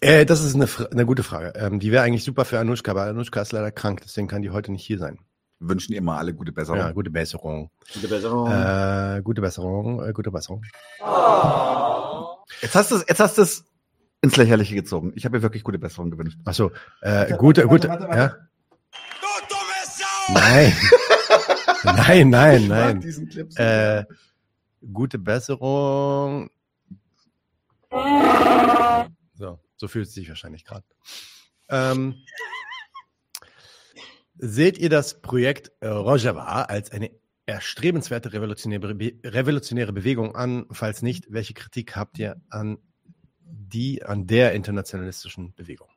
Äh, das ist eine, eine gute Frage. Ähm, die wäre eigentlich super für Anushka, aber Anushka ist leider krank, deswegen kann die heute nicht hier sein. Wir wünschen ihr mal alle gute Besserung. Ja, gute Besserung. Gute Besserung. Äh, gute Besserung, äh, gute Besserung. Jetzt hast du es, jetzt hast du es ins Lächerliche gezogen. Ich habe ihr wirklich gute Besserung gewünscht. Achso, äh, gute, gute, ja. Nein. nein, nein, nein. diesen Clip. Äh, gute Besserung. So, fühlt es sich wahrscheinlich gerade. Ähm, seht ihr das Projekt äh, Rojava als eine erstrebenswerte revolutionäre, Be revolutionäre Bewegung an? Falls nicht, welche Kritik habt ihr an die, an der internationalistischen Bewegung?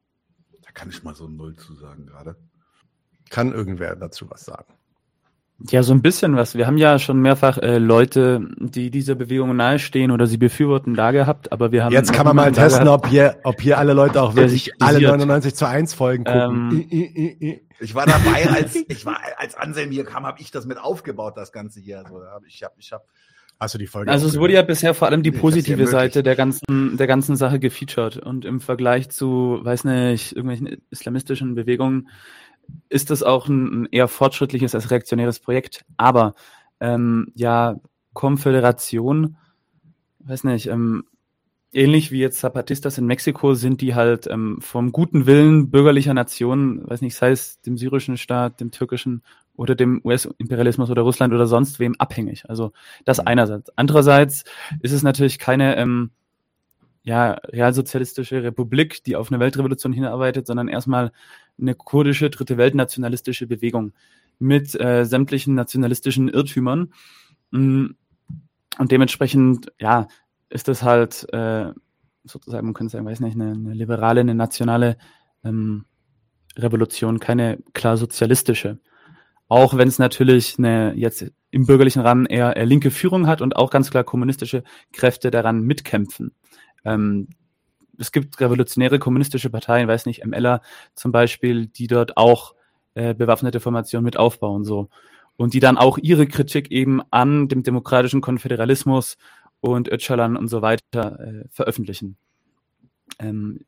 da kann ich mal so null zu sagen gerade. Kann irgendwer dazu was sagen? Ja, so ein bisschen was. Wir haben ja schon mehrfach äh, Leute, die dieser Bewegung nahestehen oder sie befürworten, da gehabt, aber wir haben. Jetzt kann man mal testen, ob hier, ob hier alle Leute auch wirklich alle dosiert. 99 zu 1 Folgen gucken. Ähm, I, I, I, I. Ich war dabei, als ich war, als Anselm hier kam, habe ich das mit aufgebaut, das Ganze hier. Also, ich habe, ich habe Hast du die Folge? Also es wurde ja bisher vor allem die positive. Seite der ganzen, der ganzen Sache gefeatured. Und im Vergleich zu, weiß nicht, irgendwelchen islamistischen Bewegungen ist das auch ein, eher fortschrittliches als reaktionäres Projekt. Aber ähm, ja, Konföderation, weiß nicht, ähm, ähnlich wie jetzt Zapatistas in Mexiko sind die halt ähm, vom guten Willen bürgerlicher Nationen, weiß nicht, sei es dem syrischen Staat, dem türkischen oder dem US-Imperialismus oder Russland oder sonst wem abhängig. Also das Mhm. einerseits. Andererseits ist es natürlich keine ähm, ja, realsozialistische Republik, die auf eine Weltrevolution hinarbeitet, sondern erstmal eine kurdische dritte Weltnationalistische Bewegung mit äh, sämtlichen nationalistischen Irrtümern. Mm, Und dementsprechend, ja, ist das halt äh, sozusagen, man könnte sagen, weiß nicht, eine, eine liberale, eine nationale ähm, Revolution, keine klar sozialistische. Auch wenn es natürlich eine jetzt im bürgerlichen Rahmen eher, eher linke Führung hat und auch ganz klar kommunistische Kräfte daran mitkämpfen. Ähm, es gibt revolutionäre kommunistische Parteien, weiß nicht, MLer zum Beispiel, die dort auch äh, bewaffnete Formationen mit aufbauen, so. Und die dann auch ihre Kritik eben an dem demokratischen Konföderalismus und Öcalan und so weiter äh, veröffentlichen. Ähm,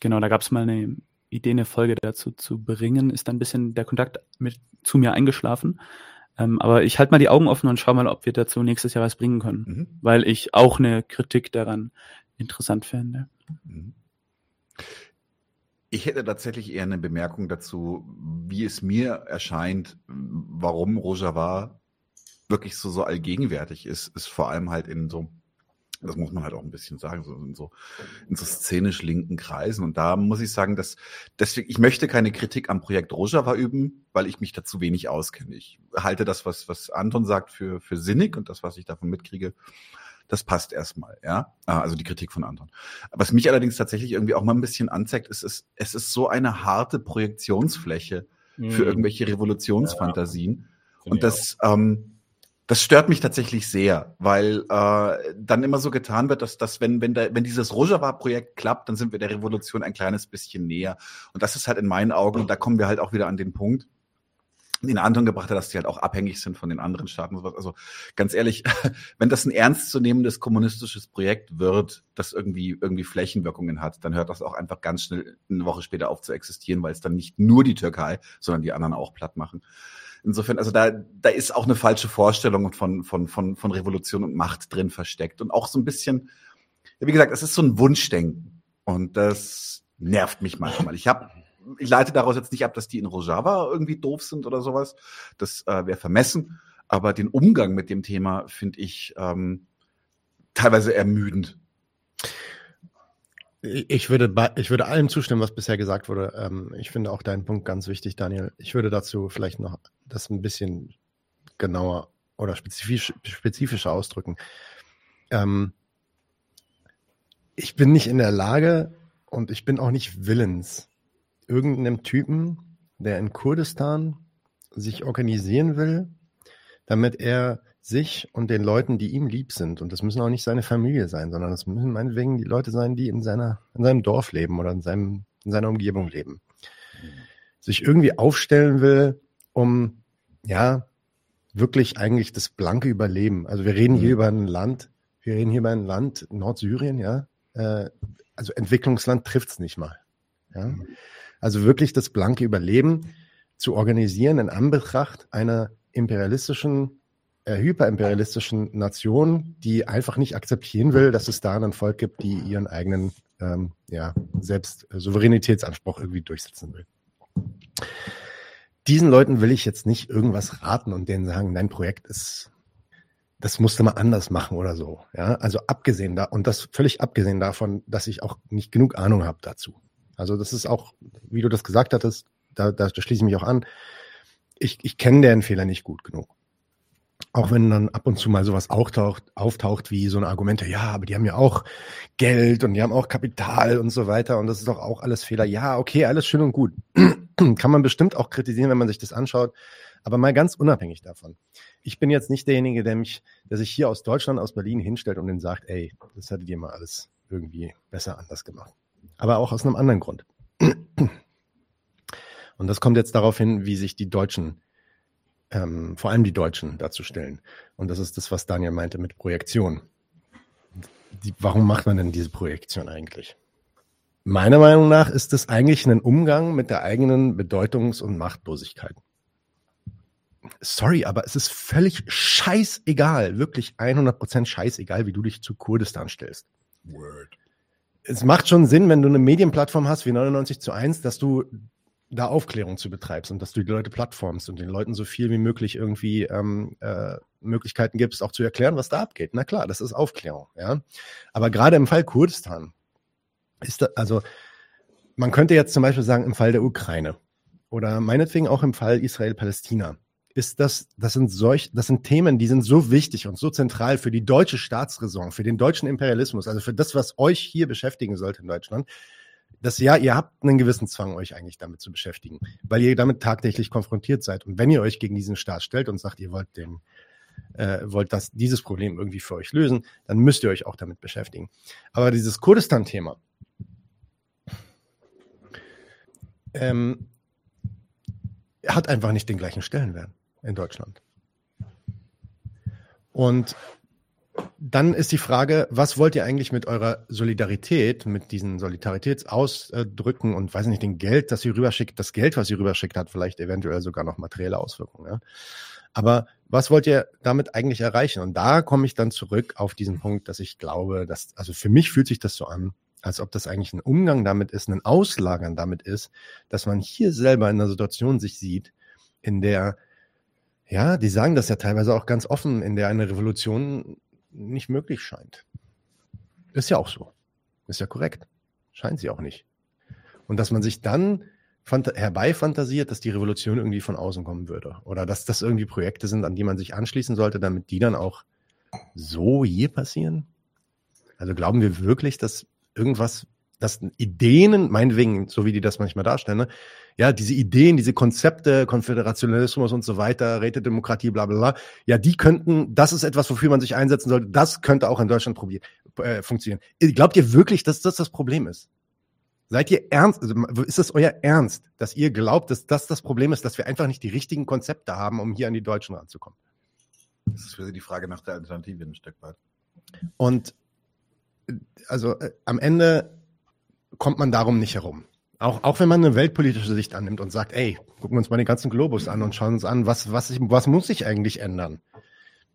genau, da gab es mal eine Idee, eine Folge dazu zu bringen, ist dann ein bisschen der Kontakt mit zu mir eingeschlafen. Ähm, aber ich halte mal die Augen offen und schau mal, ob wir dazu nächstes Jahr was bringen können, Mhm. weil ich auch eine Kritik daran interessant fände. Mhm. Ich hätte tatsächlich eher eine Bemerkung dazu, wie es mir erscheint, warum Rojava wirklich so, so allgegenwärtig ist, ist vor allem halt in so, das muss man halt auch ein bisschen sagen, so in so, in so szenisch linken Kreisen. Und da muss ich sagen, dass deswegen, ich möchte keine Kritik am Projekt Rojava üben, weil ich mich dazu wenig auskenne. Ich halte das, was, was Anton sagt, für, für sinnig und das, was ich davon mitkriege, das passt erstmal, ja. Ah, Also die Kritik von Anton. Was mich allerdings tatsächlich irgendwie auch mal ein bisschen anzeigt, ist, es, es ist so eine harte Projektionsfläche Mhm. für irgendwelche Revolutionsfantasien. Finde Und das, ähm, das stört mich tatsächlich sehr, weil äh, dann immer so getan wird, dass, dass wenn, wenn, der, wenn dieses Rojava-Projekt klappt, dann sind wir der Revolution ein kleines bisschen näher. Und das ist halt in meinen Augen, und da kommen wir halt auch wieder an den Punkt, den Anton gebracht hat, dass die halt auch abhängig sind von den anderen Staaten. Also ganz ehrlich, wenn das ein ernstzunehmendes kommunistisches Projekt wird, das irgendwie irgendwie Flächenwirkungen hat, dann hört das auch einfach ganz schnell eine Woche später auf zu existieren, weil es dann nicht nur die Türkei, sondern die anderen auch platt machen. Insofern, also da, da ist auch eine falsche Vorstellung von, von, von, von Revolution und Macht drin versteckt und auch so ein bisschen, wie gesagt, es ist so ein Wunschdenken und das nervt mich manchmal. Ich habe ich leite daraus jetzt nicht ab, dass die in Rojava irgendwie doof sind oder sowas. Das äh, wäre vermessen. Aber den Umgang mit dem Thema finde ich ähm, teilweise ermüdend. Ich würde, bei- ich würde allem zustimmen, was bisher gesagt wurde. Ähm, ich finde auch deinen Punkt ganz wichtig, Daniel. Ich würde dazu vielleicht noch das ein bisschen genauer oder spezifisch, spezifischer ausdrücken. Ähm, ich bin nicht in der Lage und ich bin auch nicht willens, irgendeinem Typen, der in Kurdistan sich organisieren will, damit er sich und den Leuten, die ihm lieb sind, und das müssen auch nicht seine Familie sein, sondern das müssen meinetwegen die Leute sein, die in seiner, in seinem Dorf leben oder in seinem, in seiner Umgebung leben, sich irgendwie aufstellen will, um, ja, wirklich eigentlich das blanke Überleben. Also wir reden hier Mhm. über ein Land, wir reden hier über ein Land, Nordsyrien, ja, äh, also Entwicklungsland trifft es nicht mal. Ja? Also wirklich das blanke Überleben zu organisieren in Anbetracht einer imperialistischen, äh, hyperimperialistischen Nation, die einfach nicht akzeptieren will, dass es da ein Volk gibt, die ihren eigenen ähm, ja, selbst äh, Souveränitätsanspruch irgendwie durchsetzen will. Diesen Leuten will ich jetzt nicht irgendwas raten und denen sagen, dein Projekt ist, das musste man anders machen oder so. Ja, also abgesehen da und das völlig abgesehen davon, dass ich auch nicht genug Ahnung habe dazu. Also das ist auch, wie du das gesagt hattest, da, da, da schließe ich mich auch an. Ich, ich kenne deren Fehler nicht gut genug. Auch wenn dann ab und zu mal sowas auftaucht, auftaucht wie so eine Argumente, ja, aber die haben ja auch Geld und die haben auch Kapital und so weiter und das ist doch auch alles Fehler. Ja, okay, alles schön und gut. Kann man bestimmt auch kritisieren, wenn man sich das anschaut. Aber mal ganz unabhängig davon. Ich bin jetzt nicht derjenige, der mich, der sich hier aus Deutschland, aus Berlin hinstellt und dann sagt, ey, das hattet ihr mal alles irgendwie besser anders gemacht. Aber auch aus einem anderen Grund. Und das kommt jetzt darauf hin, wie sich die Deutschen, ähm, vor allem die Deutschen, dazu stellen. Und das ist das, was Daniel meinte mit Projektion. Die, warum macht man denn diese Projektion eigentlich? Meiner Meinung nach ist es eigentlich ein Umgang mit der eigenen Bedeutungs- und Machtlosigkeit. Sorry, aber es ist völlig scheißegal, wirklich 100% scheißegal, wie du dich zu Kurdistan stellst. Word. Es macht schon Sinn, wenn du eine Medienplattform hast wie 99 zu 1, dass du da Aufklärung zu betreibst und dass du die Leute plattformst und den Leuten so viel wie möglich irgendwie ähm, äh, Möglichkeiten gibst, auch zu erklären, was da abgeht. Na klar, das ist Aufklärung, ja. Aber gerade im Fall Kurdistan ist da, also man könnte jetzt zum Beispiel sagen, im Fall der Ukraine oder meinetwegen auch im Fall Israel-Palästina, ist das, das sind solch, das sind Themen, die sind so wichtig und so zentral für die deutsche Staatsräson, für den deutschen Imperialismus, also für das, was euch hier beschäftigen sollte in Deutschland, das ja, ihr habt einen gewissen Zwang, euch eigentlich damit zu beschäftigen, weil ihr damit tagtäglich konfrontiert seid. Und wenn ihr euch gegen diesen Staat stellt und sagt, ihr wollt den, äh, wollt das, dieses Problem irgendwie für euch lösen, dann müsst ihr euch auch damit beschäftigen. Aber dieses Kurdistan-Thema, ähm, hat einfach nicht den gleichen Stellenwert in Deutschland. Und dann ist die Frage, was wollt ihr eigentlich mit eurer Solidarität, mit diesen Solidaritätsausdrücken und weiß nicht, den Geld, das ihr rüberschickt, das Geld, was ihr rüberschickt, hat vielleicht eventuell sogar noch materielle Auswirkungen. Ja? Aber was wollt ihr damit eigentlich erreichen? Und da komme ich dann zurück auf diesen Punkt, dass ich glaube, dass, also für mich fühlt sich das so an, als ob das eigentlich ein Umgang damit ist, ein Auslagern damit ist, dass man hier selber in einer Situation sich sieht, in der ja, die sagen das ja teilweise auch ganz offen, in der eine Revolution nicht möglich scheint. Ist ja auch so. Ist ja korrekt. Scheint sie auch nicht. Und dass man sich dann herbeifantasiert, dass die Revolution irgendwie von außen kommen würde. Oder dass das irgendwie Projekte sind, an die man sich anschließen sollte, damit die dann auch so hier passieren? Also glauben wir wirklich, dass irgendwas, dass Ideen, meinetwegen, so wie die das manchmal darstellen, ne, ja, diese Ideen, diese Konzepte, Konföderationalismus und so weiter, Rätedemokratie, bla bla bla, ja, die könnten, das ist etwas, wofür man sich einsetzen sollte, das könnte auch in Deutschland probieren, äh, funktionieren. Glaubt ihr wirklich, dass das das Problem ist? Seid ihr ernst, also ist es euer Ernst, dass ihr glaubt, dass das das Problem ist, dass wir einfach nicht die richtigen Konzepte haben, um hier an die Deutschen ranzukommen? Das ist für Sie die Frage nach der Alternative ein Stück weit. Und also äh, am Ende kommt man darum nicht herum. Auch, auch wenn man eine weltpolitische Sicht annimmt und sagt, ey, gucken wir uns mal den ganzen Globus an und schauen uns an, was, was, was muss sich eigentlich ändern,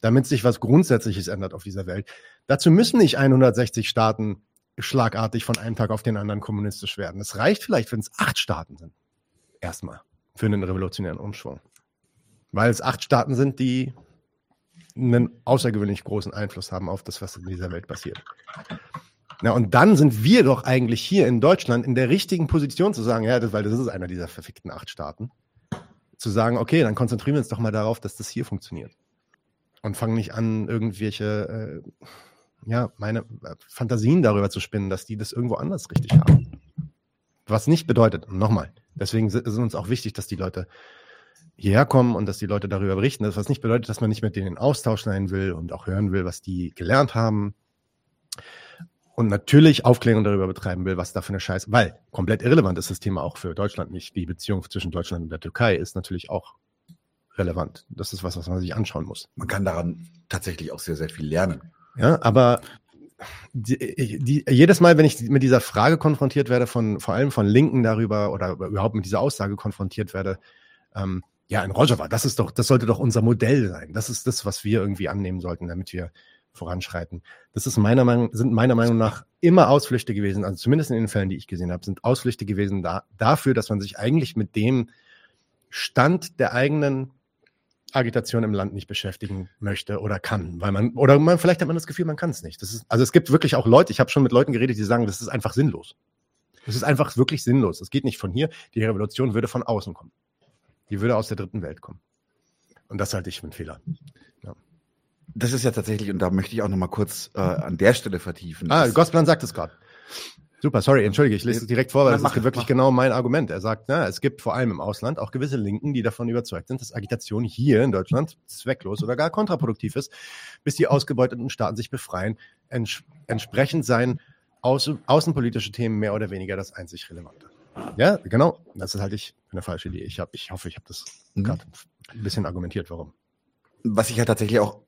damit sich was Grundsätzliches ändert auf dieser Welt. Dazu müssen nicht 160 Staaten schlagartig von einem Tag auf den anderen kommunistisch werden. Es reicht vielleicht, wenn es acht Staaten sind. Erstmal für einen revolutionären Umschwung. Weil es acht Staaten sind, die einen außergewöhnlich großen Einfluss haben auf das, was in dieser Welt passiert. Na, und dann sind wir doch eigentlich hier in Deutschland in der richtigen Position zu sagen, ja, das, weil das ist einer dieser verfickten acht Staaten, zu sagen, okay, dann konzentrieren wir uns doch mal darauf, dass das hier funktioniert. Und fangen nicht an, irgendwelche, äh, ja, meine äh, Fantasien darüber zu spinnen, dass die das irgendwo anders richtig haben. Was nicht bedeutet, nochmal, deswegen ist es uns auch wichtig, dass die Leute hierher kommen und dass die Leute darüber berichten. Das was nicht bedeutet, dass man nicht mit denen in Austausch sein will und auch hören will, was die gelernt haben und natürlich Aufklärung darüber betreiben will, was da für eine Scheiße, weil komplett irrelevant ist das Thema auch für Deutschland nicht. Die Beziehung zwischen Deutschland und der Türkei ist natürlich auch relevant. Das ist was, was man sich anschauen muss. Man kann daran tatsächlich auch sehr, sehr viel lernen. Ja, aber die, die, jedes Mal, wenn ich mit dieser Frage konfrontiert werde, von vor allem von Linken darüber oder überhaupt mit dieser Aussage konfrontiert werde, ähm, ja, in Rojava, das ist doch, das sollte doch unser Modell sein. Das ist das, was wir irgendwie annehmen sollten, damit wir voranschreiten. Das ist meiner Meinung, sind meiner Meinung nach immer Ausflüchte gewesen, also zumindest in den Fällen, die ich gesehen habe, sind Ausflüchte gewesen da, dafür, dass man sich eigentlich mit dem Stand der eigenen Agitation im Land nicht beschäftigen möchte oder kann, weil man oder man vielleicht hat man das Gefühl, man kann es nicht. Das ist also es gibt wirklich auch Leute. Ich habe schon mit Leuten geredet, die sagen, das ist einfach sinnlos. Das ist einfach wirklich sinnlos. Es geht nicht von hier. Die Revolution würde von außen kommen. Die würde aus der dritten Welt kommen. Und das halte ich für einen Fehler. Das ist ja tatsächlich, und da möchte ich auch noch mal kurz äh, an der Stelle vertiefen. Ah, Gosplan sagt es gerade. Super, sorry, entschuldige, ich lese es direkt vor, weil das ist wirklich genau mein Argument. Er sagt, na, es gibt vor allem im Ausland auch gewisse Linken, die davon überzeugt sind, dass Agitation hier in Deutschland zwecklos oder gar kontraproduktiv ist, bis die ausgebeuteten Staaten sich befreien. Ents entsprechend seien außen außenpolitische Themen mehr oder weniger das einzig Relevante. Ja, genau. Das ist halt ich eine falsche Idee. Ich, hab, ich hoffe, ich habe das mhm. gerade ein bisschen argumentiert, warum. Was ich ja tatsächlich auch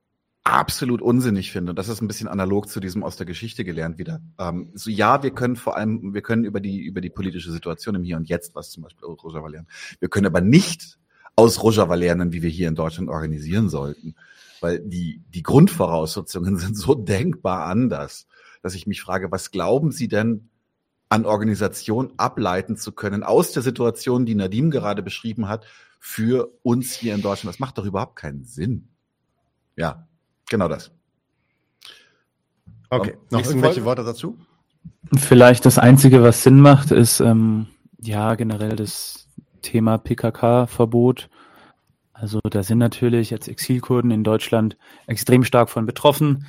absolut unsinnig finde. Und das ist ein bisschen analog zu diesem aus der Geschichte gelernt wieder. Ähm, so ja, wir können vor allem, wir können über die über die politische Situation im Hier und Jetzt, was zum Beispiel aus Rojava lernen. Wir können aber nicht aus Rojava lernen, wie wir hier in Deutschland organisieren sollten, weil die die Grundvoraussetzungen sind so denkbar anders, dass ich mich frage, was glauben Sie denn an Organisation ableiten zu können aus der Situation, die Nadim gerade beschrieben hat, für uns hier in Deutschland? Das macht doch überhaupt keinen Sinn. Ja, Genau das. Okay, noch irgendwelche Folge? Worte dazu? Vielleicht das Einzige, was Sinn macht, ist ähm, ja generell das Thema PKK-Verbot. Also da sind natürlich jetzt Exilkurden in Deutschland extrem stark von betroffen,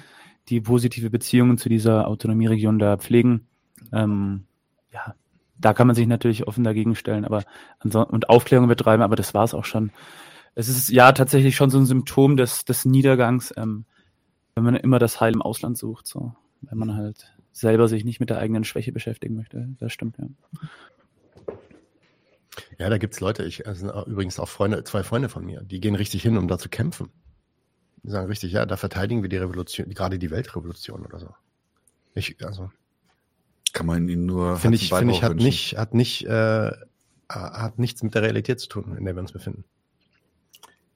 die positive Beziehungen zu dieser Autonomieregion da pflegen. Ähm, ja, da kann man sich natürlich offen dagegen stellen aber und Aufklärung betreiben, aber das war es auch schon. Es ist ja tatsächlich schon so ein Symptom des, des Niedergangs, ähm, wenn man immer das Heil im Ausland sucht, so. Wenn man halt selber sich nicht mit der eigenen Schwäche beschäftigen möchte. Das stimmt, ja. Ja, da gibt es Leute, ich also übrigens auch Freunde, zwei Freunde von mir, die gehen richtig hin, um da zu kämpfen. Die sagen richtig, ja, da verteidigen wir die Revolution, gerade die Weltrevolution oder so. Ich, also. Kann man ihnen nur. Finde ich, finde ich, hat nicht, hat nicht, äh, hat nichts mit der Realität zu tun, in der wir uns befinden.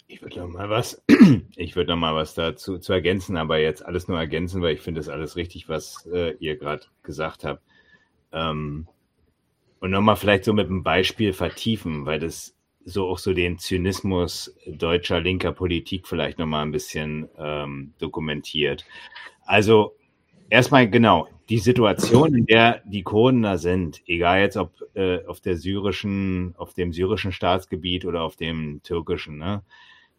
Ich würde noch mal was, ich würde noch mal was dazu zu ergänzen, aber jetzt alles nur ergänzen, weil ich finde das alles richtig, was äh, ihr gerade gesagt habt. Ähm, und noch mal vielleicht so mit einem Beispiel vertiefen, weil das so auch so den Zynismus deutscher linker Politik vielleicht noch mal ein bisschen ähm, dokumentiert. Also erstmal genau die Situation, in der die Kurden da sind, egal jetzt ob äh, auf der syrischen, auf dem syrischen Staatsgebiet oder auf dem türkischen, ne?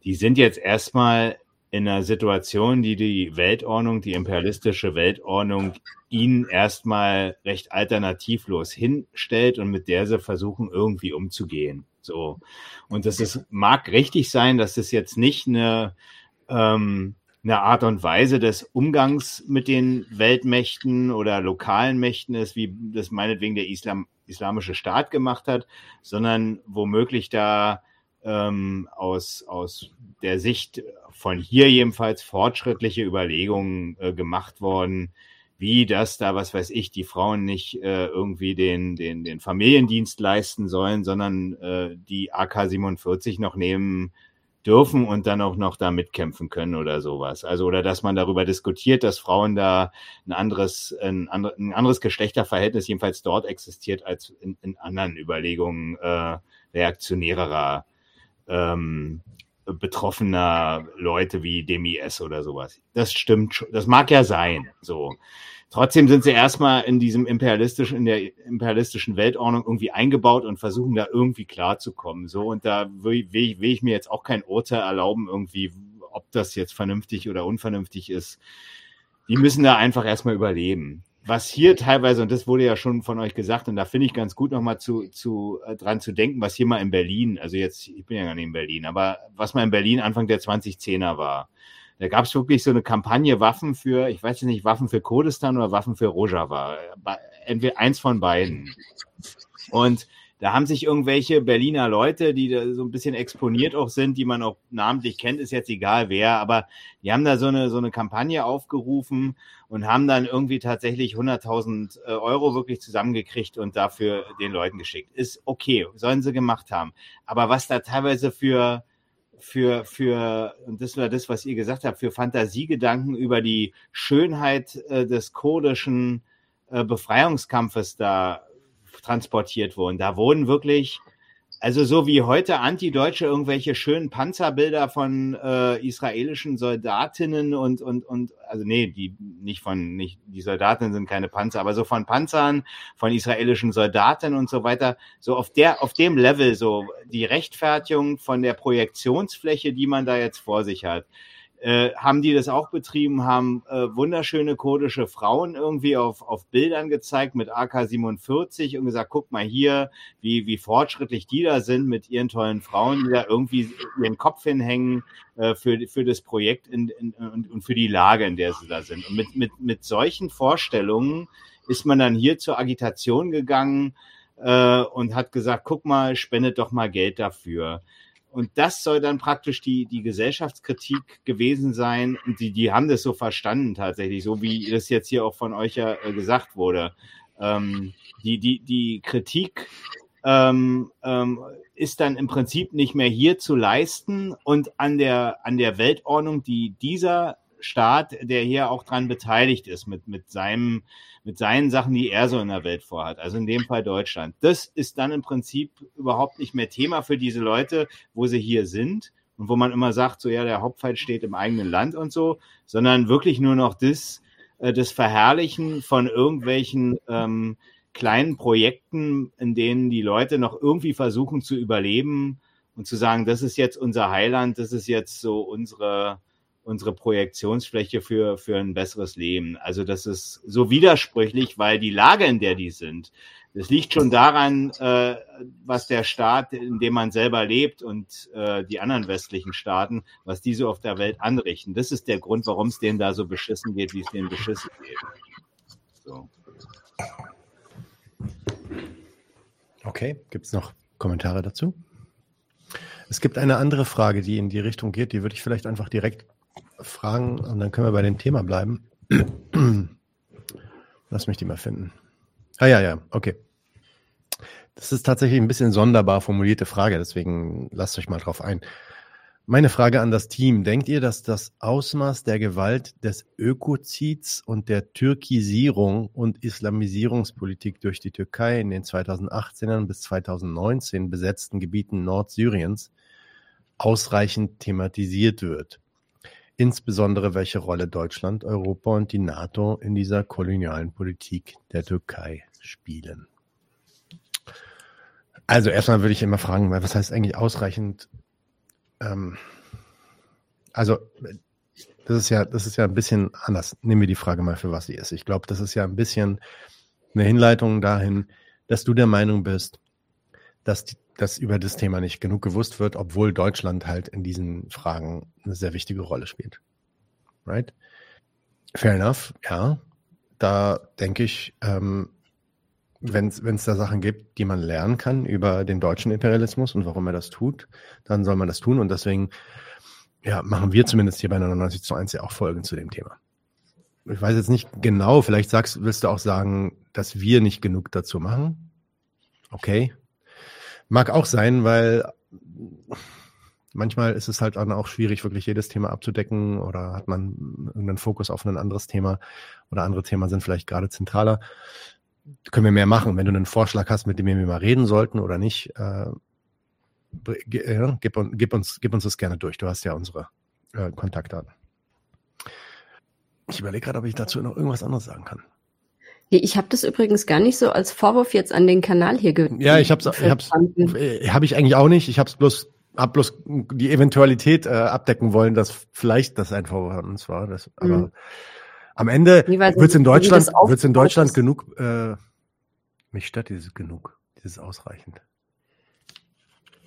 Die sind jetzt erstmal in einer Situation, die die Weltordnung, die imperialistische Weltordnung ihnen erstmal recht alternativlos hinstellt und mit der sie versuchen irgendwie umzugehen. So. Und das ist, mag richtig sein, dass es jetzt nicht eine, ähm, eine Art und Weise des Umgangs mit den Weltmächten oder lokalen Mächten ist, wie das meinetwegen der Islam, islamische Staat gemacht hat, sondern womöglich da ähm, aus, aus der Sicht von hier jedenfalls fortschrittliche Überlegungen äh, gemacht worden, wie das da, was weiß ich, die Frauen nicht äh, irgendwie den, den, den Familiendienst leisten sollen, sondern äh, die AK-47 noch nehmen dürfen und dann auch noch da mitkämpfen können oder sowas. Also, oder dass man darüber diskutiert, dass Frauen da ein anderes, ein, ein anderes Geschlechterverhältnis jedenfalls dort existiert als in, in anderen Überlegungen äh, reaktionärerer ähm, betroffener Leute wie DMIS oder sowas. Das stimmt schon. Das mag ja sein. So. Trotzdem sind sie erstmal in diesem imperialistischen, in der imperialistischen Weltordnung irgendwie eingebaut und versuchen da irgendwie klarzukommen. So, und da will, will, will ich mir jetzt auch kein Urteil erlauben, irgendwie, ob das jetzt vernünftig oder unvernünftig ist. Die müssen da einfach erstmal überleben was hier teilweise, und das wurde ja schon von euch gesagt, und da finde ich ganz gut nochmal zu, zu, äh, dran zu denken, was hier mal in Berlin, also jetzt, ich bin ja gar nicht in Berlin, aber was mal in Berlin Anfang der 2010er war. Da gab es wirklich so eine Kampagne Waffen für, ich weiß nicht, Waffen für Kurdistan oder Waffen für Rojava. Entweder eins von beiden. Und da haben sich irgendwelche Berliner Leute, die da so ein bisschen exponiert auch sind, die man auch namentlich kennt, ist jetzt egal wer, aber die haben da so eine, so eine Kampagne aufgerufen und haben dann irgendwie tatsächlich 100.000 äh, Euro wirklich zusammengekriegt und dafür den Leuten geschickt. Ist okay, sollen sie gemacht haben. Aber was da teilweise für für, für, und das war das, was ihr gesagt habt, für Fantasiegedanken über die Schönheit äh, des kurdischen äh, Befreiungskampfes da transportiert wurden. Da wurden wirklich also so wie heute Antideutsche irgendwelche schönen Panzerbilder von äh, israelischen Soldatinnen und und und also nee, die nicht von nicht die Soldatinnen sind keine Panzer, aber so von Panzern, von israelischen Soldaten und so weiter, so auf der auf dem Level so die Rechtfertigung von der Projektionsfläche, die man da jetzt vor sich hat äh, haben die das auch betrieben, haben äh, wunderschöne kurdische Frauen irgendwie auf, auf Bildern gezeigt mit AK-47 und gesagt, guck mal hier, wie, wie fortschrittlich die da sind mit ihren tollen Frauen, die da irgendwie ihren Kopf hinhängen äh, für, für das Projekt in, in, und, und für die Lage, in der sie da sind. Und mit, mit, mit solchen Vorstellungen ist man dann hier zur Agitation gegangen äh, und hat gesagt, guck mal, spendet doch mal Geld dafür. Und das soll dann praktisch die, die Gesellschaftskritik gewesen sein. Und die, die haben das so verstanden tatsächlich, so wie das jetzt hier auch von euch ja äh, gesagt wurde. Ähm, die, die, die Kritik ähm, ähm, ist dann im Prinzip nicht mehr hier zu leisten und an der, an der Weltordnung, die dieser Staat, der hier auch dran beteiligt ist, mit, mit seinem, mit seinen Sachen, die er so in der Welt vorhat. Also in dem Fall Deutschland. Das ist dann im Prinzip überhaupt nicht mehr Thema für diese Leute, wo sie hier sind und wo man immer sagt, so ja, der Hauptfeind steht im eigenen Land und so, sondern wirklich nur noch das, äh, das Verherrlichen von irgendwelchen ähm, kleinen Projekten, in denen die Leute noch irgendwie versuchen zu überleben und zu sagen, das ist jetzt unser Heiland, das ist jetzt so unsere unsere Projektionsfläche für, für ein besseres Leben. Also das ist so widersprüchlich, weil die Lage, in der die sind, das liegt schon daran, äh, was der Staat, in dem man selber lebt und äh, die anderen westlichen Staaten, was die so auf der Welt anrichten. Das ist der Grund, warum es denen da so beschissen geht, wie es denen beschissen geht. So. Okay, gibt es noch Kommentare dazu? Es gibt eine andere Frage, die in die Richtung geht, die würde ich vielleicht einfach direkt fragen und dann können wir bei dem Thema bleiben. Lass mich die mal finden. Ah ja, ja, okay. Das ist tatsächlich ein bisschen sonderbar formulierte Frage, deswegen lasst euch mal drauf ein. Meine Frage an das Team. Denkt ihr, dass das Ausmaß der Gewalt des Ökozids und der Türkisierung und Islamisierungspolitik durch die Türkei in den 2018er bis 2019 besetzten Gebieten Nordsyriens ausreichend thematisiert wird? Insbesondere welche Rolle Deutschland, Europa und die NATO in dieser kolonialen Politik der Türkei spielen. Also erstmal würde ich immer fragen, was heißt eigentlich ausreichend? Ähm, also das ist ja, das ist ja ein bisschen anders. Nehmen wir die Frage mal für was sie ist. Ich glaube, das ist ja ein bisschen eine Hinleitung dahin, dass du der Meinung bist, dass die, dass über das Thema nicht genug gewusst wird, obwohl Deutschland halt in diesen Fragen eine sehr wichtige Rolle spielt. Right? Fair enough, ja. Da denke ich, ähm, wenn es da Sachen gibt, die man lernen kann über den deutschen Imperialismus und warum er das tut, dann soll man das tun. Und deswegen ja, machen wir zumindest hier bei 99 zu 1 ja auch Folgen zu dem Thema. Ich weiß jetzt nicht genau, vielleicht sagst, willst du auch sagen, dass wir nicht genug dazu machen. Okay, Mag auch sein, weil manchmal ist es halt dann auch schwierig, wirklich jedes Thema abzudecken oder hat man irgendeinen Fokus auf ein anderes Thema oder andere Themen sind vielleicht gerade zentraler. Können wir mehr machen. Wenn du einen Vorschlag hast, mit dem wir mal reden sollten oder nicht, äh, gib, gib, uns, gib uns das gerne durch. Du hast ja unsere äh, Kontaktdaten. Ich überlege gerade, ob ich dazu noch irgendwas anderes sagen kann. Ich habe das übrigens gar nicht so als Vorwurf jetzt an den Kanal hier gehört. Ja, ich habe es, äh, hab ich eigentlich auch nicht. Ich habe es bloß, hab bloß die Eventualität äh, abdecken wollen, dass vielleicht das ein Vorwurf an uns war. Das, aber mhm. am Ende wird es in Deutschland, wird's in Deutschland genug. Äh, mich stört dieses genug, dieses ausreichend.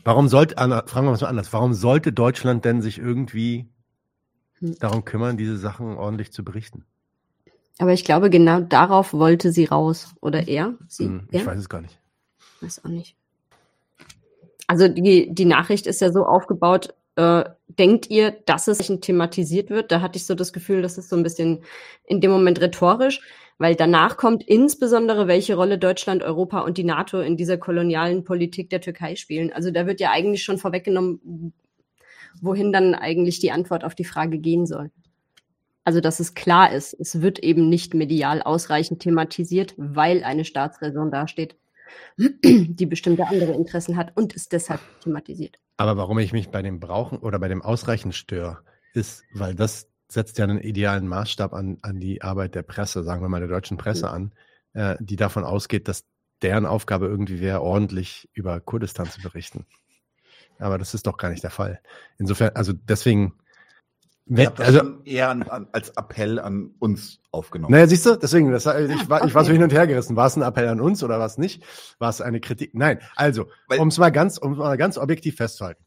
Warum sollte, fragen wir mal anders, warum sollte Deutschland denn sich irgendwie hm. darum kümmern, diese Sachen ordentlich zu berichten? Aber ich glaube, genau darauf wollte sie raus. Oder er? Sie, hm, ich ja? weiß es gar nicht. Weiß auch nicht. Also die, die Nachricht ist ja so aufgebaut, Äh, denkt ihr, dass es thematisiert wird? Da hatte ich so das Gefühl, das ist so ein bisschen in dem Moment rhetorisch, weil danach kommt insbesondere, welche Rolle Deutschland, Europa und die NATO in dieser kolonialen Politik der Türkei spielen. Also da wird ja eigentlich schon vorweggenommen, wohin dann eigentlich die Antwort auf die Frage gehen soll. Also, dass es klar ist, es wird eben nicht medial ausreichend thematisiert, weil eine Staatsräson dasteht, die bestimmte andere Interessen hat und ist deshalb thematisiert. Aber warum ich mich bei dem Brauchen oder bei dem Ausreichen störe, ist, weil das setzt ja einen idealen Maßstab an, an die Arbeit der Presse, sagen wir mal der deutschen Presse mhm. an, äh, die davon ausgeht, dass deren Aufgabe irgendwie wäre, ordentlich über Kurdistan zu berichten. Aber das ist doch gar nicht der Fall. Insofern, also deswegen. Ich habe also, eher an, an, als Appell an uns aufgenommen. Naja, siehst du, deswegen, das, ich, war, ich war so hin und her gerissen. War es ein Appell an uns oder war es nicht? War es eine Kritik? Nein, also, um es mal ganz, um mal ganz objektiv festzuhalten.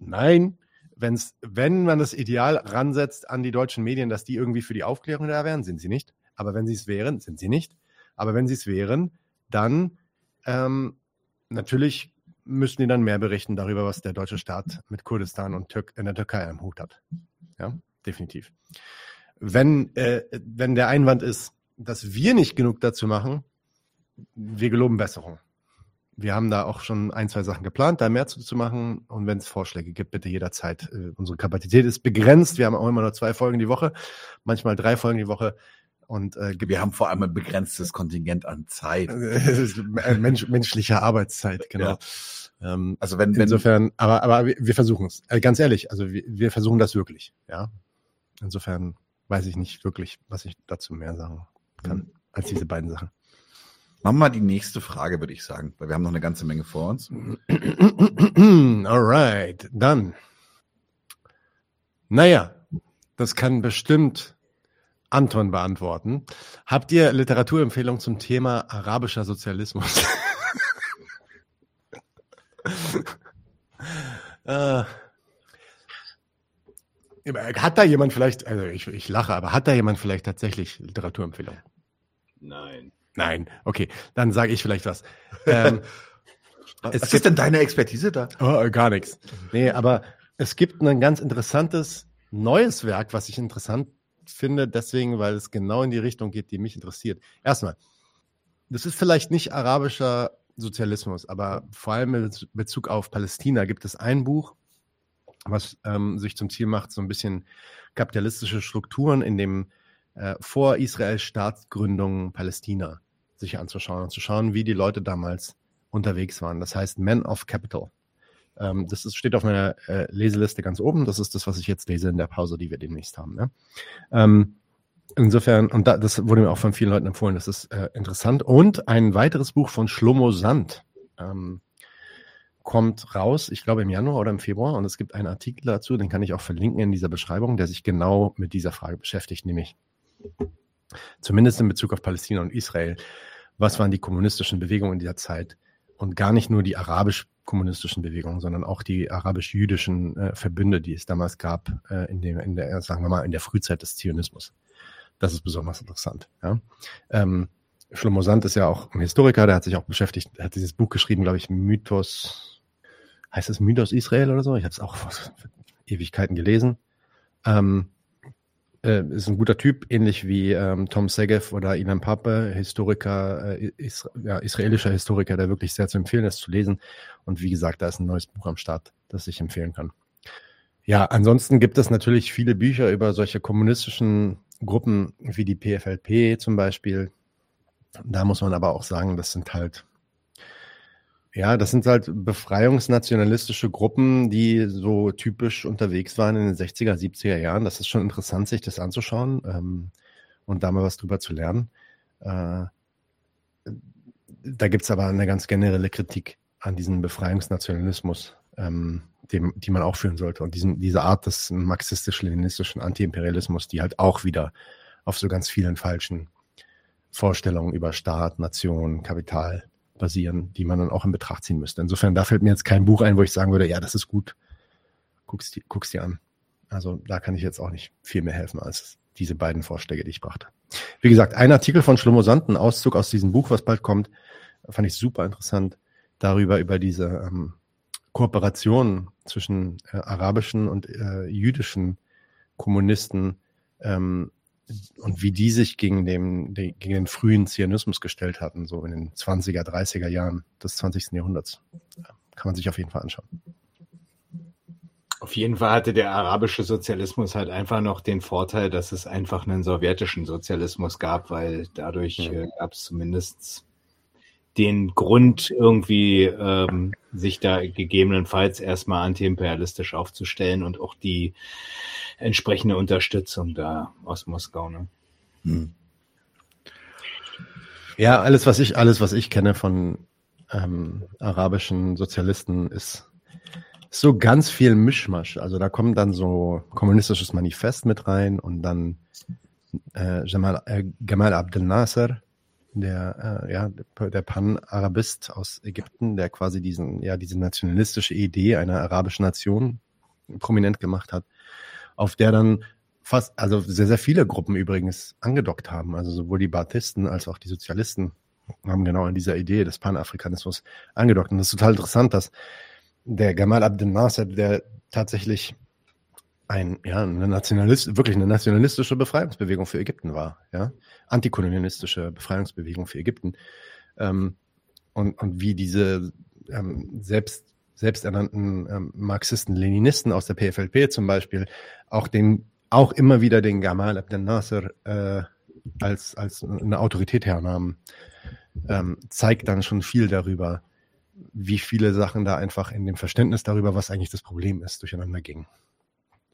Nein, wenn's, wenn man das Ideal ransetzt an die deutschen Medien, dass die irgendwie für die Aufklärung da wären, sind sie nicht. Aber wenn sie es wären, sind sie nicht. Aber wenn sie es wären, dann ähm, natürlich müssten die dann mehr berichten darüber, was der deutsche Staat mit Kurdistan und Tür in der Türkei am Hut hat. Ja, definitiv. Wenn, äh, wenn der Einwand ist, dass wir nicht genug dazu machen, wir geloben Besserung. Wir haben da auch schon ein, zwei Sachen geplant, da mehr zu, zu machen. Und wenn es Vorschläge gibt, bitte jederzeit. Äh, unsere Kapazität ist begrenzt. Wir haben auch immer nur zwei Folgen die Woche, manchmal drei Folgen die Woche. Und äh, wir haben vor allem ein begrenztes Kontingent an Zeit. Mensch, menschliche Arbeitszeit, genau. Ja. Ähm, also wenn, wenn insofern, aber aber wir versuchen es. Also ganz ehrlich, also wir, wir versuchen das wirklich. Ja. Insofern weiß ich nicht wirklich, was ich dazu mehr sagen kann mhm. als diese beiden Sachen. Machen wir mal die nächste Frage, würde ich sagen, weil wir haben noch eine ganze Menge vor uns. Alright, dann. Naja, das kann bestimmt Anton beantworten. Habt ihr Literaturempfehlungen zum Thema arabischer Sozialismus? äh, hat da jemand vielleicht, also ich, ich lache, aber hat da jemand vielleicht tatsächlich Literaturempfehlungen? Nein. Nein, okay, dann sage ich vielleicht was. Ähm, was ist denn deine Expertise da? Oh, gar nichts. Nee, aber es gibt ein ganz interessantes neues Werk, was ich interessant finde, deswegen, weil es genau in die Richtung geht, die mich interessiert. Erstmal, das ist vielleicht nicht arabischer Sozialismus, aber vor allem in Bezug auf Palästina gibt es ein Buch, was ähm, sich zum Ziel macht, so ein bisschen kapitalistische Strukturen in dem äh, vor Israel Staatsgründung Palästina sich anzuschauen und zu schauen, wie die Leute damals unterwegs waren. Das heißt Men of Capital. Ähm, das ist, steht auf meiner äh, Leseliste ganz oben. Das ist das, was ich jetzt lese in der Pause, die wir demnächst haben. Ne? Ähm, insofern, und da, das wurde mir auch von vielen Leuten empfohlen, das ist äh, interessant. Und ein weiteres Buch von Schlomo Sand ähm, kommt raus, ich glaube im Januar oder im Februar. Und es gibt einen Artikel dazu, den kann ich auch verlinken in dieser Beschreibung, der sich genau mit dieser Frage beschäftigt, nämlich zumindest in Bezug auf Palästina und Israel. Was waren die kommunistischen Bewegungen in dieser Zeit? Und gar nicht nur die arabisch kommunistischen Bewegungen, sondern auch die arabisch-jüdischen äh, Verbünde, die es damals gab, äh, in, dem, in der, sagen wir mal, in der Frühzeit des Zionismus. Das ist besonders interessant. Ja? Ähm, Shlomo Sand ist ja auch ein Historiker, der hat sich auch beschäftigt, hat dieses Buch geschrieben, glaube ich, Mythos, heißt es Mythos Israel oder so? Ich habe es auch vor Ewigkeiten gelesen. Ähm, äh, ist ein guter Typ, ähnlich wie ähm, Tom Segev oder Ilan Pape, Historiker, äh, is ja, israelischer Historiker, der wirklich sehr zu empfehlen ist zu lesen. Und wie gesagt, da ist ein neues Buch am Start, das ich empfehlen kann. Ja, ansonsten gibt es natürlich viele Bücher über solche kommunistischen Gruppen wie die PFLP zum Beispiel. Da muss man aber auch sagen, das sind halt ja, das sind halt befreiungsnationalistische Gruppen, die so typisch unterwegs waren in den 60er, 70er Jahren. Das ist schon interessant, sich das anzuschauen ähm, und da mal was drüber zu lernen. Äh, da gibt's aber eine ganz generelle Kritik an diesem Befreiungsnationalismus, ähm, dem, die man auch führen sollte. Und diesen, diese Art des marxistisch-leninistischen Antiimperialismus, die halt auch wieder auf so ganz vielen falschen Vorstellungen über Staat, Nation, Kapital basieren, die man dann auch in Betracht ziehen müsste. Insofern, da fällt mir jetzt kein Buch ein, wo ich sagen würde, ja, das ist gut, guck's, guck's dir an. Also da kann ich jetzt auch nicht viel mehr helfen als diese beiden Vorschläge, die ich brachte. Wie gesagt, ein Artikel von Schlomo Sand, ein Auszug aus diesem Buch, was bald kommt, fand ich super interessant, darüber, über diese ähm, Kooperation zwischen äh, arabischen und äh, jüdischen Kommunisten ähm, und wie die sich gegen den, den, gegen den frühen Zionismus gestellt hatten, so in den 20er, 30er Jahren des 20. Jahrhunderts. Kann man sich auf jeden Fall anschauen. Auf jeden Fall hatte der arabische Sozialismus halt einfach noch den Vorteil, dass es einfach einen sowjetischen Sozialismus gab, weil dadurch äh, gab es zumindest den Grund, irgendwie ähm, sich da gegebenenfalls erstmal antiimperialistisch aufzustellen und auch die entsprechende Unterstützung da aus Moskau. Ne? Hm. Ja, alles, was ich, alles, was ich kenne von ähm, arabischen Sozialisten, ist so ganz viel Mischmasch. Also da kommt dann so kommunistisches Manifest mit rein und dann äh, Jamal, äh, Gamal Abdel Nasser, der, äh, ja, der Pan-Arabist aus Ägypten, der quasi diesen, ja, diese nationalistische Idee einer arabischen Nation prominent gemacht hat, auf der dann fast, also sehr, sehr viele Gruppen übrigens angedockt haben. Also sowohl die Baathisten als auch die Sozialisten haben genau an dieser Idee des Panafrikanismus angedockt. Und das ist total interessant, dass der Gamal Abdel Nasser, der tatsächlich ein, ja, eine Nationalist, wirklich eine nationalistische Befreiungsbewegung für Ägypten war, ja, antikolonialistische Befreiungsbewegung für Ägypten. Ähm, und, und wie diese ähm, selbst, selbsternannten ähm, Marxisten, Leninisten aus der PFLP zum Beispiel auch den, auch immer wieder den Gamal Abdel Nasser äh, als, als eine Autorität hernahmen, ähm, zeigt dann schon viel darüber, wie viele Sachen da einfach in dem Verständnis darüber, was eigentlich das Problem ist, durcheinander gingen.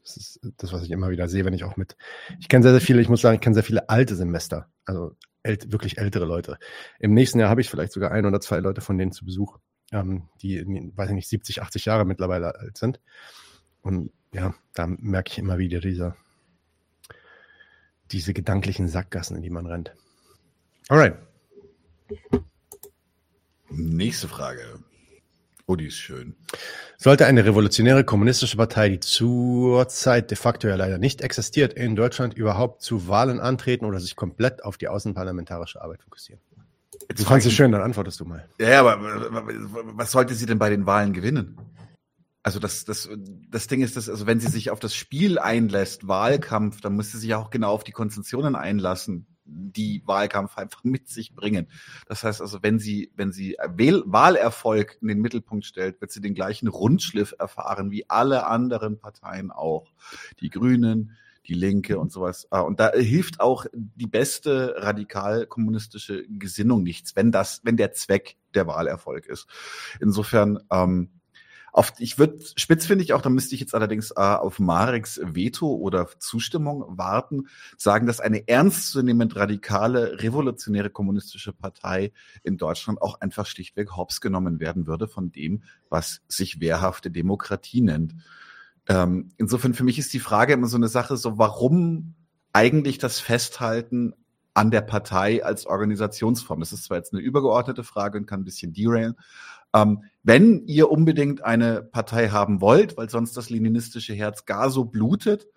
Das ist das, was ich immer wieder sehe, wenn ich auch mit, ich kenne sehr, sehr viele, ich muss sagen, ich kenne sehr viele alte Semester, also ält, wirklich ältere Leute. Im nächsten Jahr habe ich vielleicht sogar ein oder zwei Leute von denen zu Besuch, ähm, die, weiß ich nicht, 70, 80 Jahre mittlerweile alt sind. Und ja, da merke ich immer wieder diese, diese gedanklichen Sackgassen, in die man rennt. Alright. Nächste Frage. Oh, die ist schön. Sollte eine revolutionäre kommunistische Partei, die zurzeit de facto ja leider nicht existiert, in Deutschland überhaupt zu Wahlen antreten oder sich komplett auf die außenparlamentarische Arbeit fokussieren? Jetzt du fandest es schön, dann antwortest du mal. Ja, aber was sollte sie denn bei den Wahlen gewinnen? Also das, das, das Ding ist, dass, also wenn sie sich auf das Spiel einlässt, Wahlkampf, dann muss sie sich auch genau auf die Konzessionen einlassen die Wahlkampf einfach mit sich bringen. Das heißt also, wenn sie, wenn sie Wähl Wahlerfolg in den Mittelpunkt stellt, wird sie den gleichen Rundschliff erfahren wie alle anderen Parteien auch. Die Grünen, die Linke und sowas. Ah, und da hilft auch die beste radikal-kommunistische Gesinnung nichts, wenn das, wenn der Zweck der Wahlerfolg ist. Insofern, ähm, auf, ich würde, spitz finde ich auch, da müsste ich jetzt allerdings äh, auf Mareks Veto oder Zustimmung warten, sagen, dass eine ernstzunehmend radikale, revolutionäre kommunistische Partei in Deutschland auch einfach schlichtweg hops genommen werden würde von dem, was sich wehrhafte Demokratie nennt. Ähm, insofern für mich ist die Frage immer so eine Sache, so warum eigentlich das Festhalten an der Partei als Organisationsform? Das ist zwar jetzt eine übergeordnete Frage und kann ein bisschen derailen, ähm, wenn ihr unbedingt eine Partei haben wollt, weil sonst das leninistische Herz gar so blutet,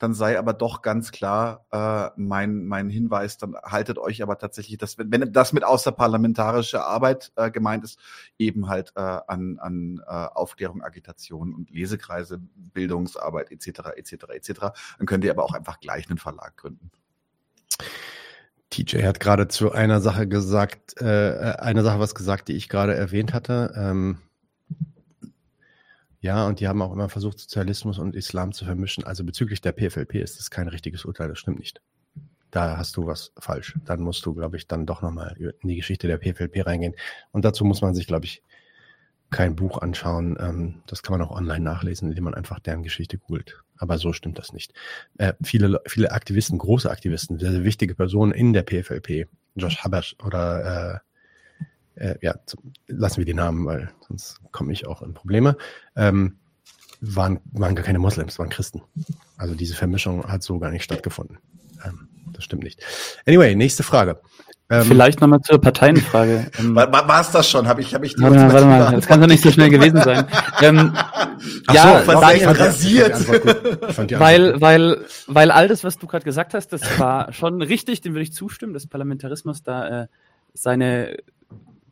dann sei aber doch ganz klar äh, mein, mein Hinweis, dann haltet euch aber tatsächlich, das, wenn, wenn das mit außerparlamentarischer Arbeit äh, gemeint ist, eben halt äh, an, an äh, Aufklärung, Agitation und Lesekreise, Bildungsarbeit etc. etc. etc. Dann könnt ihr aber auch einfach gleich einen Verlag gründen. TJ hat gerade zu einer Sache gesagt, äh, äh, eine Sache was gesagt, die ich gerade erwähnt hatte. Ähm, ja, und die haben auch immer versucht, Sozialismus und Islam zu vermischen. Also bezüglich der PFLP ist das kein richtiges Urteil, das stimmt nicht. Da hast du was falsch. Dann musst du, glaube ich, dann doch nochmal in die Geschichte der PFLP reingehen. Und dazu muss man sich, glaube ich, kein Buch anschauen. Ähm, das kann man auch online nachlesen, indem man einfach deren Geschichte googelt. Aber so stimmt das nicht. Äh, viele, viele Aktivisten, große Aktivisten, sehr, sehr wichtige Personen in der PFLP, Josh Habash oder äh, äh, ja, lassen wir die Namen, weil sonst komme ich auch in Probleme. Ähm, waren, waren gar keine Moslems, waren Christen. Also diese Vermischung hat so gar nicht stattgefunden. Ähm, das stimmt nicht. Anyway, nächste Frage. Ähm, Vielleicht nochmal zur Parteienfrage. War, es das schon? Habe ich, hab ich warte mal, warte mal, das kann doch nicht so schnell gewesen sein. ähm, Ach ja, so, weil, rasiert. weil, weil, weil all das, was du gerade gesagt hast, das war schon richtig, dem würde ich zustimmen, dass Parlamentarismus da äh, seine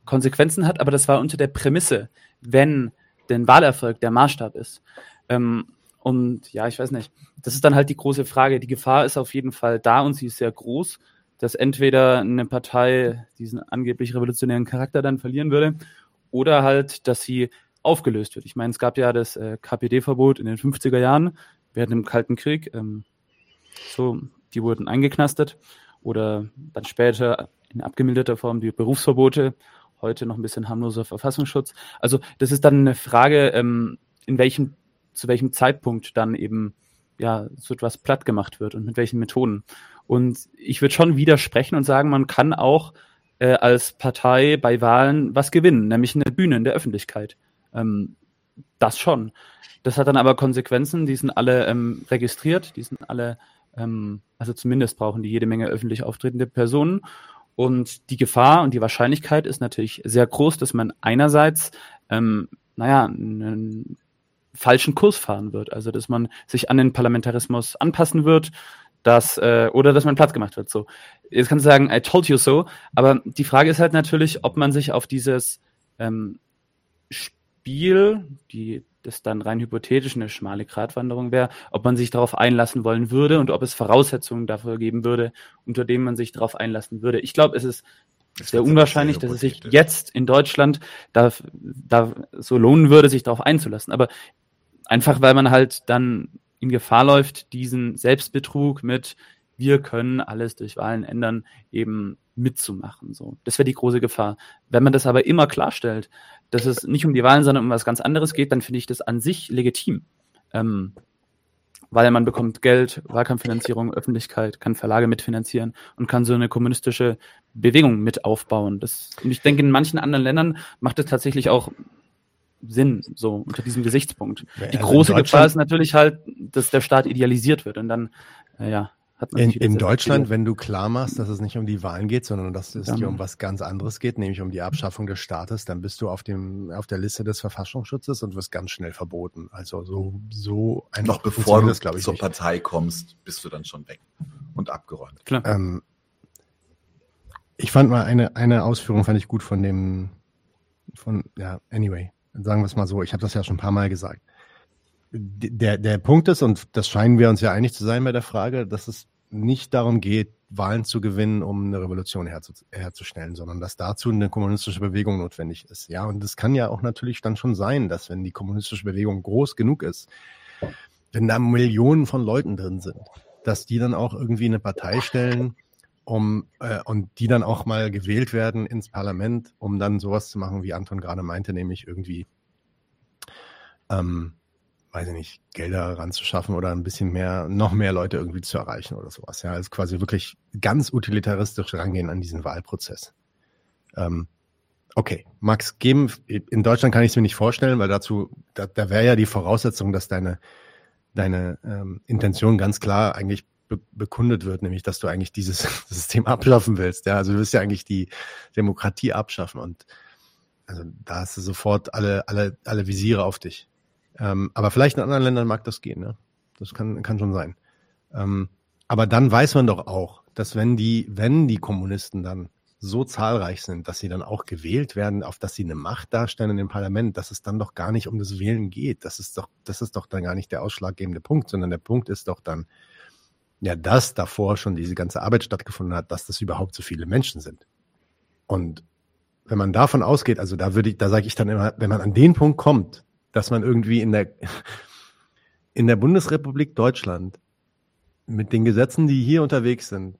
Konsequenzen hat, aber das war unter der Prämisse, wenn den Wahlerfolg der Maßstab ist. Ähm, und ja, ich weiß nicht. Das ist dann halt die große Frage. Die Gefahr ist auf jeden Fall da und sie ist sehr groß, dass entweder eine Partei diesen angeblich revolutionären Charakter dann verlieren würde oder halt, dass sie aufgelöst wird. Ich meine, es gab ja das äh, KPD-Verbot in den 50er Jahren während dem Kalten Krieg. Ähm, so, die wurden eingeknastet oder dann später in abgemilderter Form die Berufsverbote, heute noch ein bisschen harmloser Verfassungsschutz. Also das ist dann eine Frage, ähm, in welchem, zu welchem Zeitpunkt dann eben ja so etwas platt gemacht wird und mit welchen Methoden. Und ich würde schon widersprechen und sagen, man kann auch äh, als Partei bei Wahlen was gewinnen, nämlich eine Bühne in der Öffentlichkeit. Ähm, das schon. Das hat dann aber Konsequenzen, die sind alle ähm, registriert, die sind alle, ähm, also zumindest brauchen die jede Menge öffentlich auftretende Personen. Und die Gefahr und die Wahrscheinlichkeit ist natürlich sehr groß, dass man einerseits, ähm, naja, einen falschen Kurs fahren wird. Also, dass man sich an den Parlamentarismus anpassen wird, dass, äh, oder dass man Platz gemacht wird. So. Jetzt kannst du sagen, I told you so, aber die Frage ist halt natürlich, ob man sich auf dieses ähm, Spiel, die das dann rein hypothetisch eine schmale Gratwanderung wäre, ob man sich darauf einlassen wollen würde und ob es Voraussetzungen dafür geben würde, unter denen man sich darauf einlassen würde. Ich glaube, es ist das sehr unwahrscheinlich, sehr dass es sich jetzt in Deutschland da, da so lohnen würde, sich darauf einzulassen. Aber einfach, weil man halt dann in Gefahr läuft, diesen Selbstbetrug mit wir können alles durch Wahlen ändern, eben mitzumachen. So, das wäre die große Gefahr. Wenn man das aber immer klarstellt, dass es nicht um die Wahlen, sondern um was ganz anderes geht, dann finde ich das an sich legitim. Ähm, weil man bekommt Geld, Wahlkampffinanzierung, Öffentlichkeit, kann Verlage mitfinanzieren und kann so eine kommunistische Bewegung mit aufbauen. Das, und ich denke, in manchen anderen Ländern macht es tatsächlich auch Sinn, so unter diesem Gesichtspunkt. Die also große Gefahr ist natürlich halt, dass der Staat idealisiert wird und dann, äh, ja, in, in Deutschland, wenn du klar machst, dass es nicht um die Wahlen geht, sondern dass es hier um was ganz anderes geht, nämlich um die Abschaffung des Staates, dann bist du auf dem auf der Liste des Verfassungsschutzes und wirst ganz schnell verboten. Also so so einfach noch bevor du das, ich, zur nicht. Partei kommst, bist du dann schon weg und abgeräumt. Klar. Ähm, ich fand mal eine eine Ausführung fand ich gut von dem von ja anyway sagen wir es mal so. Ich habe das ja schon ein paar Mal gesagt der, der Punkt ist, und das scheinen wir uns ja einig zu sein bei der Frage, dass es nicht darum geht, Wahlen zu gewinnen, um eine Revolution herzu, herzustellen, sondern dass dazu eine kommunistische Bewegung notwendig ist. Ja, und es kann ja auch natürlich dann schon sein, dass wenn die kommunistische Bewegung groß genug ist, wenn da Millionen von Leuten drin sind, dass die dann auch irgendwie eine Partei stellen, um äh, und die dann auch mal gewählt werden ins Parlament, um dann sowas zu machen, wie Anton gerade meinte, nämlich irgendwie ähm, weiß ich nicht, Gelder ranzuschaffen oder ein bisschen mehr, noch mehr Leute irgendwie zu erreichen oder sowas. Ja, also quasi wirklich ganz utilitaristisch rangehen an diesen Wahlprozess. Ähm, okay, Max, geben, in Deutschland kann ich es mir nicht vorstellen, weil dazu, da, da wäre ja die Voraussetzung, dass deine, deine ähm, Intention ganz klar eigentlich be bekundet wird, nämlich, dass du eigentlich dieses System abschaffen willst. Ja, also du willst ja eigentlich die Demokratie abschaffen und also da hast du sofort alle, alle, alle Visiere auf dich. Ähm, aber vielleicht in anderen Ländern mag das gehen, ne? Das kann, kann schon sein. Ähm, aber dann weiß man doch auch, dass wenn die, wenn die Kommunisten dann so zahlreich sind, dass sie dann auch gewählt werden, auf dass sie eine Macht darstellen in dem Parlament, dass es dann doch gar nicht um das Wählen geht. Das ist doch, das ist doch dann gar nicht der ausschlaggebende Punkt, sondern der Punkt ist doch dann, ja, dass davor schon diese ganze Arbeit stattgefunden hat, dass das überhaupt so viele Menschen sind. Und wenn man davon ausgeht, also da würde ich, da sage ich dann immer, wenn man an den Punkt kommt, dass man irgendwie in der, in der Bundesrepublik Deutschland mit den Gesetzen, die hier unterwegs sind,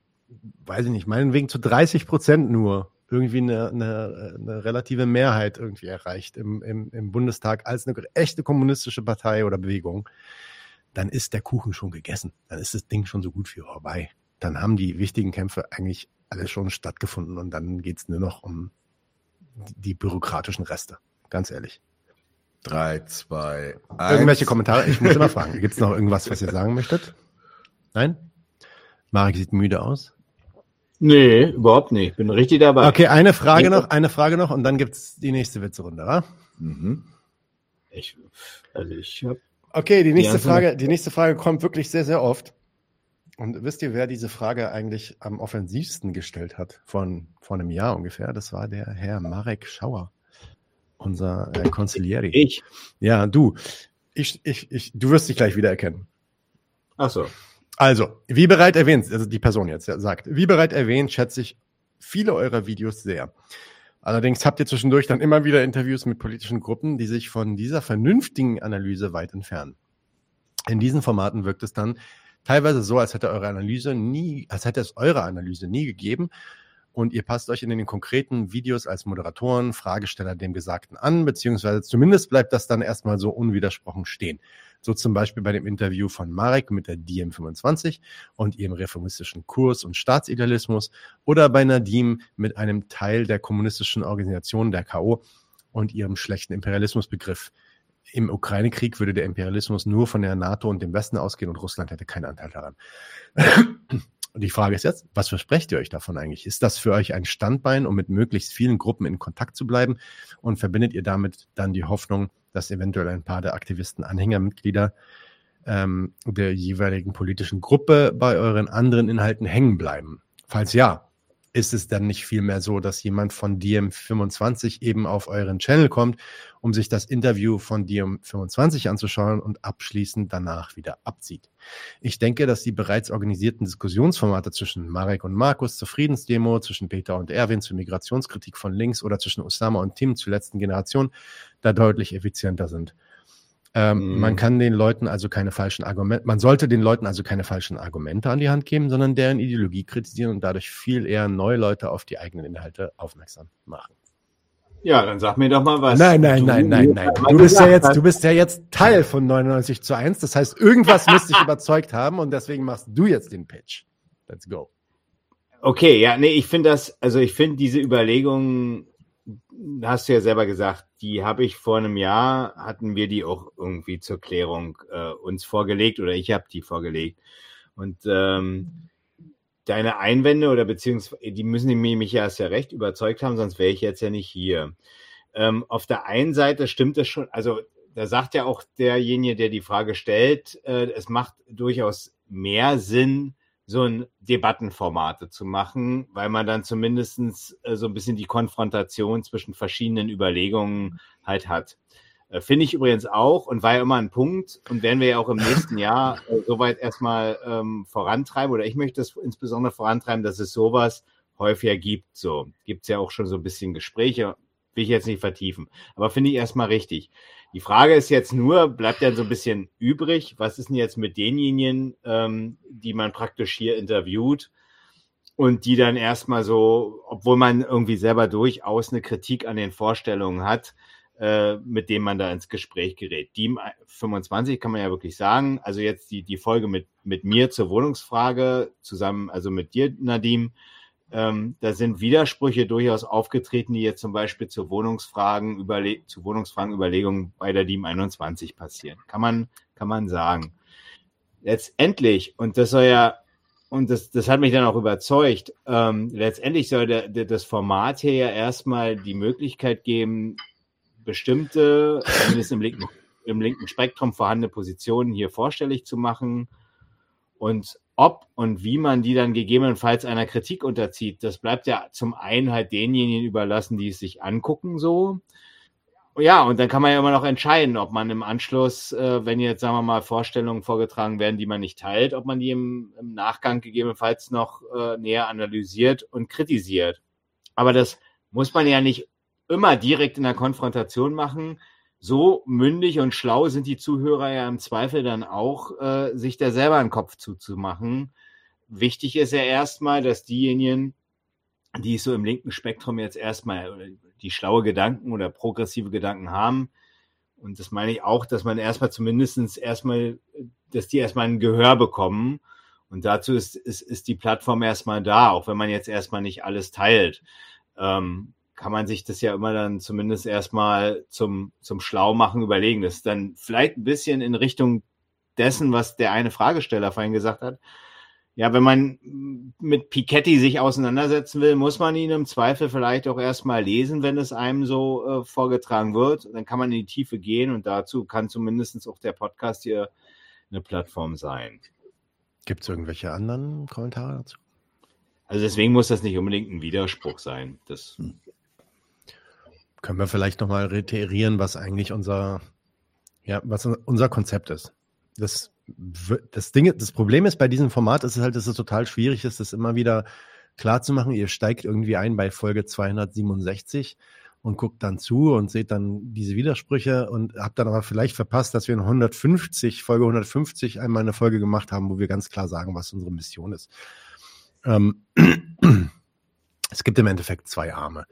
weiß ich nicht, meinetwegen zu 30 Prozent nur irgendwie eine, eine, eine relative Mehrheit irgendwie erreicht im, im, im Bundestag als eine echte kommunistische Partei oder Bewegung, dann ist der Kuchen schon gegessen. Dann ist das Ding schon so gut wie vorbei. Dann haben die wichtigen Kämpfe eigentlich alle schon stattgefunden und dann geht's nur noch um die bürokratischen Reste. Ganz ehrlich. Drei, zwei, eins. Irgendwelche Kommentare? Ich muss immer fragen. Gibt es noch irgendwas, was ihr sagen möchtet? Nein? Marek sieht müde aus. Nee, überhaupt nicht. Bin richtig dabei. Okay, eine Frage noch, eine Frage noch und dann gibt's die nächste Witzerunde, wa? Mhm. Ich, also ich hab Okay, die nächste die Frage, die nächste Frage kommt wirklich sehr, sehr oft. Und wisst ihr, wer diese Frage eigentlich am offensivsten gestellt hat? Von, von einem Jahr ungefähr. Das war der Herr Marek Schauer. Unser äh, Consiglieri. Ich? Ja, du. Ich, ich, ich, du wirst dich gleich wiedererkennen. Ach so. Also, wie bereits erwähnt, also die Person jetzt sagt, wie bereits erwähnt, schätze ich viele eurer Videos sehr. Allerdings habt ihr zwischendurch dann immer wieder Interviews mit politischen Gruppen, die sich von dieser vernünftigen Analyse weit entfernen. In diesen Formaten wirkt es dann teilweise so, als hätte eure Analyse nie, als hätte es eure Analyse nie gegeben und ihr passt euch in den konkreten Videos als Moderatoren, Fragesteller dem Gesagten an, beziehungsweise zumindest bleibt das dann erstmal so unwidersprochen stehen. So zum Beispiel bei dem Interview von Marek mit der DM25 und ihrem reformistischen Kurs und Staatsidealismus oder bei Nadim mit einem Teil der kommunistischen Organisation der K.O. und ihrem schlechten Imperialismusbegriff. Im Ukraine-Krieg würde der Imperialismus nur von der NATO und dem Westen ausgehen und Russland hätte keinen Anteil daran. Und die Frage ist jetzt, was versprecht ihr euch davon eigentlich? Ist das für euch ein Standbein, um mit möglichst vielen Gruppen in Kontakt zu bleiben? Und verbindet ihr damit dann die Hoffnung, dass eventuell ein paar der Aktivisten Anhängermitglieder ähm, der jeweiligen politischen Gruppe bei euren anderen Inhalten hängen bleiben? Falls ja, ist es dann nicht vielmehr so, dass jemand von DM25 eben auf euren Channel kommt, um sich das Interview von DM25 anzuschauen und abschließend danach wieder abzieht? Ich denke, dass die bereits organisierten Diskussionsformate zwischen Marek und Markus zur Friedensdemo, zwischen Peter und Erwin zur Migrationskritik von links oder zwischen Osama und Tim zur letzten Generation da deutlich effizienter sind. Ähm, mm. Man kann den Leuten also keine falschen Argumente, man sollte den Leuten also keine falschen Argumente an die Hand geben, sondern deren Ideologie kritisieren und dadurch viel eher neue Leute auf die eigenen Inhalte aufmerksam machen. Ja, dann sag mir doch mal was. Nein, nein, nein, nein, nein. Du bist ja jetzt, du bist ja jetzt Teil von 99 zu 1. Das heißt, irgendwas müsste dich überzeugt haben und deswegen machst du jetzt den Pitch. Let's go. Okay, ja, nee, ich finde das, also ich finde diese Überlegungen hast du ja selber gesagt, die habe ich vor einem Jahr, hatten wir die auch irgendwie zur Klärung äh, uns vorgelegt oder ich habe die vorgelegt. Und ähm, deine Einwände oder beziehungsweise, die müssen mich ja erst recht überzeugt haben, sonst wäre ich jetzt ja nicht hier. Ähm, auf der einen Seite stimmt es schon, also da sagt ja auch derjenige, der die Frage stellt, äh, es macht durchaus mehr Sinn, so ein Debattenformate zu machen, weil man dann zumindestens äh, so ein bisschen die Konfrontation zwischen verschiedenen Überlegungen halt hat. Äh, Finde ich übrigens auch und war ja immer ein Punkt und werden wir ja auch im nächsten Jahr äh, soweit erstmal ähm, vorantreiben oder ich möchte es insbesondere vorantreiben, dass es sowas häufiger gibt. So gibt es ja auch schon so ein bisschen Gespräche, will ich jetzt nicht vertiefen, aber finde ich erstmal richtig. Die Frage ist jetzt nur, bleibt ja so ein bisschen übrig, was ist denn jetzt mit denjenigen, ähm, die man praktisch hier interviewt und die dann erstmal so, obwohl man irgendwie selber durchaus eine Kritik an den Vorstellungen hat, äh, mit dem man da ins Gespräch gerät. Die 25 kann man ja wirklich sagen, also jetzt die, die Folge mit, mit mir zur Wohnungsfrage zusammen, also mit dir, Nadim, ähm, da sind Widersprüche durchaus aufgetreten, die jetzt zum Beispiel zu Wohnungsfragen, Überle zu Wohnungsfragen Überlegungen bei der DIEM 21 passieren. Kann man, kann man sagen. Letztendlich, und das soll ja, und das, das hat mich dann auch überzeugt, ähm, letztendlich soll der, der, das Format hier ja erstmal die Möglichkeit geben, bestimmte, zumindest im linken, im linken Spektrum vorhandene Positionen hier vorstellig zu machen und ob und wie man die dann gegebenenfalls einer Kritik unterzieht, das bleibt ja zum einen halt denjenigen überlassen, die es sich angucken, so. Ja, und dann kann man ja immer noch entscheiden, ob man im Anschluss, äh, wenn jetzt, sagen wir mal, Vorstellungen vorgetragen werden, die man nicht teilt, ob man die im, im Nachgang gegebenenfalls noch äh, näher analysiert und kritisiert. Aber das muss man ja nicht immer direkt in der Konfrontation machen so mündig und schlau sind die Zuhörer ja im Zweifel dann auch, äh, sich da selber einen Kopf zuzumachen. Wichtig ist ja erstmal, dass diejenigen, die so im linken Spektrum jetzt erstmal die schlaue Gedanken oder progressive Gedanken haben, und das meine ich auch, dass man erstmal zumindestens erstmal, dass die erstmal ein Gehör bekommen. Und dazu ist, ist, ist die Plattform erstmal da, auch wenn man jetzt erstmal nicht alles teilt. Ähm, kann man sich das ja immer dann zumindest erstmal zum, zum Schlaumachen überlegen. Das ist dann vielleicht ein bisschen in Richtung dessen, was der eine Fragesteller vorhin gesagt hat. Ja, wenn man mit Piketty sich auseinandersetzen will, muss man ihn im Zweifel vielleicht auch erstmal lesen, wenn es einem so äh, vorgetragen wird. Dann kann man in die Tiefe gehen und dazu kann zumindest auch der Podcast hier eine Plattform sein. Gibt es irgendwelche anderen Kommentare dazu? Also deswegen muss das nicht unbedingt ein Widerspruch sein. Das hm. Können wir vielleicht nochmal reiterieren, was eigentlich unser, ja, was unser Konzept ist. Das, das Ding, das Problem ist bei diesem Format, ist halt, dass es total schwierig ist, das immer wieder klar zu machen. Ihr steigt irgendwie ein bei Folge 267 und guckt dann zu und seht dann diese Widersprüche und habt dann aber vielleicht verpasst, dass wir in 150, Folge 150 einmal eine Folge gemacht haben, wo wir ganz klar sagen, was unsere Mission ist. Ähm, es gibt im Endeffekt zwei Arme.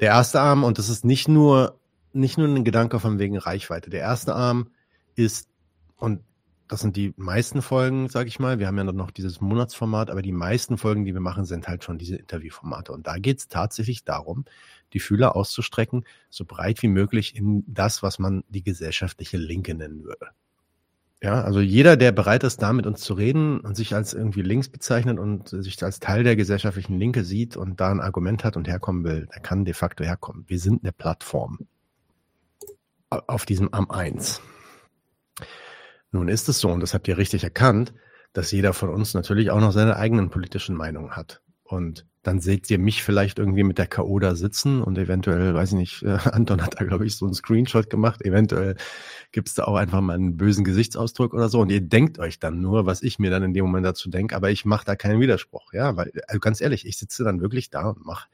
Der erste Arm, und das ist nicht nur, nicht nur ein Gedanke von wegen Reichweite. Der erste Arm ist, und das sind die meisten Folgen, sage ich mal. Wir haben ja noch dieses Monatsformat, aber die meisten Folgen, die wir machen, sind halt schon diese Interviewformate. Und da geht es tatsächlich darum, die Fühler auszustrecken, so breit wie möglich in das, was man die gesellschaftliche Linke nennen würde. Ja, also jeder, der bereit ist, da mit uns zu reden und sich als irgendwie links bezeichnet und sich als Teil der gesellschaftlichen Linke sieht und da ein Argument hat und herkommen will, der kann de facto herkommen. Wir sind eine Plattform auf diesem Am 1. Nun ist es so, und das habt ihr richtig erkannt, dass jeder von uns natürlich auch noch seine eigenen politischen Meinungen hat. Und dann seht ihr mich vielleicht irgendwie mit der K.O. da sitzen und eventuell, weiß ich nicht, äh, Anton hat da, glaube ich, so einen Screenshot gemacht. Eventuell gibt es da auch einfach mal einen bösen Gesichtsausdruck oder so. Und ihr denkt euch dann nur, was ich mir dann in dem Moment dazu denke, aber ich mache da keinen Widerspruch. Ja, weil, also ganz ehrlich, ich sitze dann wirklich da und mache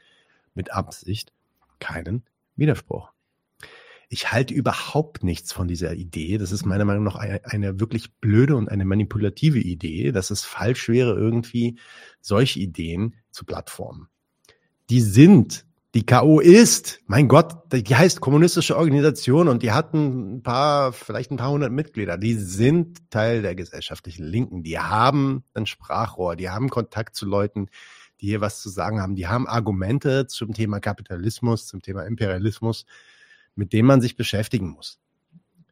mit Absicht keinen Widerspruch. Ich halte überhaupt nichts von dieser Idee. Das ist meiner Meinung nach eine, eine, wirklich blöde und eine manipulative Idee, dass es falsch wäre, irgendwie solche Ideen zu Plattformen. Die sind, die KO ist, mein Gott, die heißt kommunistische Organisation und die hatten ein paar, vielleicht ein paar hundert Mitglieder. Die sind Teil der gesellschaftlichen Linken. Die haben ein Sprachrohr, die haben Kontakt zu Leuten, die hier was zu sagen haben. Die haben Argumente zum Thema Kapitalismus, zum Thema Imperialismus mit dem man sich beschäftigen muss.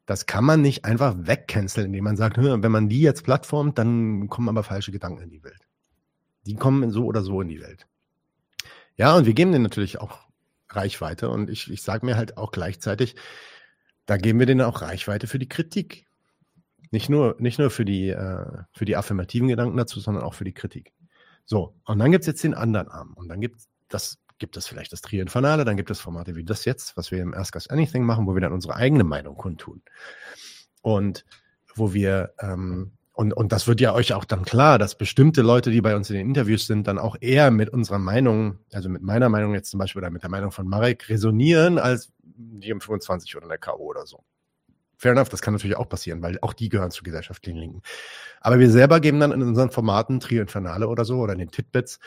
Das kann man nicht einfach wegcanceln, indem man sagt, wenn man die jetzt plattformt, dann kommen aber falsche Gedanken in die Welt. Die kommen so oder so in die Welt. Ja, und wir geben denen natürlich auch Reichweite und ich, ich sage mir halt auch gleichzeitig, da geben wir denen auch Reichweite für die Kritik. Nicht nur, nicht nur für, die, äh, für die affirmativen Gedanken dazu, sondern auch für die Kritik. So, und dann gibt es jetzt den anderen Arm. Und dann gibt es das gibt es vielleicht das Trio Infernale, dann gibt es Formate wie das jetzt, was wir im Ask Us Anything machen, wo wir dann unsere eigene Meinung kundtun. Und wo wir, ähm, und, und das wird ja euch auch dann klar, dass bestimmte Leute, die bei uns in den Interviews sind, dann auch eher mit unserer Meinung, also mit meiner Meinung jetzt zum Beispiel oder mit der Meinung von Marek resonieren, als die im 25 oder in der K.O. oder so. Fair enough, das kann natürlich auch passieren, weil auch die gehören zu gesellschaftlichen Linken. Aber wir selber geben dann in unseren Formaten Trio Infernale oder so oder in den Titbits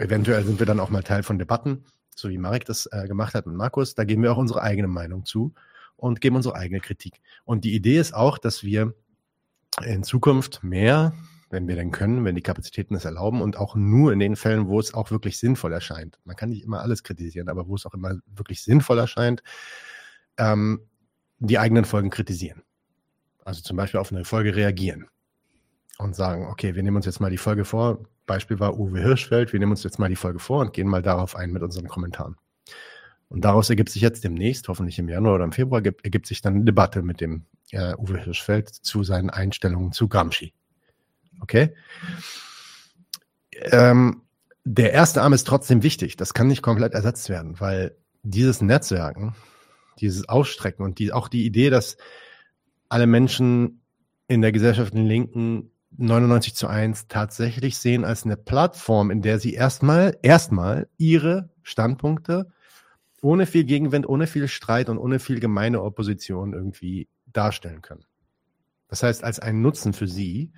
Eventuell sind wir dann auch mal Teil von Debatten, so wie Marek das äh, gemacht hat mit Markus. Da geben wir auch unsere eigene Meinung zu und geben unsere eigene Kritik. Und die Idee ist auch, dass wir in Zukunft mehr, wenn wir denn können, wenn die Kapazitäten es erlauben und auch nur in den Fällen, wo es auch wirklich sinnvoll erscheint. Man kann nicht immer alles kritisieren, aber wo es auch immer wirklich sinnvoll erscheint, ähm, die eigenen Folgen kritisieren. Also zum Beispiel auf eine Folge reagieren und sagen, okay, wir nehmen uns jetzt mal die Folge vor, Beispiel war Uwe Hirschfeld. Wir nehmen uns jetzt mal die Folge vor und gehen mal darauf ein mit unseren Kommentaren. Und daraus ergibt sich jetzt demnächst, hoffentlich im Januar oder im Februar, ergibt sich dann eine Debatte mit dem äh, Uwe Hirschfeld zu seinen Einstellungen zu Gramsci. Okay? Ähm, der erste Arm ist trotzdem wichtig. Das kann nicht komplett ersetzt werden, weil dieses Netzwerken, dieses Ausstrecken und die, auch die Idee, dass alle Menschen in der Gesellschaft den Linken 99 zu 1 tatsächlich sehen als eine Plattform, in der sie erstmal, erstmal ihre Standpunkte ohne viel Gegenwind, ohne viel Streit und ohne viel gemeine Opposition irgendwie darstellen können. Das heißt, als einen Nutzen für sie,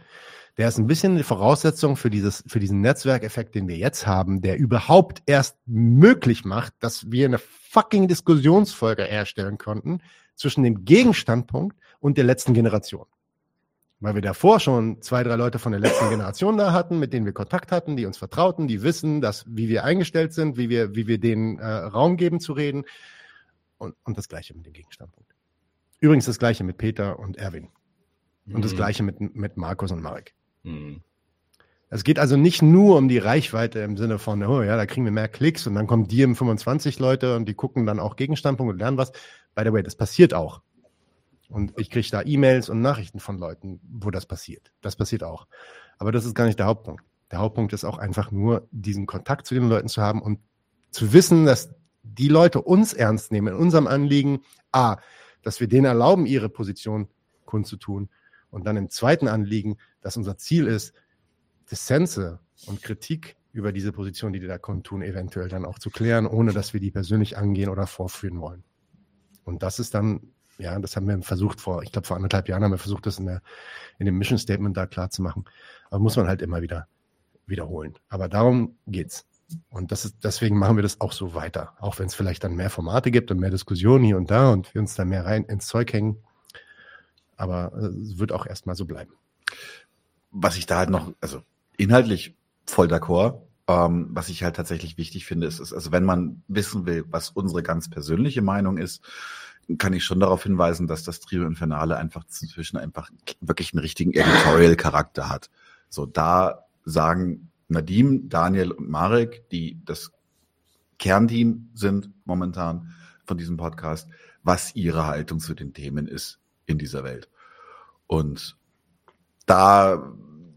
der ist ein bisschen die Voraussetzung für dieses, für diesen Netzwerkeffekt, den wir jetzt haben, der überhaupt erst möglich macht, dass wir eine fucking Diskussionsfolge herstellen konnten zwischen dem Gegenstandpunkt und der letzten Generation weil wir davor schon zwei, drei Leute von der letzten Generation da hatten, mit denen wir Kontakt hatten, die uns vertrauten, die wissen, dass, wie wir eingestellt sind, wie wir, wie wir denen äh, Raum geben zu reden. Und, und das Gleiche mit dem Gegenstandpunkt. Übrigens das Gleiche mit Peter und Erwin. Und mhm. das Gleiche mit, mit Markus und Marek. Mhm. Es geht also nicht nur um die Reichweite im Sinne von, oh ja, da kriegen wir mehr Klicks und dann kommen die im 25 Leute und die gucken dann auch Gegenstandpunkt und lernen was. By the way, das passiert auch. Und ich kriege da E-Mails und Nachrichten von Leuten, wo das passiert. Das passiert auch. Aber das ist gar nicht der Hauptpunkt. Der Hauptpunkt ist auch einfach nur, diesen Kontakt zu den Leuten zu haben und zu wissen, dass die Leute uns ernst nehmen in unserem Anliegen, a, dass wir denen erlauben, ihre Position kundzutun und dann im zweiten Anliegen, dass unser Ziel ist, Dissense und Kritik über diese Position, die die da kundtun, eventuell dann auch zu klären, ohne dass wir die persönlich angehen oder vorführen wollen. Und das ist dann, ja, das haben wir versucht vor, ich glaube vor anderthalb Jahren haben wir versucht, das in, der, in dem Mission Statement da klar zu machen. Aber muss man halt immer wieder wiederholen. Aber darum geht's. Und das ist, deswegen machen wir das auch so weiter. Auch wenn es vielleicht dann mehr Formate gibt und mehr Diskussionen hier und da und wir uns da mehr rein ins Zeug hängen. Aber äh, es wird auch erstmal so bleiben. Was ich da halt noch, also inhaltlich voll d'accord. Ähm, was ich halt tatsächlich wichtig finde, ist, ist, also wenn man wissen will, was unsere ganz persönliche Meinung ist, kann ich schon darauf hinweisen, dass das Trio Infernale einfach zwischen einfach wirklich einen richtigen Editorial-Charakter hat. So, da sagen Nadim, Daniel und Marek, die das Kernteam sind momentan von diesem Podcast, was ihre Haltung zu den Themen ist in dieser Welt. Und da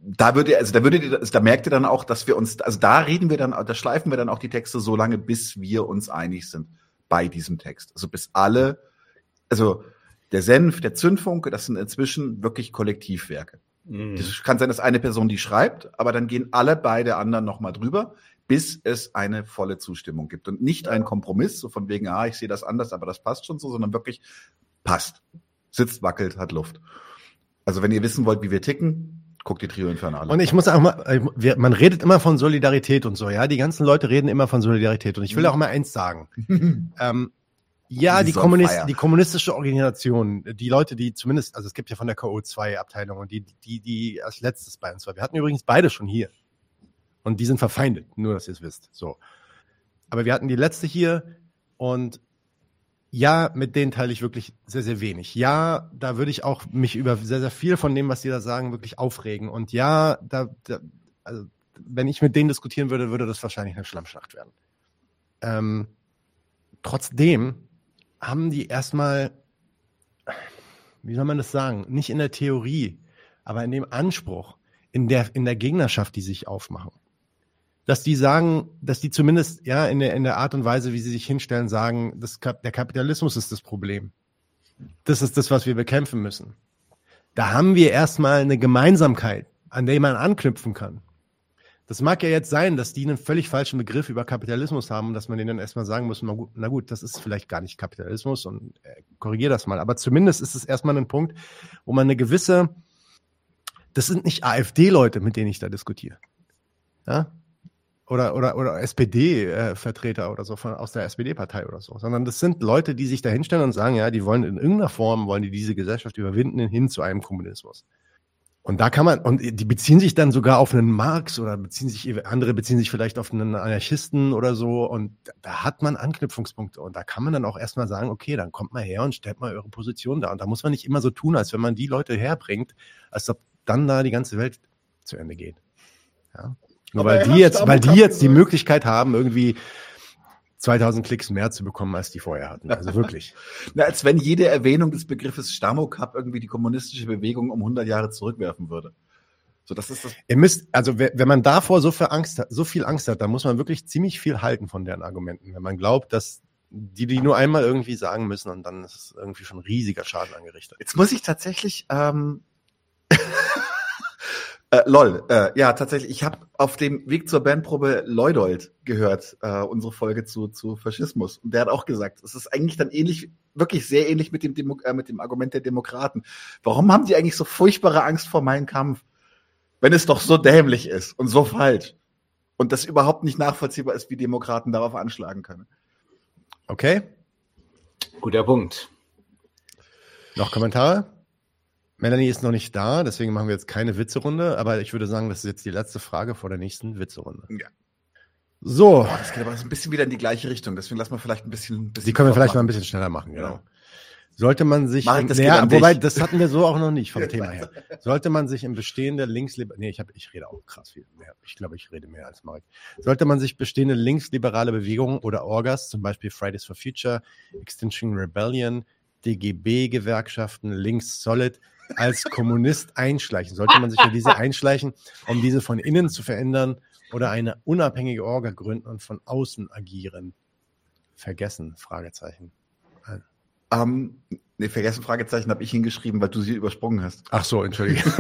da würde, also da würde, also da merkt ihr dann auch, dass wir uns, also da reden wir dann, da schleifen wir dann auch die Texte so lange, bis wir uns einig sind bei diesem Text. Also bis alle, also der Senf, der Zündfunke, das sind inzwischen wirklich Kollektivwerke. Mhm. Das kann sein, dass eine Person die schreibt, aber dann gehen alle beide anderen nochmal drüber, bis es eine volle Zustimmung gibt. Und nicht ein Kompromiss, so von wegen, ah, ich sehe das anders, aber das passt schon so, sondern wirklich passt. Sitzt, wackelt, hat Luft. Also wenn ihr wissen wollt, wie wir ticken, Guck die Trio Infernale. Und ich muss auch mal, äh, man redet immer von Solidarität und so, ja. Die ganzen Leute reden immer von Solidarität. Und ich will mhm. auch mal eins sagen. ähm, ja, die, Kommunist, die kommunistische Organisation, die Leute, die zumindest, also es gibt ja von der KO2-Abteilung und die, die, die als letztes bei uns war. Wir hatten übrigens beide schon hier. Und die sind verfeindet, nur dass ihr es wisst. So. Aber wir hatten die letzte hier und ja, mit denen teile ich wirklich sehr, sehr wenig. Ja, da würde ich auch mich über sehr, sehr viel von dem, was die da sagen, wirklich aufregen. Und ja, da, da also, wenn ich mit denen diskutieren würde, würde das wahrscheinlich eine Schlammschlacht werden. Ähm, trotzdem haben die erstmal, wie soll man das sagen, nicht in der Theorie, aber in dem Anspruch, in der, in der Gegnerschaft, die sich aufmachen dass die sagen, dass die zumindest ja in der, in der Art und Weise, wie sie sich hinstellen, sagen, das, der Kapitalismus ist das Problem. Das ist das, was wir bekämpfen müssen. Da haben wir erstmal eine Gemeinsamkeit, an der man anknüpfen kann. Das mag ja jetzt sein, dass die einen völlig falschen Begriff über Kapitalismus haben, dass man denen dann erstmal sagen muss, na gut, das ist vielleicht gar nicht Kapitalismus und äh, korrigier das mal. Aber zumindest ist es erstmal ein Punkt, wo man eine gewisse, das sind nicht AfD-Leute, mit denen ich da diskutiere. Ja? oder, oder, oder SPD-Vertreter oder so von, aus der SPD-Partei oder so, sondern das sind Leute, die sich da hinstellen und sagen, ja, die wollen in irgendeiner Form, wollen die diese Gesellschaft überwinden hin zu einem Kommunismus. Und da kann man, und die beziehen sich dann sogar auf einen Marx oder beziehen sich, andere beziehen sich vielleicht auf einen Anarchisten oder so. Und da hat man Anknüpfungspunkte. Und da kann man dann auch erstmal sagen, okay, dann kommt mal her und stellt mal eure Position da. Und da muss man nicht immer so tun, als wenn man die Leute herbringt, als ob dann da die ganze Welt zu Ende geht. Ja. Nur weil die jetzt, weil die jetzt die Möglichkeit haben, irgendwie 2000 Klicks mehr zu bekommen, als die vorher hatten. Also wirklich. Na, als wenn jede Erwähnung des Begriffes Stammocup irgendwie die kommunistische Bewegung um 100 Jahre zurückwerfen würde. So, das ist das. Ihr müsst, also wenn man davor so viel Angst hat, so viel Angst hat, dann muss man wirklich ziemlich viel halten von deren Argumenten. Wenn man glaubt, dass die die nur einmal irgendwie sagen müssen und dann ist es irgendwie schon riesiger Schaden angerichtet. Jetzt muss ich tatsächlich ähm, Äh, lol, äh, ja, tatsächlich. Ich habe auf dem Weg zur Bandprobe Leudold gehört, äh, unsere Folge zu, zu Faschismus. Und der hat auch gesagt, es ist eigentlich dann ähnlich, wirklich sehr ähnlich mit dem, Demo äh, mit dem Argument der Demokraten. Warum haben die eigentlich so furchtbare Angst vor meinem Kampf, wenn es doch so dämlich ist und so falsch? Und das überhaupt nicht nachvollziehbar ist, wie Demokraten darauf anschlagen können. Okay. Guter Punkt. Noch Kommentare? Melanie ist noch nicht da, deswegen machen wir jetzt keine Witzerunde, aber ich würde sagen, das ist jetzt die letzte Frage vor der nächsten Witzerunde. Ja. So. Oh, das geht aber ein bisschen wieder in die gleiche Richtung, deswegen lassen wir vielleicht ein bisschen. Ein bisschen die können wir vielleicht machen. mal ein bisschen schneller machen, genau. genau. Sollte man sich, Marek, das naja, wobei, das hatten wir so auch noch nicht vom Thema her. Sollte man sich im bestehende linksliberale, nee, ich habe, ich rede auch krass viel mehr. Ich glaube, ich rede mehr als Marek. Sollte man sich bestehende linksliberale Bewegungen oder Orgas, zum Beispiel Fridays for Future, Extinction Rebellion, DGB-Gewerkschaften, Links Solid, als Kommunist einschleichen? Sollte man sich in diese einschleichen, um diese von innen zu verändern oder eine unabhängige Orga gründen und von außen agieren? vergessen? Fragezeichen. Ähm, nee, vergessen Fragezeichen habe ich hingeschrieben, weil du sie übersprungen hast. Ach so, entschuldige.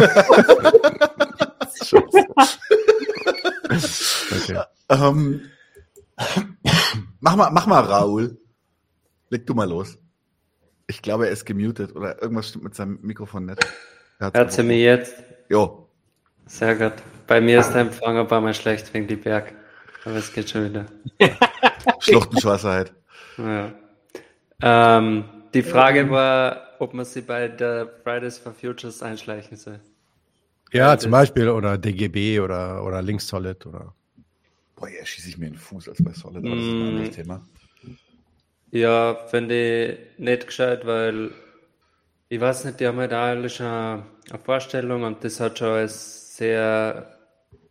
okay. Ähm, mach mal, mach mal, Raul. Leg du mal los. Ich glaube, er ist gemutet oder irgendwas stimmt mit seinem Mikrofon nicht. Er Hört ihr mich jetzt? Jo. Sehr gut. Bei mir ist der Empfang ein paar Mal schlecht wegen die Berg. Aber es geht schon wieder. Schluchtenschwasserheit. Ja. Ähm, die Frage war, ob man sie bei der Fridays for Futures einschleichen soll. Ja, zum Beispiel oder DGB oder, oder Links Solid oder. Boah, hier schieße ich mir in den Fuß als bei Solid, aber das ist ein Mm. anderes Thema. Ja, finde ich nicht gescheit, weil ich weiß nicht, die haben halt auch alle schon eine Vorstellung und das hat schon alles sehr,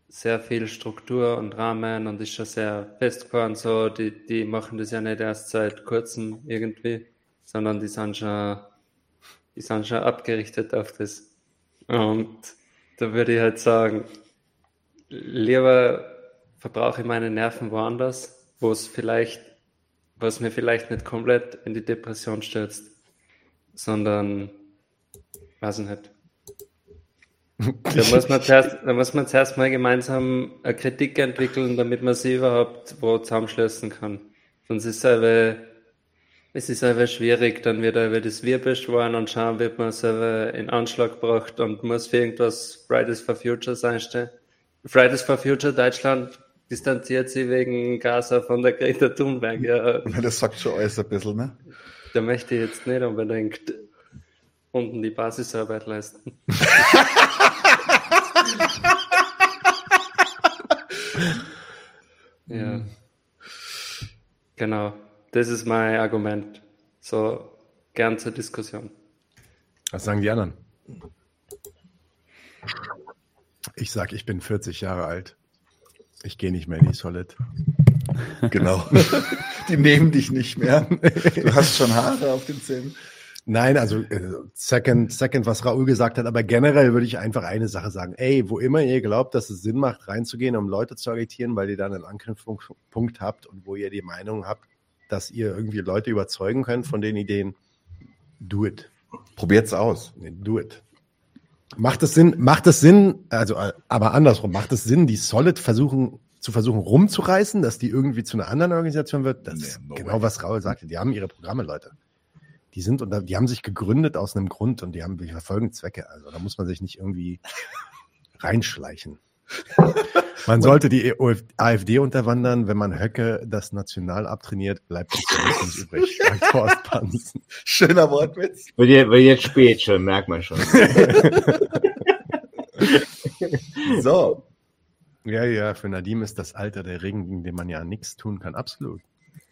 sehr viel Struktur und Rahmen und ist schon sehr festgefahren. So, die, die machen das ja nicht erst seit kurzem irgendwie, sondern die sind schon, die sind schon abgerichtet auf das. Und da würde ich halt sagen, lieber verbrauche ich meine Nerven woanders, wo es vielleicht was mir vielleicht nicht komplett in die Depression stürzt, sondern, weiß ich nicht. Da muss man zuerst, da muss man zuerst mal gemeinsam eine Kritik entwickeln, damit man sie überhaupt wo zusammenschließen kann. Sonst ist es aber, es ist aber schwierig, dann wird über das Wir beschworen und schauen, wird man selber in Anschlag gebracht und muss für irgendwas Fridays for Futures einstellen. Fridays for Future Deutschland distanziert sich wegen Gaza von der Greta Thunberg. Ja, Das sagt schon alles ein bisschen, ne? da möchte ich jetzt nicht unbedingt unten die Basisarbeit leisten. ja. Genau. Das ist mein Argument. So gern zur Diskussion. Was sagen die anderen? Ich sag, ich bin 40 Jahre alt. Ich gehe nicht mehr in die Solid. Genau. Die nehmen dich nicht mehr. Du hast schon Haare auf den Zähnen. Nein, also äh, second, second, was Raoul gesagt hat, aber generell würde ich einfach eine Sache sagen. Ey, wo immer ihr glaubt, dass es Sinn macht, reinzugehen, um Leute zu agitieren, weil ihr dann einen Anknüpfungspunkt habt und wo ihr die Meinung habt, dass ihr irgendwie Leute überzeugen könnt von den Ideen, do it. Probiert's aus. Nee, do it. Macht es Sinn, macht es Sinn, also äh, aber andersrum, macht es Sinn, die Solid versuchen zu versuchen rumzureißen, dass die irgendwie zu einer anderen Organisation wird? Das Nee, ist no genau way. was Raul sagte. Die haben ihre Programme, Leute. Die sind und die haben sich gegründet aus einem Grund und die haben die verfolgen Zwecke. Also da muss man sich nicht irgendwie reinschleichen. Man sollte die AfD unterwandern, wenn man Höcke das National abtrainiert, bleibt nichts übrig. Schöner Wortwitz. Wird jetzt, wird jetzt spät schon, merkt man schon. So. Ja, ja, für Nadim ist das Alter der Regen, gegen den man ja nichts tun kann. Absolut.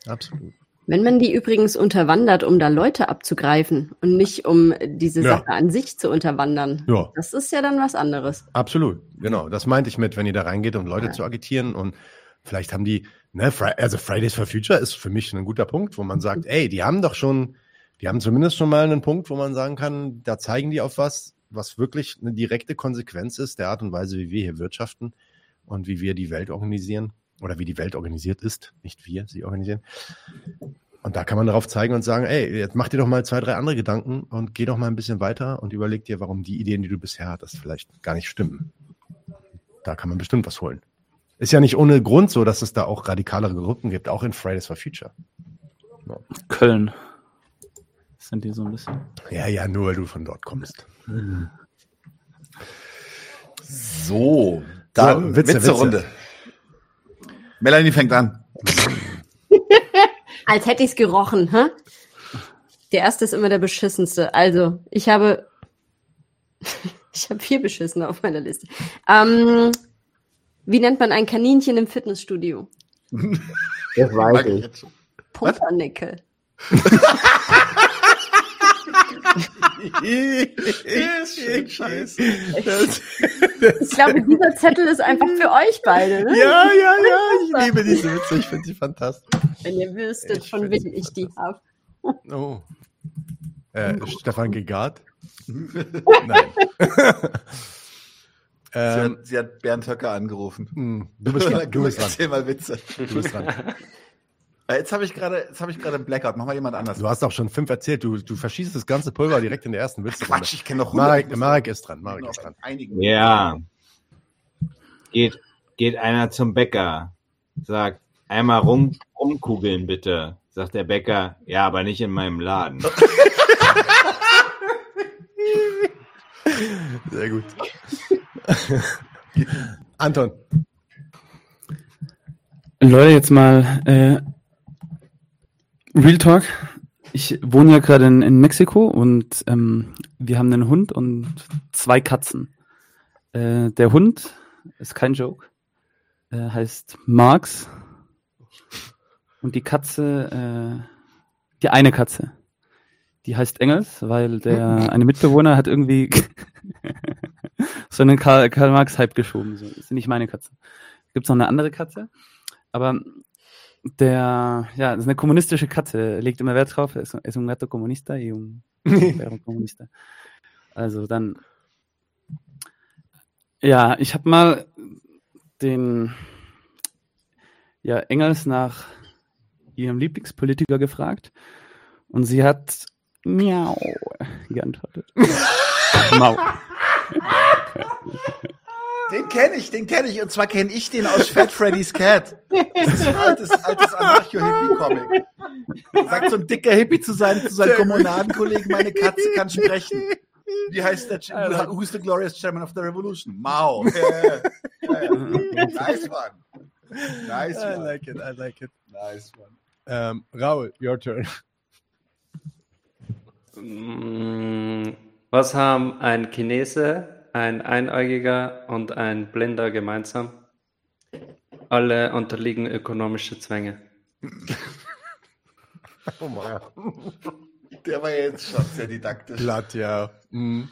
Absolut. Wenn man die übrigens unterwandert, um da Leute abzugreifen und nicht um diese Ja. Sache an sich zu unterwandern, Ja. das ist ja dann was anderes. Absolut, genau. Das meinte ich mit, wenn ihr da reingeht, um Leute Ja. zu agitieren und vielleicht haben die, ne, also Fridays for Future ist für mich ein guter Punkt, wo man sagt, ey, die haben doch schon, die haben zumindest schon mal einen Punkt, wo man sagen kann, da zeigen die auf was, was wirklich eine direkte Konsequenz ist der Art und Weise, wie wir hier wirtschaften und wie wir die Welt organisieren oder wie die Welt organisiert ist, nicht wir sie organisieren. Und da kann man darauf zeigen und sagen, ey, jetzt mach dir doch mal zwei, drei andere Gedanken und geh doch mal ein bisschen weiter und überleg dir, warum die Ideen, die du bisher hattest, vielleicht gar nicht stimmen. Da kann man bestimmt was holen. Ist ja nicht ohne Grund so, dass es da auch radikalere Gruppen gibt, auch in Fridays for Future. Köln. Sind die so ein bisschen. Ja, ja, nur weil du von dort kommst. So. Dann So, Witze, Witze-Runde. Melanie fängt an. Als hätte ich es gerochen, hä? Der erste ist immer der beschissenste. Also, ich habe, ich habe vier beschissene auf meiner Liste. Ähm, wie nennt man ein Kaninchen im Fitnessstudio? Das weiß ich. Pumpernickel. Scheiße. Ich glaube, dieser Zettel ist einfach für euch beide. Ne? Ja, ja, ja, ich liebe diese Witze, ich finde sie fantastisch. Wenn ihr wüsstet, Ich von wem die ich die habe. Oh. Äh, Stefan Gegard? Nein. Sie, ähm, hat, sie hat Bernd Höcker angerufen. hm, du bist dran. Du bist dran. Erzähl mal Witze. Du bist dran. Äh, Jetzt habe ich gerade, jetzt habe ich gerade einen Blackout. Mach mal jemand anders. Du hast auch schon fünf erzählt. Du, du verschießt das ganze Pulver direkt in der ersten Witzrunde. Quatsch, ich kenne noch Marek, Marek ist dran. Marek ist dran. Ja. Geht, geht einer zum Bäcker, sagt, einmal rum, rumkugeln bitte. Sagt der Bäcker, ja, aber nicht in meinem Laden. Sehr gut. Anton. Leute, jetzt mal äh, Real Talk. Ich wohne ja gerade in, in Mexiko und ähm, wir haben einen Hund und zwei Katzen. Äh, der Hund ist kein Joke, äh, heißt Marx und die Katze, äh, die eine Katze, die heißt Engels, weil der eine Mitbewohner hat irgendwie so einen Karl, Karl Marx Hype geschoben. So. Das ist nicht meine Katze. Gibt es noch eine andere Katze? Aber der, ja, das ist eine kommunistische Katze, legt immer Wert drauf, es ist un gato comunista y un perro comunista. Also dann, ja, ich habe mal den, ja, Engels nach ihrem Lieblingspolitiker gefragt und sie hat Miau geantwortet. Mau. Den kenne ich, den kenne ich. Und zwar kenne ich den aus Fat Freddy's Cat. Das ist ein altes, altes Anarcho-Hippie-Comic. Sagt so ein dicker Hippie zu seinen, zu seinen Kommunadenkollegen, meine Katze kann sprechen. Wie heißt der? Ch- Who's the glorious chairman of the revolution? Mao. Yeah. Nice one. Nice I one. like it, I like it. Nice one. Ähm, Raul, your turn. Mm, Was haben ein Chinese, ein Einäugiger und ein Blinder gemeinsam? Alle unterliegen ökonomische Zwänge. Oh mein. Der war ja jetzt schon sehr didaktisch. Platt, ja. Mhm.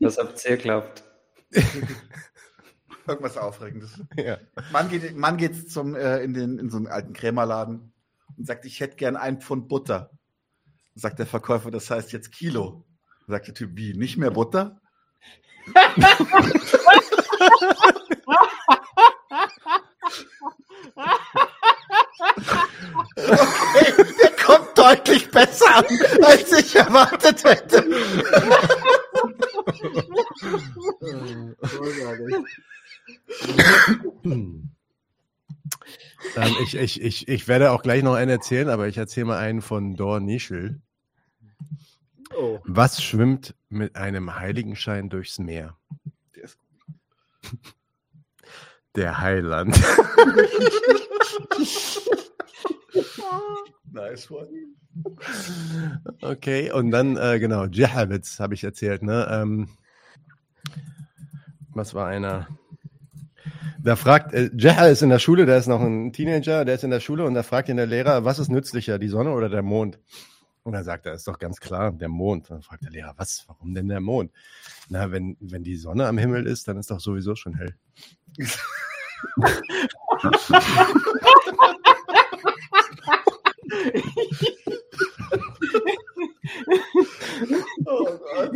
Was habt ihr glaubt? Irgendwas Aufregendes. ja. Mann geht, Mann geht zum, äh, in, den, in so einen alten Krämerladen und sagt, ich hätte gern ein Pfund Butter. Sagt der Verkäufer, das heißt jetzt Kilo. Sagt der Typ, wie, nicht mehr Butter? Okay, der kommt deutlich besser an, als ich erwartet hätte. Ähm, ich, ich, ich, ich werde auch gleich noch einen erzählen, aber ich erzähle mal einen von Dor Nischel. Oh. Was schwimmt mit einem Heiligenschein durchs Meer? Der ist Der Heiland. Nice one. Okay, und dann, äh, genau, Jehavitz habe ich erzählt, ne? Ähm, was war einer? Da fragt, äh, Jeha ist in der Schule, der ist noch ein Teenager, der ist in der Schule und da fragt ihn der Lehrer, was ist nützlicher, die Sonne oder der Mond? Und dann sagt er, ist doch ganz klar, der Mond. Und dann fragt der Lehrer, was, warum denn der Mond? Na, wenn, wenn die Sonne am Himmel ist, dann ist doch sowieso schon hell. Oh Gott.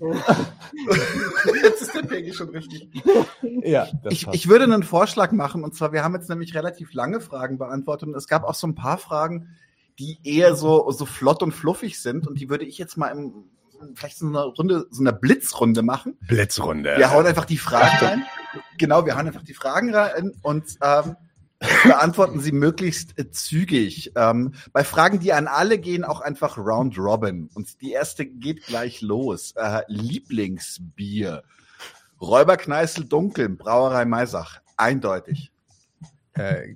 Jetzt ist der Peggy schon richtig. Ja, das Ich, ich würde einen Vorschlag machen, und zwar, wir haben jetzt nämlich relativ lange Fragen beantwortet und es gab auch so ein paar Fragen, die eher so, so flott und fluffig sind und die würde ich jetzt mal im, vielleicht so eine Runde, so eine Blitzrunde machen. Blitzrunde. Wir hauen einfach die Fragen rein. Genau, wir hauen einfach die Fragen rein und ähm, beantworten sie möglichst äh, zügig. Ähm, bei Fragen, die an alle gehen, auch einfach Round Robin. Und die erste geht gleich los. Äh, Lieblingsbier. Räuberkneißl Dunkel, Brauerei Maisach. Eindeutig. Äh,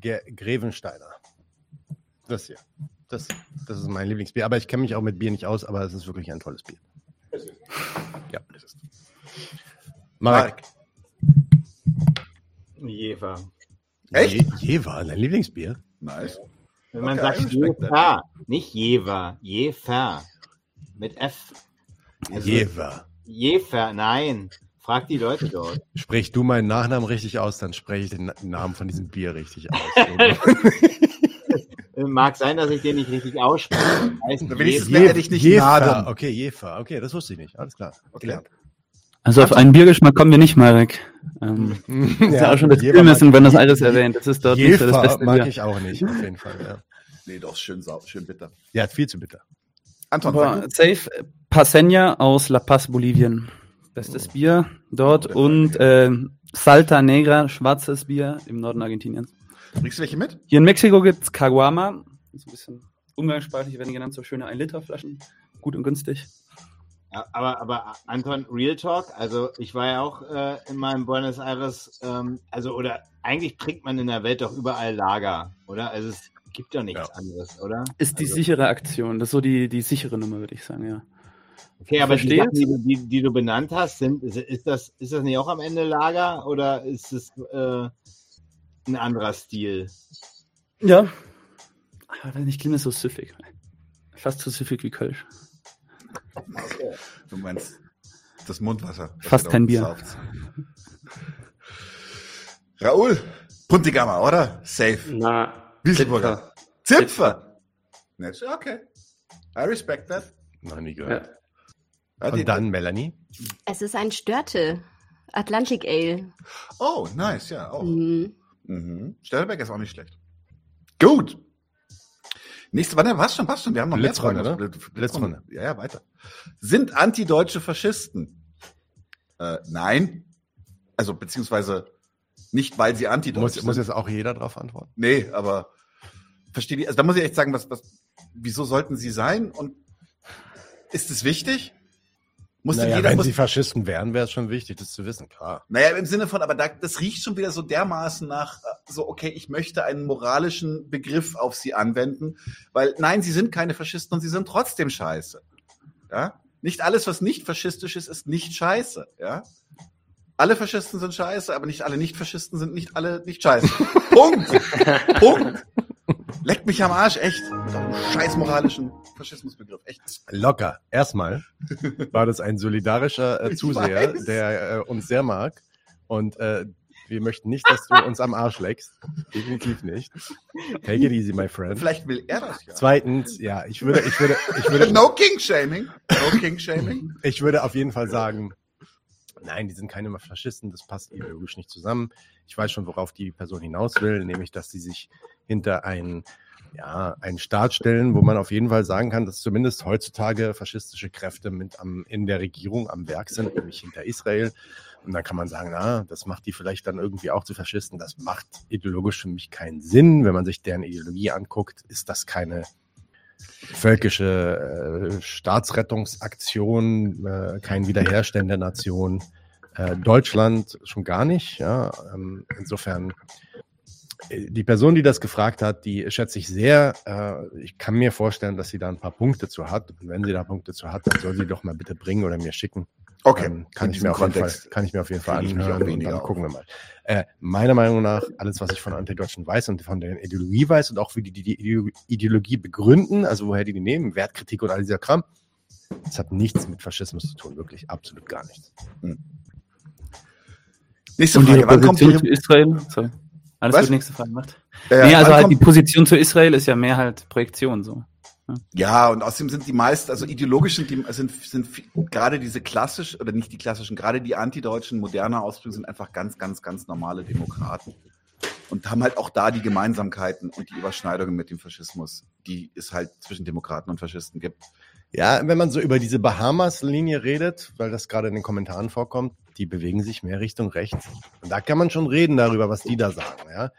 Grevensteiner. Das hier. Das, das ist mein Lieblingsbier. Aber ich kenne mich auch mit Bier nicht aus, aber es ist wirklich ein tolles Bier. Ja. Marek. Marek. Jever. Echt? Je, Jever, dein Lieblingsbier? Nice. Wenn man Okay, sagt Jever, nicht Jever, Jefer. Mit F. Also- Jever. Jefer, nein. Frag die Leute dort. Sprich du meinen Nachnamen richtig aus, dann spreche ich den Na- Namen von diesem Bier richtig aus. Äh, Mag sein, dass ich den nicht richtig ausspreche. Heißt Wenigstens Jever. nenne dich nicht Jefer. Okay, Jefer. Okay, das wusste ich nicht. Alles klar. Okay. Also auf einen Biergeschmack kommen wir nicht, Marek. Ähm, das ist ja auch schon das Buenos Je- Aires Je- erwähnt. Das ist dort nicht so das Jefer beste mag ich auch nicht, auf jeden Fall. Ja, Nee, doch, schön sau, schön bitter. ja viel zu bitter. Anton, Aber safe äh, Paseña aus La Paz, Bolivien. Bestes Bier dort und ähm, Salta Negra, schwarzes Bier im Norden Argentiniens. Bringst du welche mit? Hier in Mexiko gibt's Caguama. So ein bisschen umgangssprachlich werden die genannt, so schöne 1-Liter-Flaschen. Gut und günstig. Aber, aber Anton, Real Talk, also ich war ja auch äh, in meinem Buenos Aires, ähm, also oder eigentlich trinkt man in der Welt doch überall Lager, oder? Also es gibt doch nichts Ja. anderes, oder? Ist die Also- sichere Aktion. Das ist so die, die sichere Nummer, würde ich sagen, ja. Okay, aber die. Sachen, die, du- die, die du benannt hast, sind, ist, ist, das, ist das nicht auch am Ende Lager oder ist es äh, ein anderer Stil? Ja. Aber weiß nicht, klingt das so süffig. Fast so süffig wie Kölsch. Du meinst das Mundwasser. Fast kein Bier. sauft. Raoul, Puntigammer, oder? Safe. Na, Wieselburger. Zipfer. Nicht? Okay. I respect that. Noch nie gehört. Ja, Und dann Melanie. Es ist ein Störte. Atlantic Ale. Oh, nice, ja, auch. Mhm. Mhm. Stellberg ist auch nicht schlecht. Gut. Nächste, warte, was schon, was schon? Wir haben noch mehr ne? Fragen. Blitz- Blitzrunde. Ja, ja, weiter. Sind antideutsche Faschisten? Äh, nein. Also, beziehungsweise nicht, weil sie antideutsch Muss, sind. muss jetzt auch jeder drauf antworten? Nee, aber verstehe die, also da muss ich echt sagen, was, was, wieso sollten sie sein und ist es wichtig? Muss Naja, jeder, wenn muss, sie Faschisten wären, wäre es schon wichtig, das zu wissen, klar. naja, im Sinne von, aber da, das riecht schon wieder so dermaßen nach, äh, so, okay, ich möchte einen moralischen Begriff auf sie anwenden, weil nein, sie sind keine Faschisten und sie sind trotzdem scheiße. Ja? Nicht alles, was nicht faschistisch ist, ist nicht scheiße. Ja? Alle Faschisten sind scheiße, aber nicht alle Nicht-Faschisten sind nicht alle nicht scheiße. Punkt. Punkt. Leckt mich am Arsch, echt. Mit eurem scheiß moralischen Faschismusbegriff. Echt. Locker. Erstmal war das ein solidarischer äh, Zuseher, der äh, uns sehr mag. Und äh, wir möchten nicht, dass du uns am Arsch leckst. Definitiv nicht. Take it easy, my friend. Vielleicht will er das ja. Zweitens, ja, ich würde, ich würde, ich würde, No King-Shaming. No King-Shaming. ich würde auf jeden Fall sagen, nein, die sind keine Faschisten, das passt ideologisch nicht zusammen. Ich weiß schon, worauf die Person hinaus will, nämlich, dass sie sich hinter einen, ja, einen Staat stellen, wo man auf jeden Fall sagen kann, dass zumindest heutzutage faschistische Kräfte mit am, in der Regierung am Werk sind, nämlich hinter Israel. Und dann kann man sagen, na, das macht die vielleicht dann irgendwie auch zu Faschisten. Das macht ideologisch für mich keinen Sinn. Wenn man sich deren Ideologie anguckt, ist das keine völkische äh, Staatsrettungsaktion, äh, kein Wiederherstellen der Nation. Äh, Deutschland schon gar nicht. Ja, ähm, insofern äh, die Person, die das gefragt hat, die schätze ich sehr. Äh, ich kann mir vorstellen, dass sie da ein paar Punkte zu hat. Und wenn sie da Punkte zu hat, dann soll sie doch mal bitte bringen oder mir schicken. Okay. Dann kann ich mir auf jeden Fall, kann ich mir auf jeden Fall anhören und dann gucken wir mal. Äh, meiner Meinung nach, alles, was ich von Antideutschen weiß und von der Ideologie weiß und auch wie die die Ideo- Ideologie begründen, also woher die die nehmen, Wertkritik und all dieser Kram, das hat nichts mit Faschismus zu tun, wirklich absolut gar nichts. Nächste Und Frage. ihre Wann kommt Position zu die, Israel? Sorry. Alles Was? gut, nächste Frage macht. äh, nee, also halt die Position zu Israel ist ja mehr halt Projektion so. Ja, und außerdem sind die meisten, also ideologisch sind die, sind, sind gerade diese klassisch, oder nicht die klassischen, gerade die antideutschen, moderne Ausdrücke sind einfach ganz, ganz, ganz normale Demokraten. Und haben halt auch da die Gemeinsamkeiten und die Überschneidungen mit dem Faschismus, die es halt zwischen Demokraten und Faschisten gibt. Ja, wenn man so über diese Bahamas-Linie redet, weil das gerade in den Kommentaren vorkommt, die bewegen sich mehr Richtung rechts. Und da kann man schon reden darüber, was die da sagen, ja.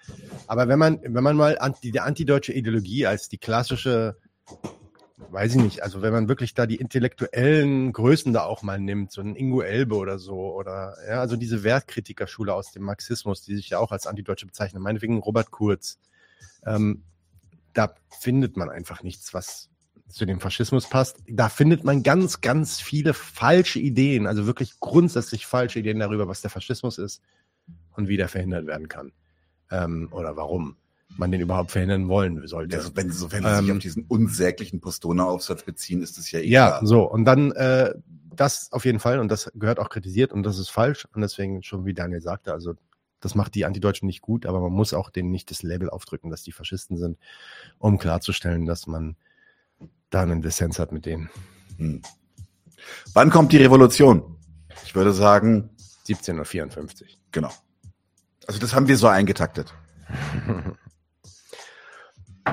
Aber wenn man, wenn man mal anti, die antideutsche Ideologie als die klassische, weiß ich nicht, also wenn man wirklich da die intellektuellen Größen da auch mal nimmt, so ein Ingo Elbe oder so, oder, ja, also diese Wertkritikerschule aus dem Marxismus, die sich ja auch als antideutsche bezeichnen, meinetwegen Robert Kurz, ähm, da findet man einfach nichts, was zu dem Faschismus passt. Da findet man ganz, ganz viele falsche Ideen, also wirklich grundsätzlich falsche Ideen darüber, was der Faschismus ist und wie der verhindert werden kann. Ähm, oder warum man den überhaupt verhindern wollen sollte. Also wenn sie, wenn sie sich Ähm, auf diesen unsäglichen Postona-Aufsatz beziehen, ist es ja eh Ja, klar. so. Und dann äh, das auf jeden Fall, und das gehört auch kritisiert und das ist falsch. Und deswegen, schon wie Daniel sagte, also das macht die Antideutschen nicht gut, aber man muss auch denen nicht das Label aufdrücken, dass die Faschisten sind, um klarzustellen, dass man da einen Dissens hat mit denen. Hm. Wann kommt die Revolution? Ich würde sagen, 17.54 Uhr. genau. Also das haben wir so eingetaktet.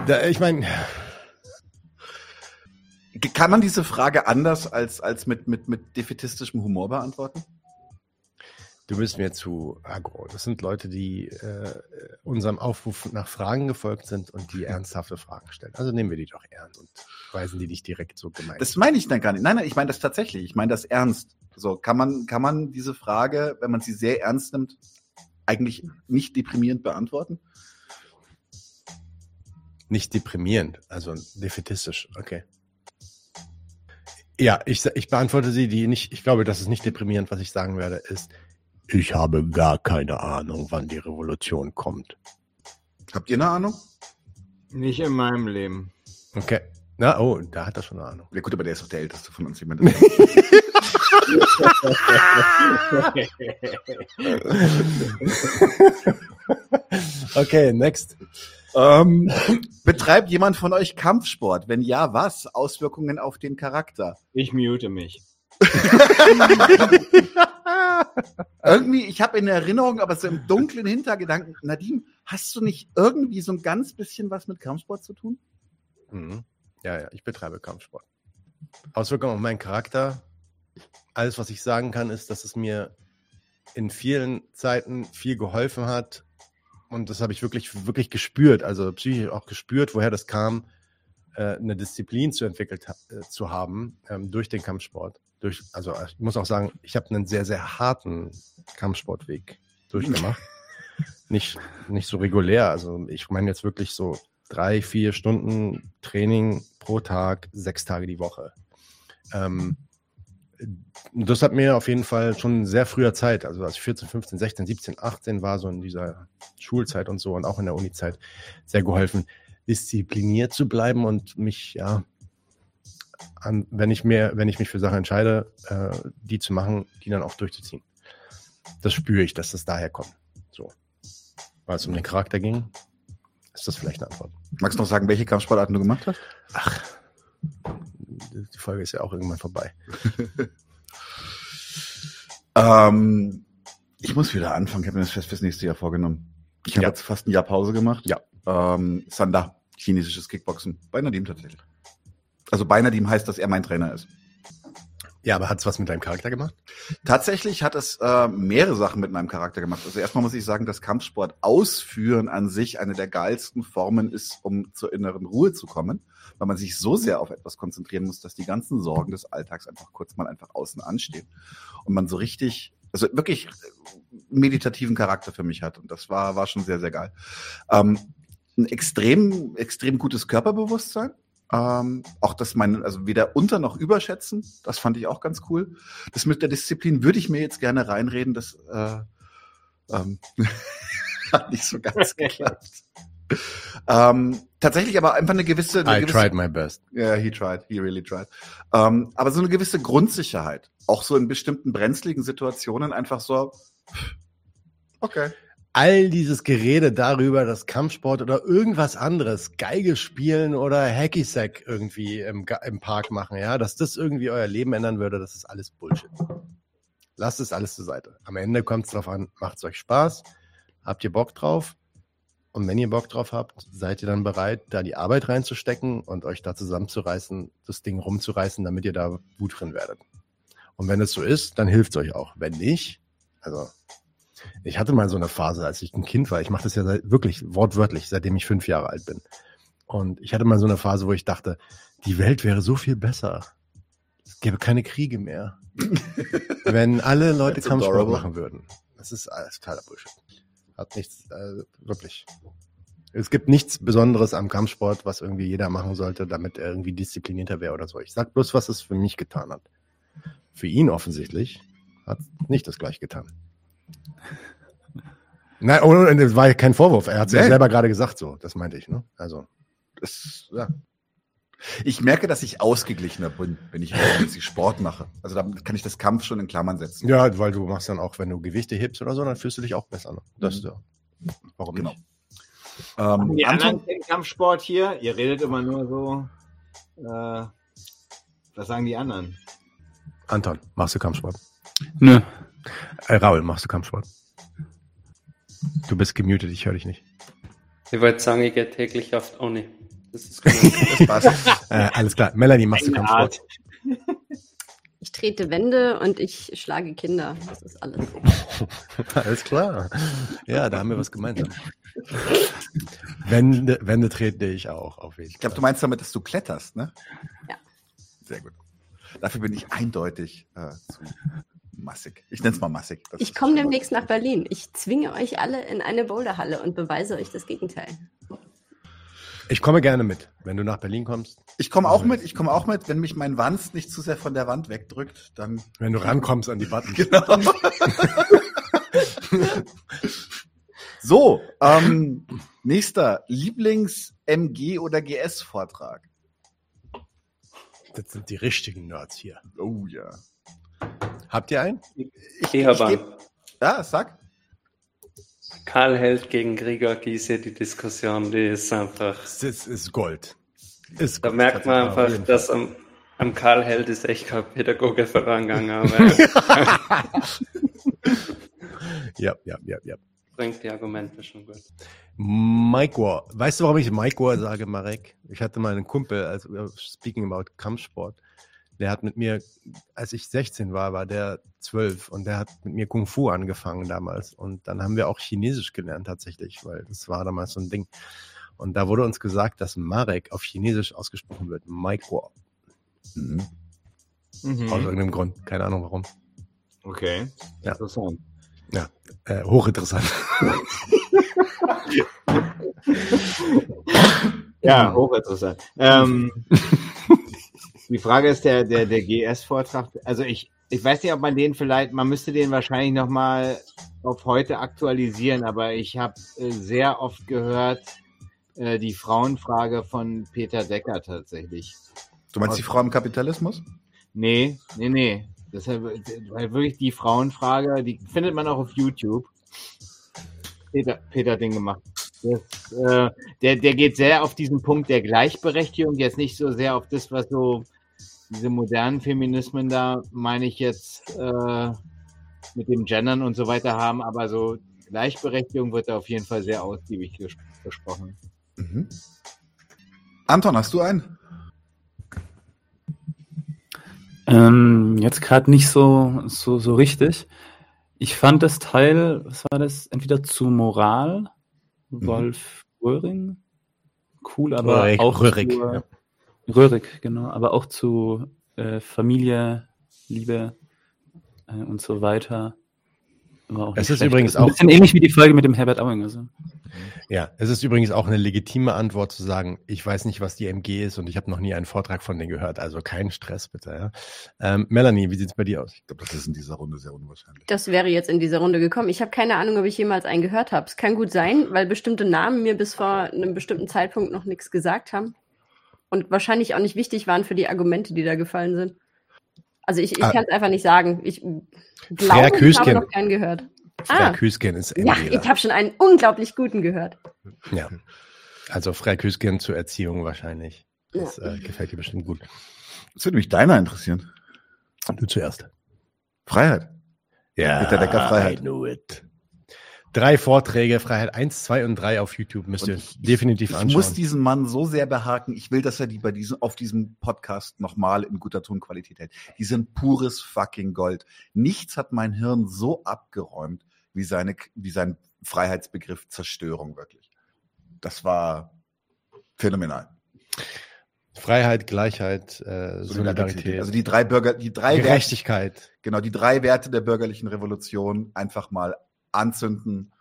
Da, ich meine, Kann man diese Frage anders als, als mit, mit, mit defetistischem Humor beantworten? du bist mir zu aggro. Das sind Leute, die äh, unserem Aufruf nach Fragen gefolgt sind und die ernsthafte Fragen stellen. Also nehmen wir die doch ernst und weisen die nicht direkt so gemein. Das meine ich dann gar nicht. Nein, nein, ich meine das tatsächlich. Ich meine das ernst. So, kann man, kann man diese Frage, wenn man sie sehr ernst nimmt, eigentlich nicht deprimierend beantworten? Nicht deprimierend, also defetistisch, okay. Ja, ich, ich beantworte sie, die nicht, ich glaube, das ist nicht deprimierend, was ich sagen werde, ist, ich habe gar keine Ahnung, wann die Revolution kommt. Habt ihr eine Ahnung? Nicht in meinem Leben. Okay. Na, oh, da hat er schon eine Ahnung. Ja gut, aber der ist doch der älteste von uns. Jemand Okay, next. Ähm, betreibt jemand von euch Kampfsport? Wenn ja, was? Auswirkungen auf den Charakter? Ich mute mich. Irgendwie, ich habe in Erinnerung, aber so im dunklen Hintergedanken, Nadine, hast du nicht irgendwie so ein ganz bisschen was mit Kampfsport zu tun? Mhm. Ja, ja, ich betreibe Kampfsport. Auswirkungen auf meinen Charakter. Alles, was ich sagen kann, ist, dass es mir in vielen Zeiten viel geholfen hat. Und das habe ich wirklich, wirklich gespürt, also psychisch auch gespürt, woher das kam, äh, eine Disziplin zu entwickelt äh, zu haben ähm, durch den Kampfsport. Durch, also ich muss auch sagen, ich habe einen sehr, sehr harten Kampfsportweg durchgemacht. nicht, nicht so regulär. Also ich meine jetzt wirklich so drei, vier Stunden Training pro Tag, sechs Tage die Woche. Ähm, das hat mir auf jeden Fall schon in sehr früher Zeit, also als ich 14, 15, 16, 17, 18 war, so in dieser Schulzeit und so und auch in der Unizeit, sehr geholfen, diszipliniert zu bleiben und mich, ja, an, wenn ich mir, wenn ich mich für Sachen entscheide, äh, die zu machen, die dann auch durchzuziehen. Das spüre ich, dass das daher kommt. So. Weil es um den Charakter ging, ist das vielleicht eine Antwort. Magst du noch sagen, welche Kampfsportarten du gemacht hast? Ach, die Folge ist ja auch irgendwann vorbei. Ähm, ich muss wieder anfangen. Ich habe mir das fest fürs nächste Jahr vorgenommen. Ich habe Ja. jetzt fast ein Jahr Pause gemacht. Ja. Ähm, Sanda, chinesisches Kickboxen. Bei Nadim tatsächlich. Also bei Nadim heißt, dass er mein Trainer ist. Ja, aber hat es was mit deinem Charakter gemacht? Tatsächlich hat es äh, mehrere Sachen mit meinem Charakter gemacht. Also erstmal muss ich sagen, dass Kampfsport ausführen an sich eine der geilsten Formen ist, um zur inneren Ruhe zu kommen, weil man sich so sehr auf etwas konzentrieren muss, dass die ganzen Sorgen des Alltags einfach kurz mal einfach außen anstehen und man so richtig, also wirklich meditativen Charakter für mich hat. Und das war, war schon sehr, sehr geil. Ähm, ein extrem, extrem gutes Körperbewusstsein. Ähm, auch das mein, also weder unter noch überschätzen, das fand ich auch ganz cool. Das mit der Disziplin würde ich mir jetzt gerne reinreden, das äh, ähm, hat nicht so ganz geklappt. ähm, tatsächlich aber einfach eine gewisse, eine I gewisse tried my best. ja, he tried, he really tried. Ähm, aber so eine gewisse Grundsicherheit, auch so in bestimmten brenzligen Situationen einfach so, okay. All dieses Gerede darüber, dass Kampfsport oder irgendwas anderes, Geige spielen oder Hacky-Sack irgendwie im, im Park machen, ja, dass das irgendwie euer Leben ändern würde, das ist alles Bullshit. Lasst es alles zur Seite. Am Ende kommt es drauf an, macht es euch Spaß, habt ihr Bock drauf und wenn ihr Bock drauf habt, seid ihr dann bereit, da die Arbeit reinzustecken und euch da zusammenzureißen, das Ding rumzureißen, damit ihr da gut drin werdet. Und wenn es so ist, dann hilft es euch auch. Wenn nicht, also ich hatte mal so eine Phase, als ich ein Kind war. Ich mache das ja seit, wirklich wortwörtlich, seitdem ich fünf Jahre alt bin. Und ich hatte mal so eine Phase, wo ich dachte, die Welt wäre so viel besser. Es gäbe keine Kriege mehr. wenn alle Leute Kampfsport machen würden. Das ist alles totaler Bullshit. Hat nichts, äh, wirklich. Es gibt nichts Besonderes am Kampfsport, was irgendwie jeder machen sollte, damit er irgendwie disziplinierter wäre oder so. Ich sag bloß, was es für mich getan hat. Für ihn offensichtlich hat nicht das gleich getan. Nein, oh, oh, das war ja kein Vorwurf. Er hat es ja selber gerade gesagt so. Das meinte ich, ne? Also, Das, ja. Ich merke, dass ich ausgeglichener bin, wenn ich regelmäßig Sport mache. Also da kann ich das Kampf schon in Klammern setzen. ja, weil du machst dann auch, wenn du Gewichte hebst oder so, dann fühlst du dich auch besser. Ne? Das, Mhm. ja. Warum Genau. nicht? Ähm, Die Anton, anderen kennen Kampfsport hier. Ihr redet immer nur so. Äh, was sagen die anderen? Anton, machst du Kampfsport? Nö. Äh, Raul, machst du Kampfsport? Du bist gemutet, ich höre dich nicht. Ich wollte sagen, ich gehe täglich auf Oni. Das ist gut. Das passt. Äh, alles klar. Melanie, machst du Eine Kampfsport? Ich trete Wände und ich schlage Kinder. Das ist alles. Alles klar. Ja, da haben wir was gemeinsam. Wände, Wände trete ich auch auf jeden Ich glaube, Fall. du meinst damit, dass du kletterst, ne? Ja. Sehr gut. Dafür bin ich eindeutig äh, zu massig. Ich nenne es mal massig. Das Ich komme demnächst nach Berlin. Ich zwinge euch alle in eine Boulderhalle und beweise euch das Gegenteil. Ich komme gerne mit. Wenn du nach Berlin kommst, Ich komme auch mit, ich komme auch mit. Wenn mich mein Wanst nicht zu sehr von der Wand wegdrückt, dann wenn du rankommst an die Buttons. genau. so, ähm, nächster Lieblings-MG oder GS-Vortrag. Das sind die richtigen Nerds hier. Oh ja. Habt ihr einen? Reeperbahn. geb- Ja, sag. Karl Held gegen Gregor Gysi, die Diskussion, die ist einfach. Das ist, ist Gold. Ist Da Gold. merkt man einfach, dass am, am Karl Held ist echt kein Pädagoge vorangegangen, aber er Ja, ja, ja, ja. bringt die Argumente schon gut. Mike War. Weißt du, warum ich Mike War sage, Marek? Ich hatte mal einen Kumpel, also speaking about Kampfsport, der hat mit mir, als ich 16 war, war der 12 und der hat mit mir Kung Fu angefangen damals. Und dann haben wir auch Chinesisch gelernt tatsächlich, weil das war damals so ein Ding. Und da wurde uns gesagt, dass Marek auf Chinesisch ausgesprochen wird. Mike War. Mhm. Aus Mhm. irgendeinem Grund. Keine Ahnung warum. Okay. Ja. Interessant. Äh, hochinteressant. Ja, hochinteressant. Ähm, die Frage ist der, der, der GS-Vortrag. Also ich, ich weiß nicht, ob man den vielleicht, man müsste den wahrscheinlich nochmal auf heute aktualisieren, aber ich habe äh, sehr oft gehört, äh, die Frauenfrage von Peter Decker tatsächlich. Du meinst die Frau im Kapitalismus? Nee, nee, nee. Deshalb, weil wirklich die Frauenfrage, die findet man auch auf YouTube. Peter, Peter hat den gemacht. Das, äh, der, der geht sehr auf diesen Punkt der Gleichberechtigung, jetzt nicht so sehr auf das, was so diese modernen Feminismen da, meine ich jetzt, äh, mit dem Gendern und so weiter haben, aber so Gleichberechtigung wird da auf jeden Fall sehr ausgiebig ges gesprochen. Mhm. Anton, hast du einen? Ähm, jetzt gerade nicht so, so, so richtig. Ich fand das Teil, was war das? Entweder zu Moral, Mhm. Wolf Röhring, cool, aber Röhrig, auch Röhrig, zu, ja. Röhrig, genau, aber auch zu äh, Familie, Liebe äh, und so weiter. War auch Es nicht ist schlecht. übrigens Ein auch- bisschen ähnlich wie die Folge mit dem Herbert Auing. Also. Ja, es ist übrigens auch eine legitime Antwort zu sagen, ich weiß nicht, was die MG ist und ich habe noch nie einen Vortrag von denen gehört. Also kein Stress bitte. Ja. Ähm, Melanie, wie sieht's bei dir aus? Ich glaube, das ist in dieser Runde sehr unwahrscheinlich. Das wäre jetzt in dieser Runde gekommen. Ich habe keine Ahnung, ob ich jemals einen gehört habe. Es kann gut sein, weil bestimmte Namen mir bis vor einem bestimmten Zeitpunkt noch nichts gesagt haben. Und wahrscheinlich auch nicht wichtig waren für die Argumente, die da gefallen sind. Also ich, ich Ah. kann es einfach nicht sagen. Ich glaube, ich habe noch keinen gehört. Freya Ah. Küsken ist Ja, MGler. ich habe schon einen unglaublich guten gehört. Ja. Also Freya Küsken zur Erziehung wahrscheinlich. Das Ja. äh, gefällt dir bestimmt gut. Das würde mich deiner interessieren. Du zuerst. Freiheit. Ja, Peter Decker, Freiheit. I knew it. Drei Vorträge, Freiheit 1, 2 und 3 auf YouTube müsst ihr ich- definitiv Ich anschauen. muss diesen Mann so sehr behaken. Ich will, dass er die bei diesem, auf diesem Podcast nochmal in guter Tonqualität hält. Die sind pures fucking Gold. Nichts hat mein Hirn so abgeräumt wie seine, wie sein Freiheitsbegriff Zerstörung wirklich. Das war phänomenal. Freiheit, Gleichheit, äh, Solidarität, Also die drei Bürger, die drei Werte, Gerechtigkeit. genau, die drei Werte der bürgerlichen Revolution einfach mal anzünden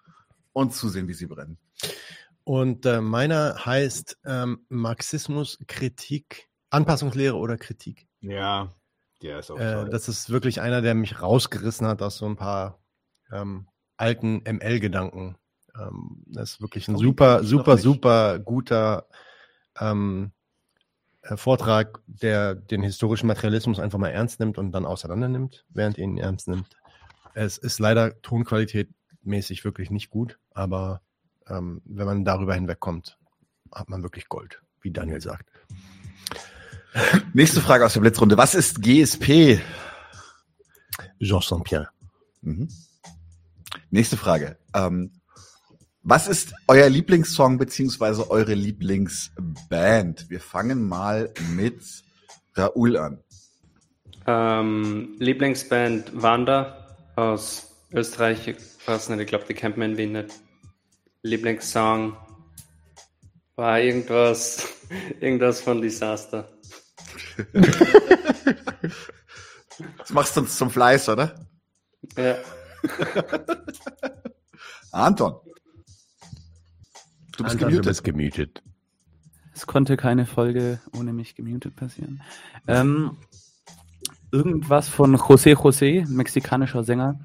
und zusehen, wie sie brennen. Und äh, meiner heißt ähm, Marxismus, Kritik, Anpassungslehre oder Kritik. Ja, der ist auch Äh, toll. das ist wirklich einer, der mich rausgerissen hat aus so ein paar ähm, alten ML-Gedanken. Ähm, das ist wirklich ein super, super, super guter ähm, äh, Vortrag, der den historischen Materialismus einfach mal ernst nimmt und dann auseinander nimmt, während er ihn ernst nimmt. Es ist leider tonqualitätmäßig wirklich nicht gut, aber ähm, wenn man darüber hinwegkommt, hat man wirklich Gold, wie Daniel sagt. Nächste Frage aus der Blitzrunde. Was ist GSP? Georges St. Pierre. Mhm. Nächste Frage. Ähm, was ist euer Lieblingssong beziehungsweise eure Lieblingsband? Wir fangen mal mit Raoul an. Ähm, Lieblingsband Wanda aus Österreich. Ich weiß nicht, ich glaube, die kennt man Wien nicht. Lieblingssong war irgendwas, irgendwas von Disaster. Das machst du uns zum Fleiß, oder? Ja. Anton. Du bist Anton, du gemutet. bist gemutet. Es konnte keine Folge ohne mich gemutet passieren. Ähm, irgendwas von José José, mexikanischer Sänger.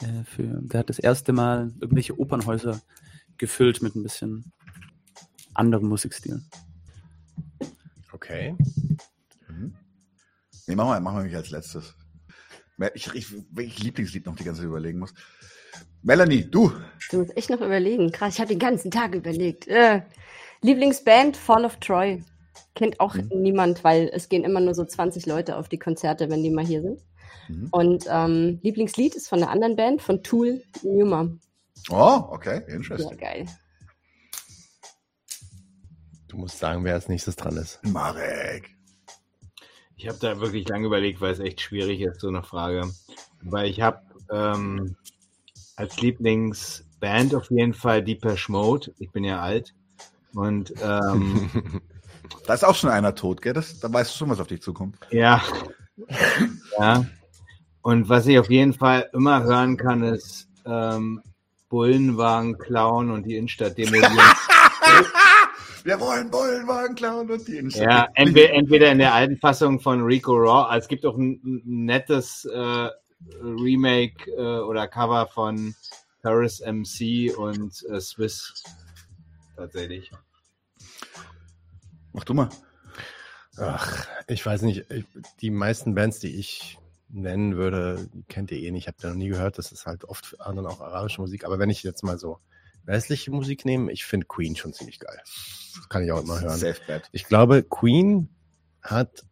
Äh, für, der hat das erste Mal irgendwelche Opernhäuser gefüllt mit ein bisschen anderen Musikstilen. Okay. Mhm. Nee, machen wir, machen wir mich als letztes. Ich, ich, welches Lieblingslied noch die ganze Zeit überlegen muss. Melanie, du. Du musst echt noch überlegen. Krass, ich habe den ganzen Tag überlegt. Äh, Lieblingsband Fall of Troy. Kennt auch Mhm. niemand, weil es gehen immer nur so 20 Leute auf die Konzerte, wenn die mal hier sind. Mhm. Und ähm, Lieblingslied ist von einer anderen Band, von Tool, Numa. Oh, okay, Ja, interesting. geil. Du musst sagen, wer als nächstes dran ist. Marek. Ich habe da wirklich lange überlegt, weil es echt schwierig ist, so eine Frage. Weil ich habe ähm, als Lieblingsband auf jeden Fall Deepesh Mode. Ich bin ja alt. Und ähm, Da ist auch schon einer tot, gell? Das, da weißt du schon, was auf dich zukommt. ja. ja. Und was ich auf jeden Fall immer hören kann, ist ähm, Bullenwagen klauen und die Innenstadt demolieren. Wir wollen Bullenwagen klauen und die Innenstadt. Ja, entweder, entweder in der alten Fassung von Rico Raw, also es gibt auch ein, ein nettes äh, Remake äh, oder Cover von Paris MC und äh, Swiss tatsächlich. Mach du mal. Ach, ich weiß nicht. Ich, die meisten Bands, die ich nennen würde, kennt ihr eh nicht. Ich habe da noch nie gehört. Das ist halt oft für anderen auch arabische Musik. Aber wenn ich jetzt mal so westliche Musik nehme, ich finde Queen schon ziemlich geil. Das kann ich auch immer hören. Safe Bet. Ich glaube, Queen hat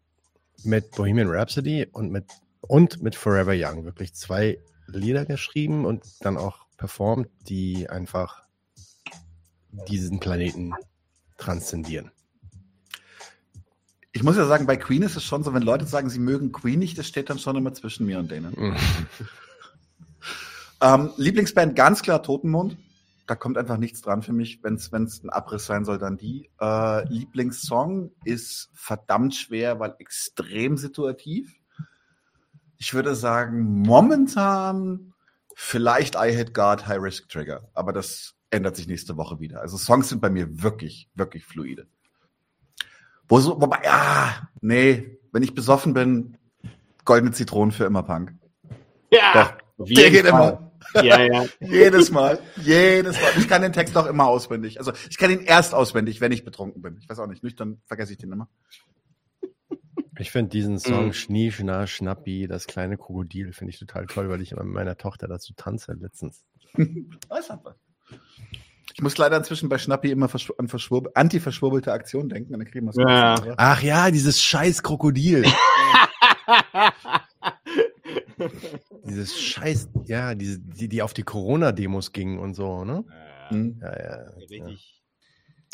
mit Bohemian Rhapsody und mit, und mit Forever Young wirklich zwei Lieder geschrieben und dann auch performt, die einfach diesen Planeten transzendieren. Ich muss ja sagen, bei Queen ist es schon so, wenn Leute sagen, sie mögen Queen nicht, das steht dann schon immer zwischen mir und denen. Ähm, Lieblingsband ganz klar Totenmond. Da kommt einfach nichts dran für mich. Wenn es ein Abriss sein soll, dann die. Äh, Lieblingssong ist verdammt schwer, weil extrem situativ. Ich würde sagen, momentan vielleicht I Hit God, High Risk Trigger. Aber das ändert sich nächste Woche wieder. Also Songs sind bei mir wirklich, wirklich fluide. Wo so, wobei, ja, nee, wenn ich besoffen bin, goldene Zitronen für immer Punk. Ja, Doch, der geht Fall. immer. Ja, ja. Jedes Mal. Jedes Mal. Ich kann den Text auch immer auswendig. Also ich kann ihn erst auswendig, wenn ich betrunken bin. Ich weiß auch nicht, nüchtern vergesse ich den immer. Ich finde diesen Song Mhm. Schnie, Schna, Schnappi, das kleine Krokodil, finde ich total toll, weil ich immer mit meiner Tochter dazu tanze letztens. Was hat man? Ich muss leider inzwischen bei Schnappi immer verschw an verschwurbel anti-verschwurbelte Aktionen denken, dann kriegen wir es Ja. ja. Ach ja, dieses scheiß Krokodil. dieses scheiß, ja, diese, die, die auf die Corona-Demos gingen und so, ne? Ja, ja. ja. Richtig.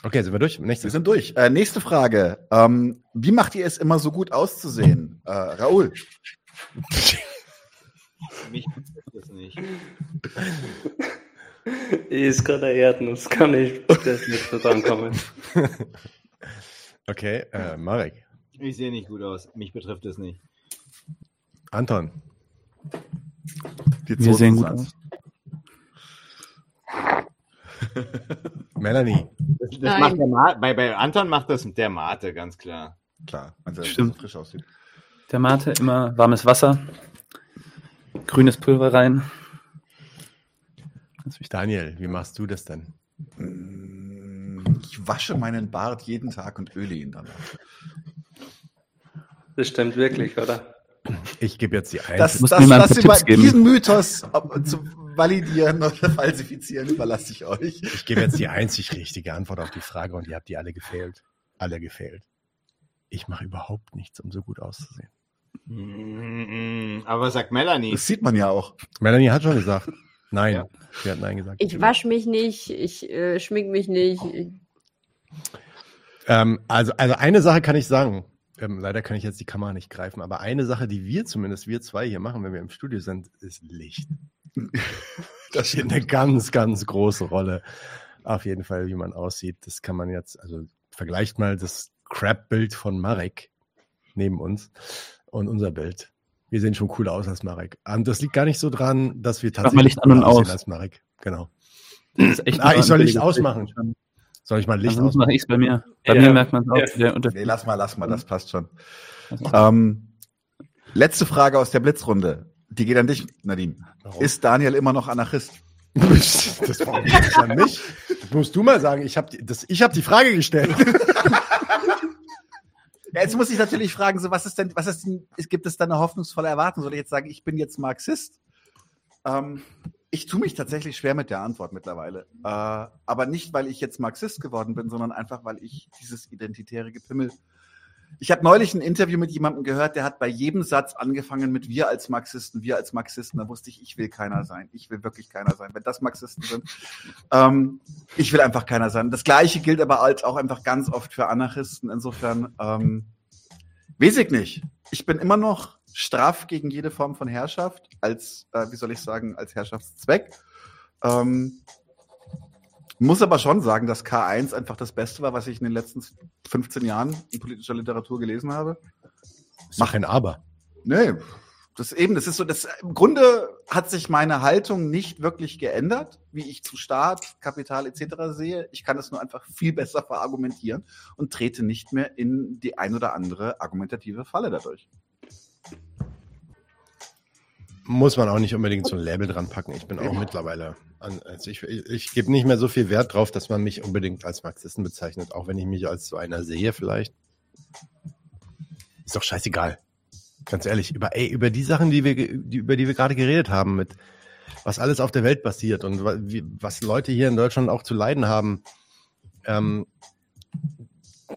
Okay, sind wir durch? Wir Nächstes. sind durch. Äh, nächste Frage. Ähm, wie macht ihr es immer so gut auszusehen? Äh, Raoul. Mich das nicht. Ist gerade eine Erdnuss, kann ich das nicht so drankommen. Okay, äh, Marek. Ich sehe nicht gut aus. Mich betrifft das nicht. Anton. Die Wir sehen gut Zotensatz. Melanie. Das, das Nein. macht der Ma bei, bei Anton macht das der Mate, ganz klar. Klar, sie Stimmt. frisch aussieht. Der Mate immer warmes Wasser, grünes Pulver rein. Daniel, wie machst du das denn? Mm, Ich wasche meinen Bart jeden Tag und öle ihn danach. Das stimmt wirklich, oder? Ich gebe jetzt die Eins. Das, das, das über Tipps geben. diesen Mythos ob, zu validieren oder falsifizieren, überlasse ich euch. Ich gebe jetzt die einzig richtige Antwort auf die Frage und ihr habt die alle gefehlt. Alle gefehlt. Ich mache überhaupt nichts, um so gut auszusehen. Mm, Aber was sagt Melanie? Das sieht man ja auch. Melanie hat schon gesagt. Nein. Ja. Sie hat Nein gesagt. Ich wasche mich nicht, ich äh, schmink mich nicht. Ich, Ähm, also, also eine Sache kann ich sagen. Ähm, leider kann ich jetzt die Kamera nicht greifen, aber eine Sache, die wir zumindest, wir zwei hier machen, wenn wir im Studio sind, ist Licht. Das spielt eine ganz, ganz große Rolle. Auf jeden Fall, wie man aussieht. Das kann man jetzt, also vergleicht mal das Crap-Bild von Marek neben uns und unser Bild. Wir sehen schon cooler aus als Marek. Und das liegt gar nicht so dran, dass wir Mach mal tatsächlich Licht an und aus. als Marek. Genau. Das ist echt Ah, ich soll Licht ausmachen. Soll ich mal Licht Ansonsten ausmachen? mache ich es bei mir. Bei Ja. mir merkt man es auch. Ja. Der Unterschied. Nee, lass mal, lass mal, das passt schon. Also, Ähm, letzte Frage aus der Blitzrunde. Die geht an dich, Nadine. Warum? Ist Daniel immer noch Anarchist? Das war jetzt an mich. Das musst du mal sagen. Ich habe die, das- ich hab die Frage gestellt. Jetzt muss ich natürlich fragen, so was ist denn, was ist denn, gibt es da eine hoffnungsvolle Erwartung? Soll ich jetzt sagen, ich bin jetzt Marxist? Ähm, ich tue mich tatsächlich schwer mit der Antwort mittlerweile. Äh, aber nicht, weil ich jetzt Marxist geworden bin, sondern einfach, weil ich dieses identitäre Gepimmel. Ich habe neulich ein Interview mit jemandem gehört, der hat bei jedem Satz angefangen mit wir als Marxisten, wir als Marxisten. Da wusste ich, ich will keiner sein. Ich will wirklich keiner sein. Wenn das Marxisten sind, ähm, ich will einfach keiner sein. Das Gleiche gilt aber als auch einfach ganz oft für Anarchisten. Insofern, ähm, weiß ich nicht. Ich bin immer noch straff gegen jede Form von Herrschaft als, äh, wie soll ich sagen, als Herrschaftszweck. Ähm, muss aber schon sagen, dass K1 einfach das Beste war, was ich in den letzten 15 Jahren in politischer Literatur gelesen habe. Mach ein Aber. Nee, das eben, das ist so, das im Grunde hat sich meine Haltung nicht wirklich geändert, wie ich zu Staat, Kapital etc. sehe. Ich kann es nur einfach viel besser verargumentieren und trete nicht mehr in die ein oder andere argumentative Falle dadurch. Muss man auch nicht unbedingt so ein Label dran packen. Ich bin auch mittlerweile, an, also ich, ich, ich gebe nicht mehr so viel Wert drauf, dass man mich unbedingt als Marxisten bezeichnet, auch wenn ich mich als so einer sehe vielleicht. Ist doch scheißegal. Ganz ehrlich, über, ey, über die Sachen, die wir, die, über die wir gerade geredet haben, mit was alles auf der Welt passiert und wie, was Leute hier in Deutschland auch zu leiden haben, ähm,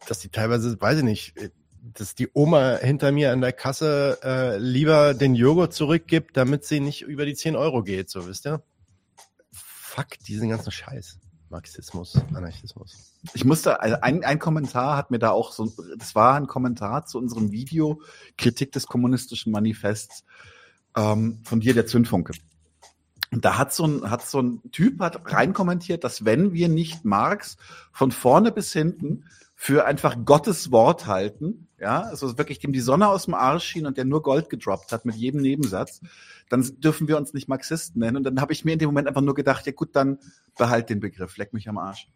dass die teilweise, weiß ich nicht, dass die Oma hinter mir an der Kasse äh, lieber den Joghurt zurückgibt, damit sie nicht über die 10 Euro geht, so wisst ihr? Fuck diesen ganzen Scheiß. Marxismus, Anarchismus. Ich musste, also ein, ein Kommentar hat mir da auch so, das war ein Kommentar zu unserem Video Kritik des kommunistischen Manifests ähm, von dir, der Zündfunke. Und da hat so ein, hat so ein Typ hat reinkommentiert, dass wenn wir nicht Marx von vorne bis hinten für einfach Gottes Wort halten, ja, also wirklich dem die Sonne aus dem Arsch schien und der nur Gold gedroppt hat mit jedem Nebensatz, dann dürfen wir uns nicht Marxisten nennen. Und dann habe ich mir in dem Moment einfach nur gedacht, ja gut, dann behalt den Begriff, leck mich am Arsch.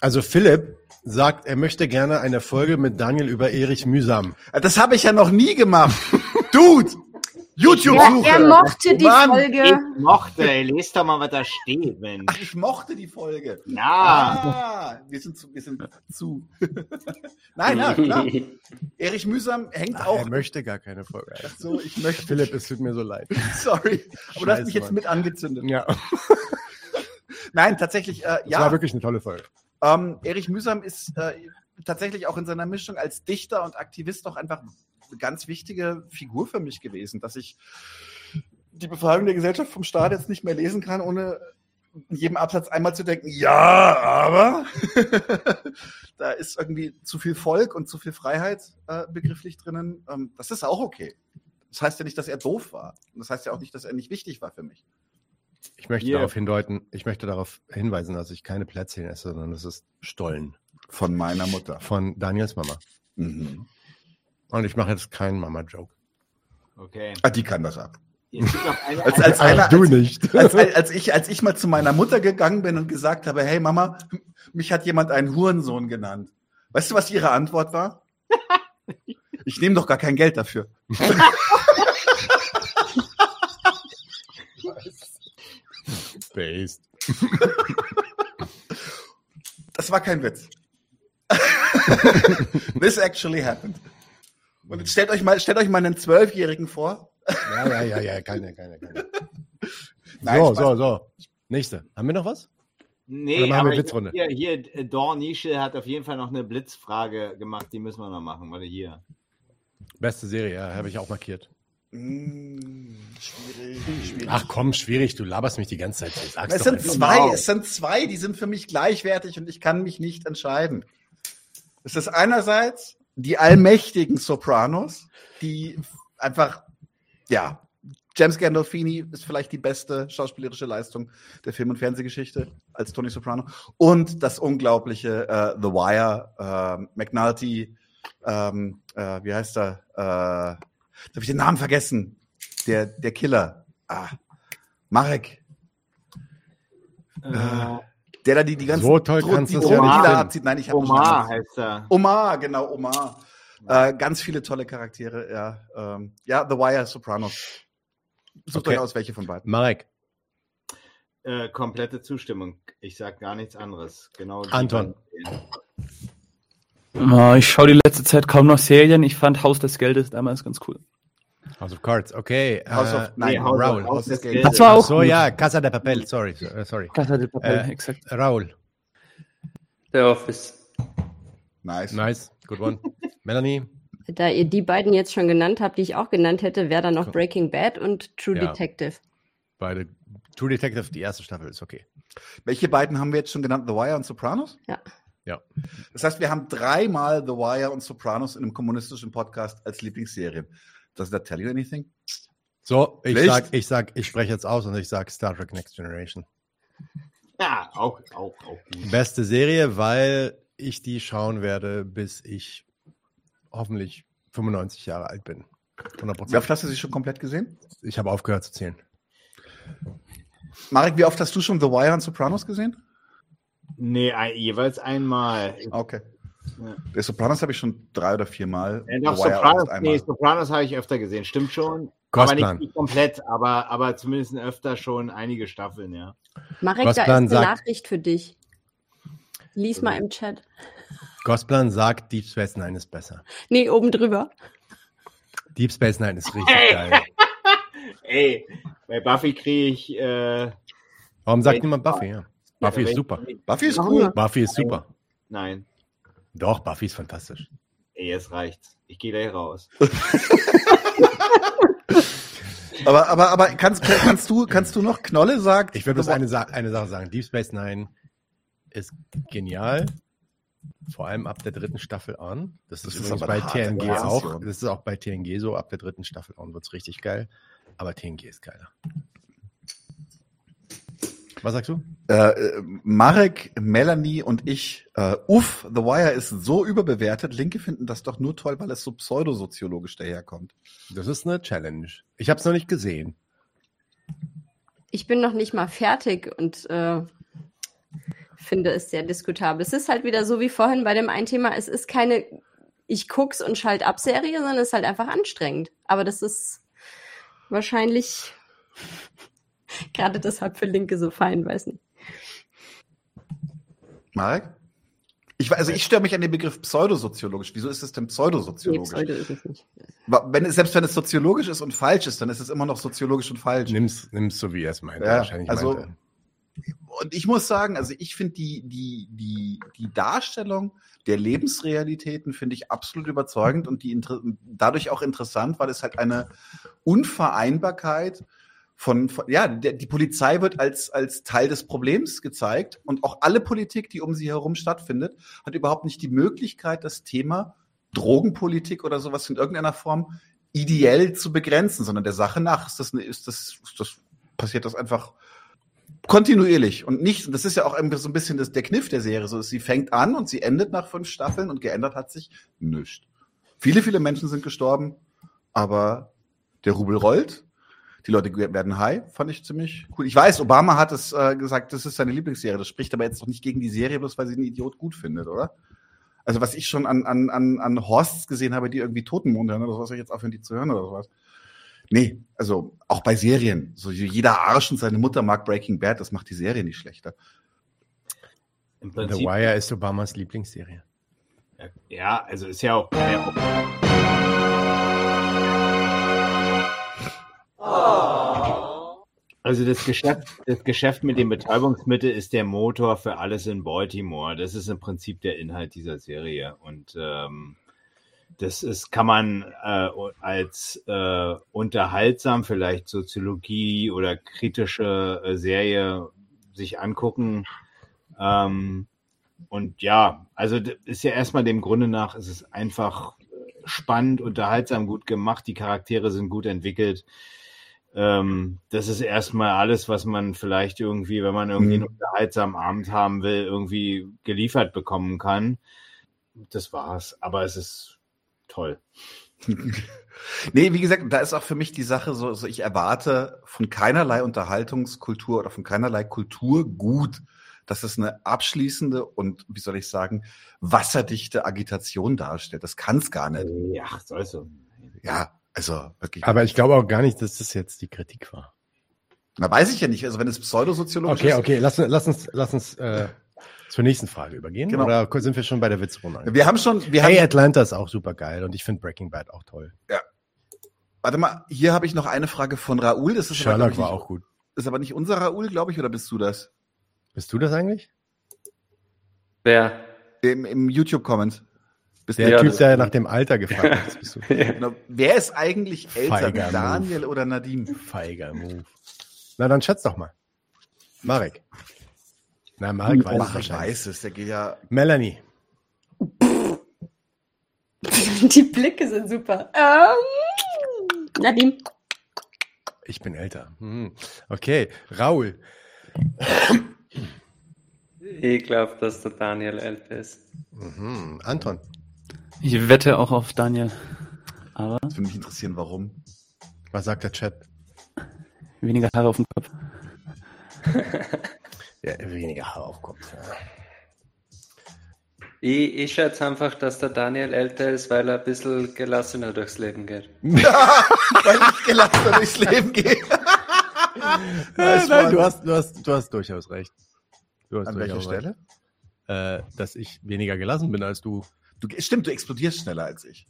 Also Philipp sagt, er möchte gerne eine Folge mit Daniel über Erich Mühsam. Das habe ich ja noch nie gemacht. Dude! YouTube er, suche. er mochte die Mann, Folge. Ich mochte, ey, lest doch mal, was da steht, Mensch. Ach, ich mochte die Folge. Ja, Ah, wir sind zu. Wir sind zu. nein, nein, klar. Erich Mühsam hängt Ach, auch er möchte gar keine Folge. so. Ich möchte. Philipp, es tut mir so leid. Sorry. Aber du hast mich jetzt Mann. mit angezündet. Ja, Nein, tatsächlich, äh, es ja. war wirklich eine tolle Folge. Ähm, Erich Mühsam ist äh, tatsächlich auch in seiner Mischung als Dichter und Aktivist auch einfach eine ganz wichtige Figur für mich gewesen, dass ich die Befragung der Gesellschaft vom Staat jetzt nicht mehr lesen kann, ohne in jedem Absatz einmal zu denken, ja, aber da ist irgendwie zu viel Volk und zu viel Freiheit äh, begrifflich drinnen. Ähm, das ist auch okay. Das heißt ja nicht, dass er doof war. Und das heißt ja auch nicht, dass er nicht wichtig war für mich. Ich möchte Hier. darauf hindeuten, ich möchte darauf hinweisen, dass ich keine Plätzchen esse, sondern das ist Stollen Von meiner Mutter. von Daniels Mama. Mhm. Und ich mache jetzt keinen Mama-Joke. okay. Ah, die kann das ab. Eine, Als, als, einer, du nicht. als, als, ich, als ich mal zu meiner Mutter gegangen bin und gesagt habe, hey Mama, mich hat jemand einen Hurensohn genannt. Weißt du, was ihre Antwort war? Ich nehme doch gar kein Geld dafür. Based. Das war kein Witz. This actually happened. Und jetzt stellt euch mal, stellt euch mal einen Zwölfjährigen vor. Ja, ja, ja, ja, keine, keine, keine. Nein, so, Spaß. so, so. Nächste. Haben wir noch was? Nee, Oder machen wir Blitzrunde? hier, hier, äh, Dorn Nischel hat auf jeden Fall noch eine Blitzfrage gemacht, die müssen wir noch machen. Warte hier. Beste Serie, ja, habe ich auch markiert. Mm, schwierig, schwierig. Ach komm, schwierig, du laberst mich die ganze Zeit. Sag's es sind einfach. zwei, Genau. es sind zwei, die sind für mich gleichwertig und ich kann mich nicht entscheiden. Es ist einerseits die allmächtigen Sopranos, die einfach, ja, James Gandolfini ist vielleicht die beste schauspielerische Leistung der Film- und Fernsehgeschichte als Tony Soprano. Und das unglaubliche äh, The Wire, äh, McNulty, ähm, äh, wie heißt er? Äh, habe ich den Namen vergessen. Der, der Killer. Ah, Marek. Äh, Der da die, die ganzen So toll Dro- kannst die Drogen ja nicht die abzieht. Nein, ich habe Omar heißt er. Omar, genau, Omar. Äh, ganz viele tolle Charaktere, ja. Ähm, ja, The Wire, Sopranos. Sucht Okay. euch aus, welche von beiden. Marek, Äh, komplette Zustimmung. Ich sag gar nichts anderes. Genau. die Anton. Oh, ich schaue die letzte Zeit kaum noch Serien. Ich fand Haus des Geldes damals ganz cool. House of Cards, okay. House äh, of, nein, nee, House of- Raoul, House Geldes. Geldes. Das war Ach auch so, ja, Casa de Papel, sorry, äh, sorry. Casa de Papel, Äh, exakt. Raul, The Office. Nice. nice, good one. Melanie, Da ihr die beiden jetzt schon genannt habt, die ich auch genannt hätte, wäre dann noch Breaking Bad und True Ja. Detective. beide. True Detective, die erste Staffel ist okay. Welche beiden haben wir jetzt schon genannt? The Wire und Sopranos? Ja. Ja. Das heißt, wir haben dreimal The Wire und Sopranos in einem kommunistischen Podcast als Lieblingsserien. Does that tell you anything? So, ich Nicht? sag, ich sag, ich spreche jetzt aus und ich sag Star Trek Next Generation. Ja, auch, auch, auch gut. Beste Serie, weil ich die schauen werde, bis ich hoffentlich 95 Jahre alt bin. 100 Wie oft hast du sie schon komplett gesehen? Ich habe aufgehört zu zählen. Marek, wie oft hast du schon The Wire und Sopranos gesehen? Nee, jeweils einmal. Okay. Ja. Der Sopranos habe ich schon drei oder vier Mal. Ja, doch, Sopranos, nee, Sopranos habe ich öfter gesehen, stimmt schon. Kostplan. Aber nicht, nicht komplett, aber, aber zumindest öfter schon einige Staffeln, ja. Marek, Was da ist eine sagt- Nachricht für dich. Lies mal im Chat. Gosplan sagt, Deep Space Nine ist besser. Nee, oben drüber. Deep Space Nine ist richtig geil. Ey, bei Buffy kriege ich. Äh, Warum sagt niemand Buffy? Ja. Buffy ist super. Buffy ist cool. Buffy ist super. Nein, Doch, Buffy ist fantastisch. ey, es reicht. Ich gehe gleich raus. Aber, aber, aber kannst, kannst, du, kannst du noch Knolle sagt? Ich will bloß eine, Sa eine Sache sagen. Deep Space Nine ist genial. Vor allem ab der dritten Staffel an. Das ist, Das ist übrigens aber bei TNG Transition. auch. Das ist auch bei TNG so. Ab der dritten Staffel an wird's richtig geil. Aber TNG ist geiler. Was sagst du? Äh, Marek, Melanie und ich, äh, uff, The Wire ist so überbewertet. Linke finden das doch nur toll, weil es so pseudosoziologisch daherkommt. Das ist eine Challenge. Ich habe es noch nicht gesehen. Ich bin noch nicht mal fertig und äh, finde es sehr diskutabel. Es ist halt wieder so wie vorhin bei dem einen Thema. Es ist keine ich guck's und schalt ab Serie, sondern es ist halt einfach anstrengend. Aber das ist wahrscheinlich gerade deshalb für Linke so fein, weiß nicht. Marek? Ich, also ich störe mich an den Begriff pseudosoziologisch. Wieso ist es denn Nee, pseudosoziologisch? Pseudo ist es nicht. Wenn es, selbst wenn es soziologisch ist und falsch ist, dann ist es immer noch soziologisch und falsch. Nimm's, nimm's so, wie er es meinte. Ja, wahrscheinlich also- meinte. Und ich muss sagen, also ich finde die, die, die, die Darstellung der Lebensrealitäten finde ich absolut überzeugend und die dadurch auch interessant, weil es halt eine Unvereinbarkeit von, von ja, der, die Polizei wird als, als Teil des Problems gezeigt und auch alle Politik, die um sie herum stattfindet, hat überhaupt nicht die Möglichkeit, das Thema Drogenpolitik oder sowas in irgendeiner Form ideell zu begrenzen, sondern der Sache nach ist das, ist das, ist das passiert das einfach kontinuierlich und nicht, und das ist ja auch so ein bisschen das, der Kniff der Serie, so sie fängt an und sie endet nach fünf Staffeln und geändert hat sich nichts. Viele, viele Menschen sind gestorben, aber der Rubel rollt. Die Leute werden high, fand ich ziemlich cool. Ich weiß, Obama hat es äh, gesagt, das ist seine Lieblingsserie. Das spricht aber jetzt doch nicht gegen die Serie, bloß weil sie einen Idiot gut findet, oder? Also was ich schon an, an, an, an Horsts gesehen habe, die irgendwie Totenmond hören, oder sowas, ich jetzt aufhören, die zu hören oder sowas. Nee, also auch bei Serien. So jeder Arsch und seine Mutter mag Breaking Bad, das macht die Serie nicht schlechter. Im The Wire ist Obamas Lieblingsserie. ja, also ist ja auch. Ja, auch Also das Geschäft, das Geschäft mit dem Betäubungsmittel ist der Motor für alles in Baltimore. Das ist im Prinzip der Inhalt dieser Serie. Und ähm, das ist, kann man äh, als äh, unterhaltsam, vielleicht Soziologie oder kritische äh, Serie sich angucken. Ähm, und ja, also ist ja erstmal dem Grunde nach, es ist einfach spannend, unterhaltsam, gut gemacht, die Charaktere sind gut entwickelt. Ähm, das ist erstmal alles, was man vielleicht irgendwie, wenn man irgendwie mhm. einen unterhaltsamen Abend haben will, irgendwie geliefert bekommen kann. Das war's. Aber es ist toll. nee, wie gesagt, da ist auch für mich die Sache so, so, ich erwarte von keinerlei Unterhaltungskultur oder von keinerlei Kultur gut, dass es eine abschließende und, wie soll ich sagen, wasserdichte Agitation darstellt. Das kann es gar nicht. Ja, soll so. Ja, also wirklich. Aber ich glaube auch gar nicht, dass das jetzt die Kritik war. Na, weiß ich ja nicht. Also wenn es pseudosoziologisch okay, ist. Okay, okay, lass, lass uns, lass uns äh, zur nächsten Frage übergehen. Genau. Oder sind wir schon bei der Witzrunde? Wir haben schon. Wir hey, haben, Atlanta ist auch super geil und ich finde Breaking Bad auch toll. Ja. Warte mal, hier habe ich noch eine Frage von Raoul. Das ist Sherlock war auch gut. Ist aber nicht unser Raoul, glaube ich, oder bist du das? Bist du das eigentlich? Wer? Im, im YouTube-Comment. Der ja, Typ, der nach dem Alter gefragt hat. Bist du. genau. Wer ist eigentlich älter, Feiger Daniel Move. oder Nadim? Feiger Move. Na, dann schätz doch mal. Marek. Na, Marek weiß Marek es wahrscheinlich. weiß es, der geht ja. Melanie. Die Blicke sind super. Ähm, Nadim. Ich bin älter. Hm. Okay, Raul. Ich glaube, dass der Daniel älter ist. Mhm. Anton. Ich wette auch auf Daniel. Aber Das würde mich interessieren, warum. Was sagt der Chat? weniger Haare auf dem Kopf. Ja, weniger Haare auf Kopf. Ja. Ich, ich schätze einfach, dass der Daniel älter ist, weil er ein bisschen gelassener durchs Leben geht. Weil ich gelassen durchs Leben gehe. Nein, nein, du hast, du hast, du hast durchaus recht. Du hast An welcher Stelle? Recht. Äh, dass ich weniger gelassen bin als du. Du, stimmt, du explodierst schneller als ich.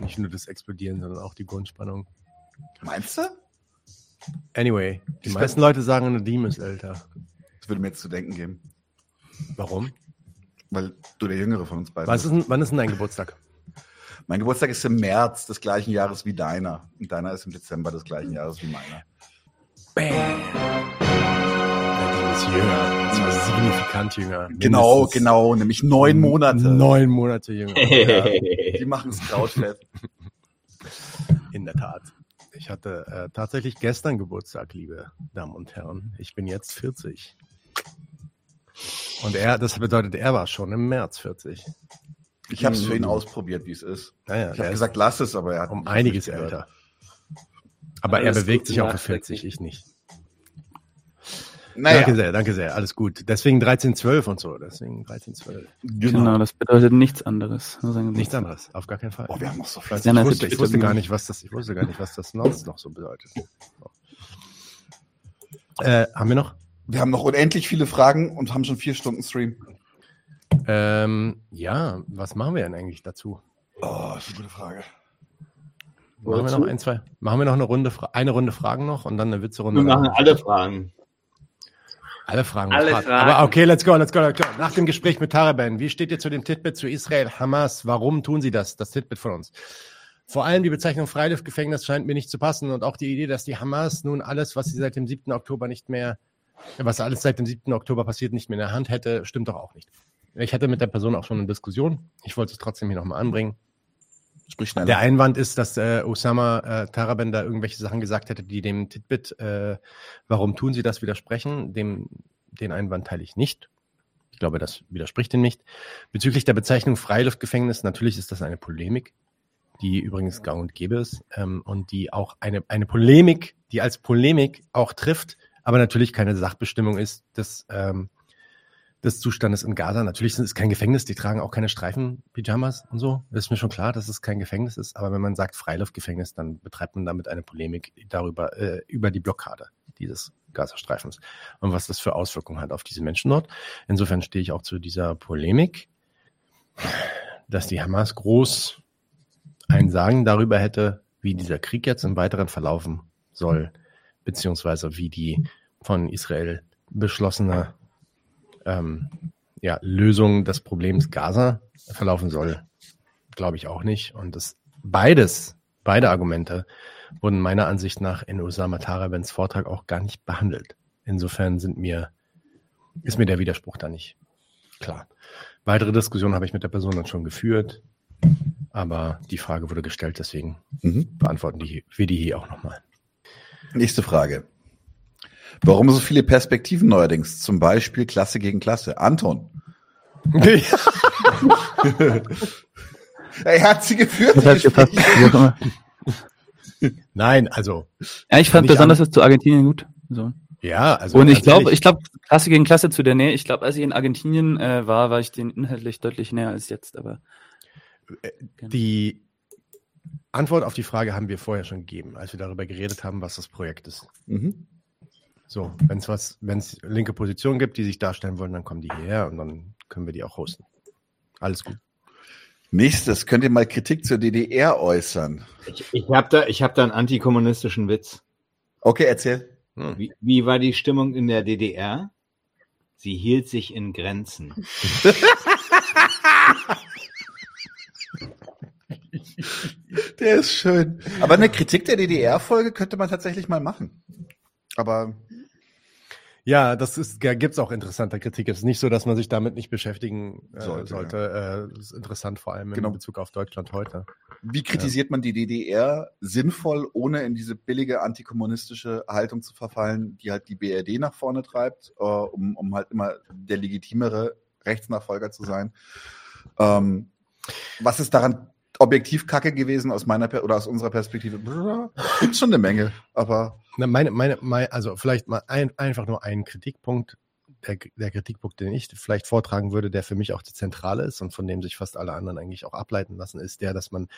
Nicht nur das Explodieren, sondern auch die Grundspannung. Meinst du? Anyway, die Ich meisten Leute sagen, Nadim ist älter. Das würde mir jetzt zu denken geben. Warum? Weil du der Jüngere von uns beiden Was bist. ist wann ist denn dein Geburtstag? Mein Geburtstag ist im März des gleichen Jahres wie deiner. Und deiner ist im Dezember des gleichen Jahres wie meiner. Nadim ist jünger. Signifikant jünger. Genau, Mindestens genau, nämlich neun Monate. Neun Monate jünger. Ja, die machen es krautfett. In der Tat. Ich hatte äh, tatsächlich gestern Geburtstag, liebe Damen und Herren. Ich bin jetzt 40. Und er, das bedeutet, er war schon im März 40. Ich habe es für ihn ausprobiert, wie es ist. Naja, Ich er habe gesagt, lass es, aber er hat um einiges älter. Aber Alles er bewegt sich auch für nachträglich. 40, ich nicht. Naja, Danke sehr, danke sehr, alles gut. Deswegen 1312 und so, deswegen 1312. Genau, das bedeutet nichts anderes. Nichts anderes, auf gar keinen Fall. Oh, wir haben noch so Ich, viel. ich, na, wusste, ich wusste gar nicht, was das, ich wusste gar nicht, was das sonst noch so bedeutet. Äh, haben wir noch? Wir haben noch unendlich viele Fragen und haben schon vier Stunden Stream. Ähm, ja, was machen wir denn eigentlich dazu? Oh, das ist eine gute Frage. Machen wir noch ein, zwei? Machen wir noch eine Runde, eine Runde Fragen noch und dann eine Witze-Runde? Wir machen alle Fragen. Alle Fragen. Alle. Fragen. Aber okay, let's go, let's go, let's go. Nach dem Gespräch mit Taraben, wie steht ihr zu dem Titbit zu Israel, Hamas? Warum tun sie das? Das Titbit von uns. Vor allem die Bezeichnung Freiluftgefängnis scheint mir nicht zu passen und auch die Idee, dass die Hamas nun alles, was sie seit dem 7. Oktober nicht mehr, was alles seit dem 7. Oktober passiert, nicht mehr in der Hand hätte, stimmt doch auch nicht. Ich hatte mit der Person auch schon eine Diskussion. Ich wollte es trotzdem hier nochmal anbringen. Sprich schneller. Der Einwand ist, dass äh, Osama äh, Taraben da irgendwelche Sachen gesagt hätte, die dem Titbit, äh, warum tun sie das, widersprechen. Dem, den Einwand teile ich nicht. Ich glaube, das widerspricht ihm nicht. Bezüglich der Bezeichnung Freiluftgefängnis, natürlich ist das eine Polemik, die übrigens gang und gäbe ist ähm, und die auch eine, eine Polemik, die als Polemik auch trifft, aber natürlich keine Sachbestimmung ist des, ähm, des Zustandes in Gaza. Natürlich ist es kein Gefängnis, die tragen auch keine Streifen-Pyjamas und so. Ist mir schon klar, dass es kein Gefängnis ist, aber wenn man sagt Freiluftgefängnis, dann betreibt man damit eine Polemik darüber, äh, über die Blockade dieses Gazastreifens und was das für Auswirkungen hat auf diese Menschen dort. Insofern stehe ich auch zu dieser Polemik, dass die Hamas groß ein Sagen darüber hätte, wie dieser Krieg jetzt im Weiteren verlaufen soll, beziehungsweise wie die von Israel beschlossene ähm, ja, Lösung des Problems Gaza verlaufen soll. glaube ich auch nicht. Und das beides, beide Argumente wurden meiner Ansicht nach in Osama Tarabens Vortrag auch gar nicht behandelt. Insofern sind mir, ist mir der Widerspruch da nicht klar. Weitere Diskussionen habe ich mit der Person dann schon geführt, aber die Frage wurde gestellt, deswegen Mhm. beantworten die, wir die hier auch nochmal. Nächste Frage. Warum so viele Perspektiven neuerdings? Zum Beispiel Klasse gegen Klasse. Anton. Er hat sie geführt. Das hat. Nein, also, Ja, ich fand besonders das zu Argentinien gut. So. ja, also. Und ich ganz glaube, ich glaube, Klasse gegen Klasse zu der Nähe. Ich glaube, als ich in Argentinien äh, war, war ich den inhaltlich deutlich näher als jetzt. Aber Die Antwort auf die Frage haben wir vorher schon gegeben, als wir darüber geredet haben, was das Projekt ist. Mhm. So, wenn es was, wenn es linke Positionen gibt, die sich darstellen wollen, dann kommen die hierher und dann können wir die auch hosten. Alles gut. Nächstes, könnt ihr mal Kritik zur DDR äußern? Ich, ich habe da, ich hab da einen antikommunistischen Witz. Okay, erzähl. Hm. Wie, wie war die Stimmung in der DDR? Sie hielt sich in Grenzen. Der ist schön. Aber eine Kritik der DDR-Folge könnte man tatsächlich mal machen. Aber Ja, das ist, ja, gibt's auch interessante Kritik. Es ist nicht so, dass man sich damit nicht beschäftigen äh, Sollte, sollte. Äh, das ist interessant, vor allem Genau. in Bezug auf Deutschland heute. wie kritisiert man die DDR sinnvoll, ohne in diese billige antikommunistische Haltung zu verfallen, die halt die BRD nach vorne treibt, äh, um, um halt immer der legitimere Rechtsnachfolger zu sein? Ähm, was ist daran objektiv kacke gewesen aus meiner Per- oder aus unserer Perspektive? Gibt schon eine Menge, aber Na, meine, meine, meine, also vielleicht mal ein, einfach nur ein Kritikpunkt. Der, der Kritikpunkt, den ich vielleicht vortragen würde, der für mich auch die zentrale ist und von dem sich fast alle anderen eigentlich auch ableiten lassen, ist der, dass man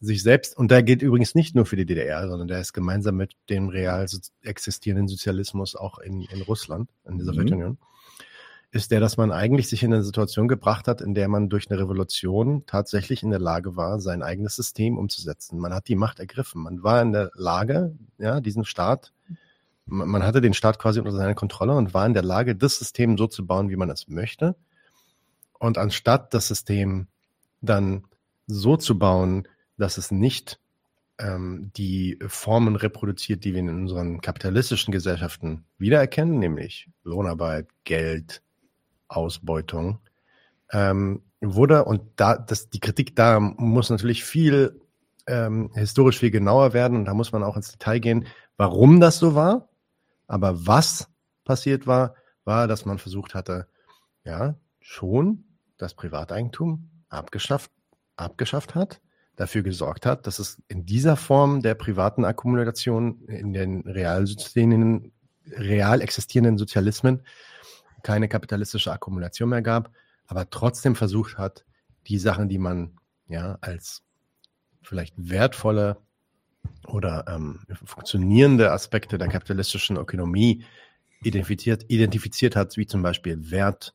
sich selbst, und der gilt übrigens nicht nur für die DDR, sondern der ist gemeinsam mit dem real existierenden Sozialismus auch in, in Russland, in der Mhm. Ist der, dass man eigentlich sich in eine Situation gebracht hat, in der man durch eine Revolution tatsächlich in der Lage war, sein eigenes System umzusetzen. Man hat die Macht ergriffen. Man war in der Lage, ja, diesen Staat, man man hatte den Staat quasi unter seiner Kontrolle und war in der Lage, das System so zu bauen, wie man es möchte. Und anstatt das System dann so zu bauen, dass es nicht ähm, die Formen reproduziert, die wir in unseren kapitalistischen Gesellschaften wiedererkennen, nämlich Lohnarbeit, Geld, Ausbeutung, ähm, wurde, und da, das, die Kritik da muss natürlich viel ähm, historisch viel genauer werden und da muss man auch ins Detail gehen, warum das so war. Aber was passiert war, war, dass man versucht hatte, ja, schon das Privateigentum abgeschafft, abgeschafft hat, dafür gesorgt hat, dass es in dieser Form der privaten Akkumulation in den real, real existierenden Sozialismen keine kapitalistische Akkumulation mehr gab, aber trotzdem versucht hat, die Sachen, die man ja als vielleicht wertvolle oder ähm, funktionierende Aspekte der kapitalistischen Ökonomie identifiziert, identifiziert hat, wie zum Beispiel Wert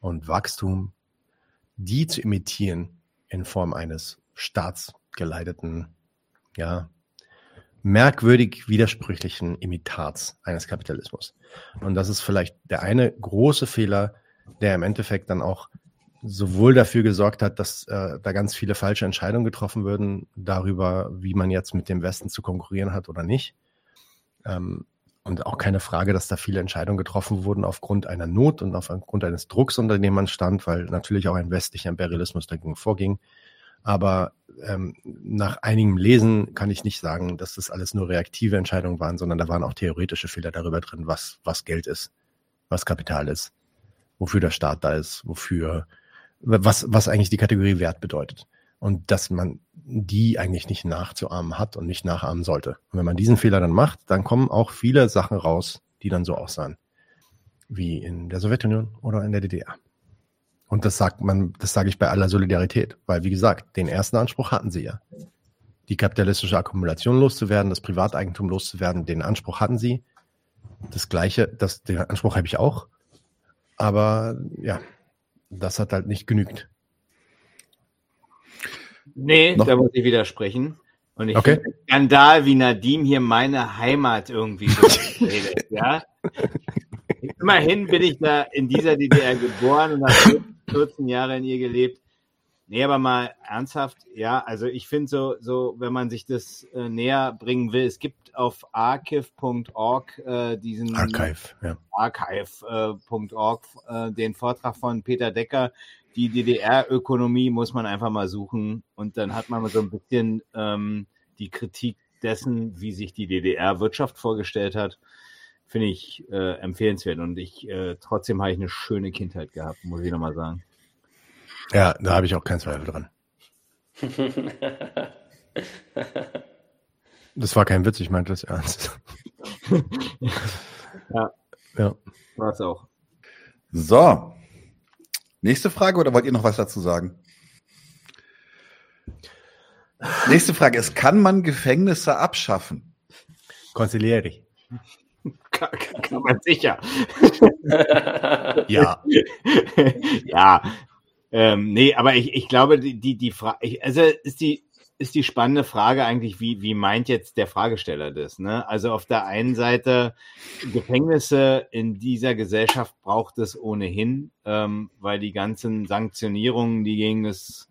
und Wachstum, die zu imitieren in Form eines staatsgeleiteten, ja, merkwürdig widersprüchlichen Imitats eines Kapitalismus. Und das ist vielleicht der eine große Fehler, der im Endeffekt dann auch sowohl dafür gesorgt hat, dass äh, da ganz viele falsche Entscheidungen getroffen würden darüber, wie man jetzt mit dem Westen zu konkurrieren hat oder nicht. Ähm, und auch keine Frage, dass da viele Entscheidungen getroffen wurden aufgrund einer Not und aufgrund eines Drucks, unter dem man stand, weil natürlich auch ein westlicher Imperialismus dagegen vorging. Aber ähm, nach einigem Lesen kann ich nicht sagen, dass das alles nur reaktive Entscheidungen waren, sondern da waren auch theoretische Fehler darüber drin, was, was Geld ist, was Kapital ist, wofür der Staat da ist, wofür, was, was eigentlich die Kategorie Wert bedeutet. Und dass man die eigentlich nicht nachzuahmen hat und nicht nachahmen sollte. Und wenn man diesen Fehler dann macht, dann kommen auch viele Sachen raus, die dann so aussahen. Wie in der Sowjetunion oder in der DDR. Und das sagt man, das sage ich bei aller Solidarität, weil wie gesagt, den ersten Anspruch hatten sie ja. Die kapitalistische Akkumulation loszuwerden, das Privateigentum loszuwerden, den Anspruch hatten sie. Das gleiche, das, den Anspruch habe ich auch. Aber ja, das hat halt nicht genügt. Nee, Noch- da muss ich widersprechen. Und ich Okay. finde Skandal, wie Nadim hier meine Heimat irgendwie so redet, ja. Immerhin bin ich da in dieser DDR geboren und habe 14 Jahre in ihr gelebt. Nee, aber mal ernsthaft, ja, also ich finde so, so, wenn man sich das äh, näher bringen will, es gibt auf archive.org äh, diesen Archive, ja. archive.org äh, den Vortrag von Peter Decker, die DDR-Ökonomie muss man einfach mal suchen und dann hat man so ein bisschen ähm, die Kritik dessen, wie sich die DDR-Wirtschaft vorgestellt hat, finde ich äh, empfehlenswert und ich äh, trotzdem habe ich eine schöne Kindheit gehabt, muss ich nochmal sagen. Ja, da habe ich auch keinen Zweifel dran. Das war kein Witz, ich meinte das ernst. ja. Ja. War es auch. So. Nächste Frage oder wollt ihr noch was dazu sagen? Nächste Frage ist, kann man Gefängnisse abschaffen? Consiglieri. Kann, kann man sicher. Ja. ja. Ähm, nee, aber ich, ich glaube, die, die, die Frage, also ist die, ist die spannende Frage eigentlich, wie, wie meint jetzt der Fragesteller das? Ne? Also auf der einen Seite, Gefängnisse in dieser Gesellschaft braucht es ohnehin, ähm, weil die ganzen Sanktionierungen, die gegen das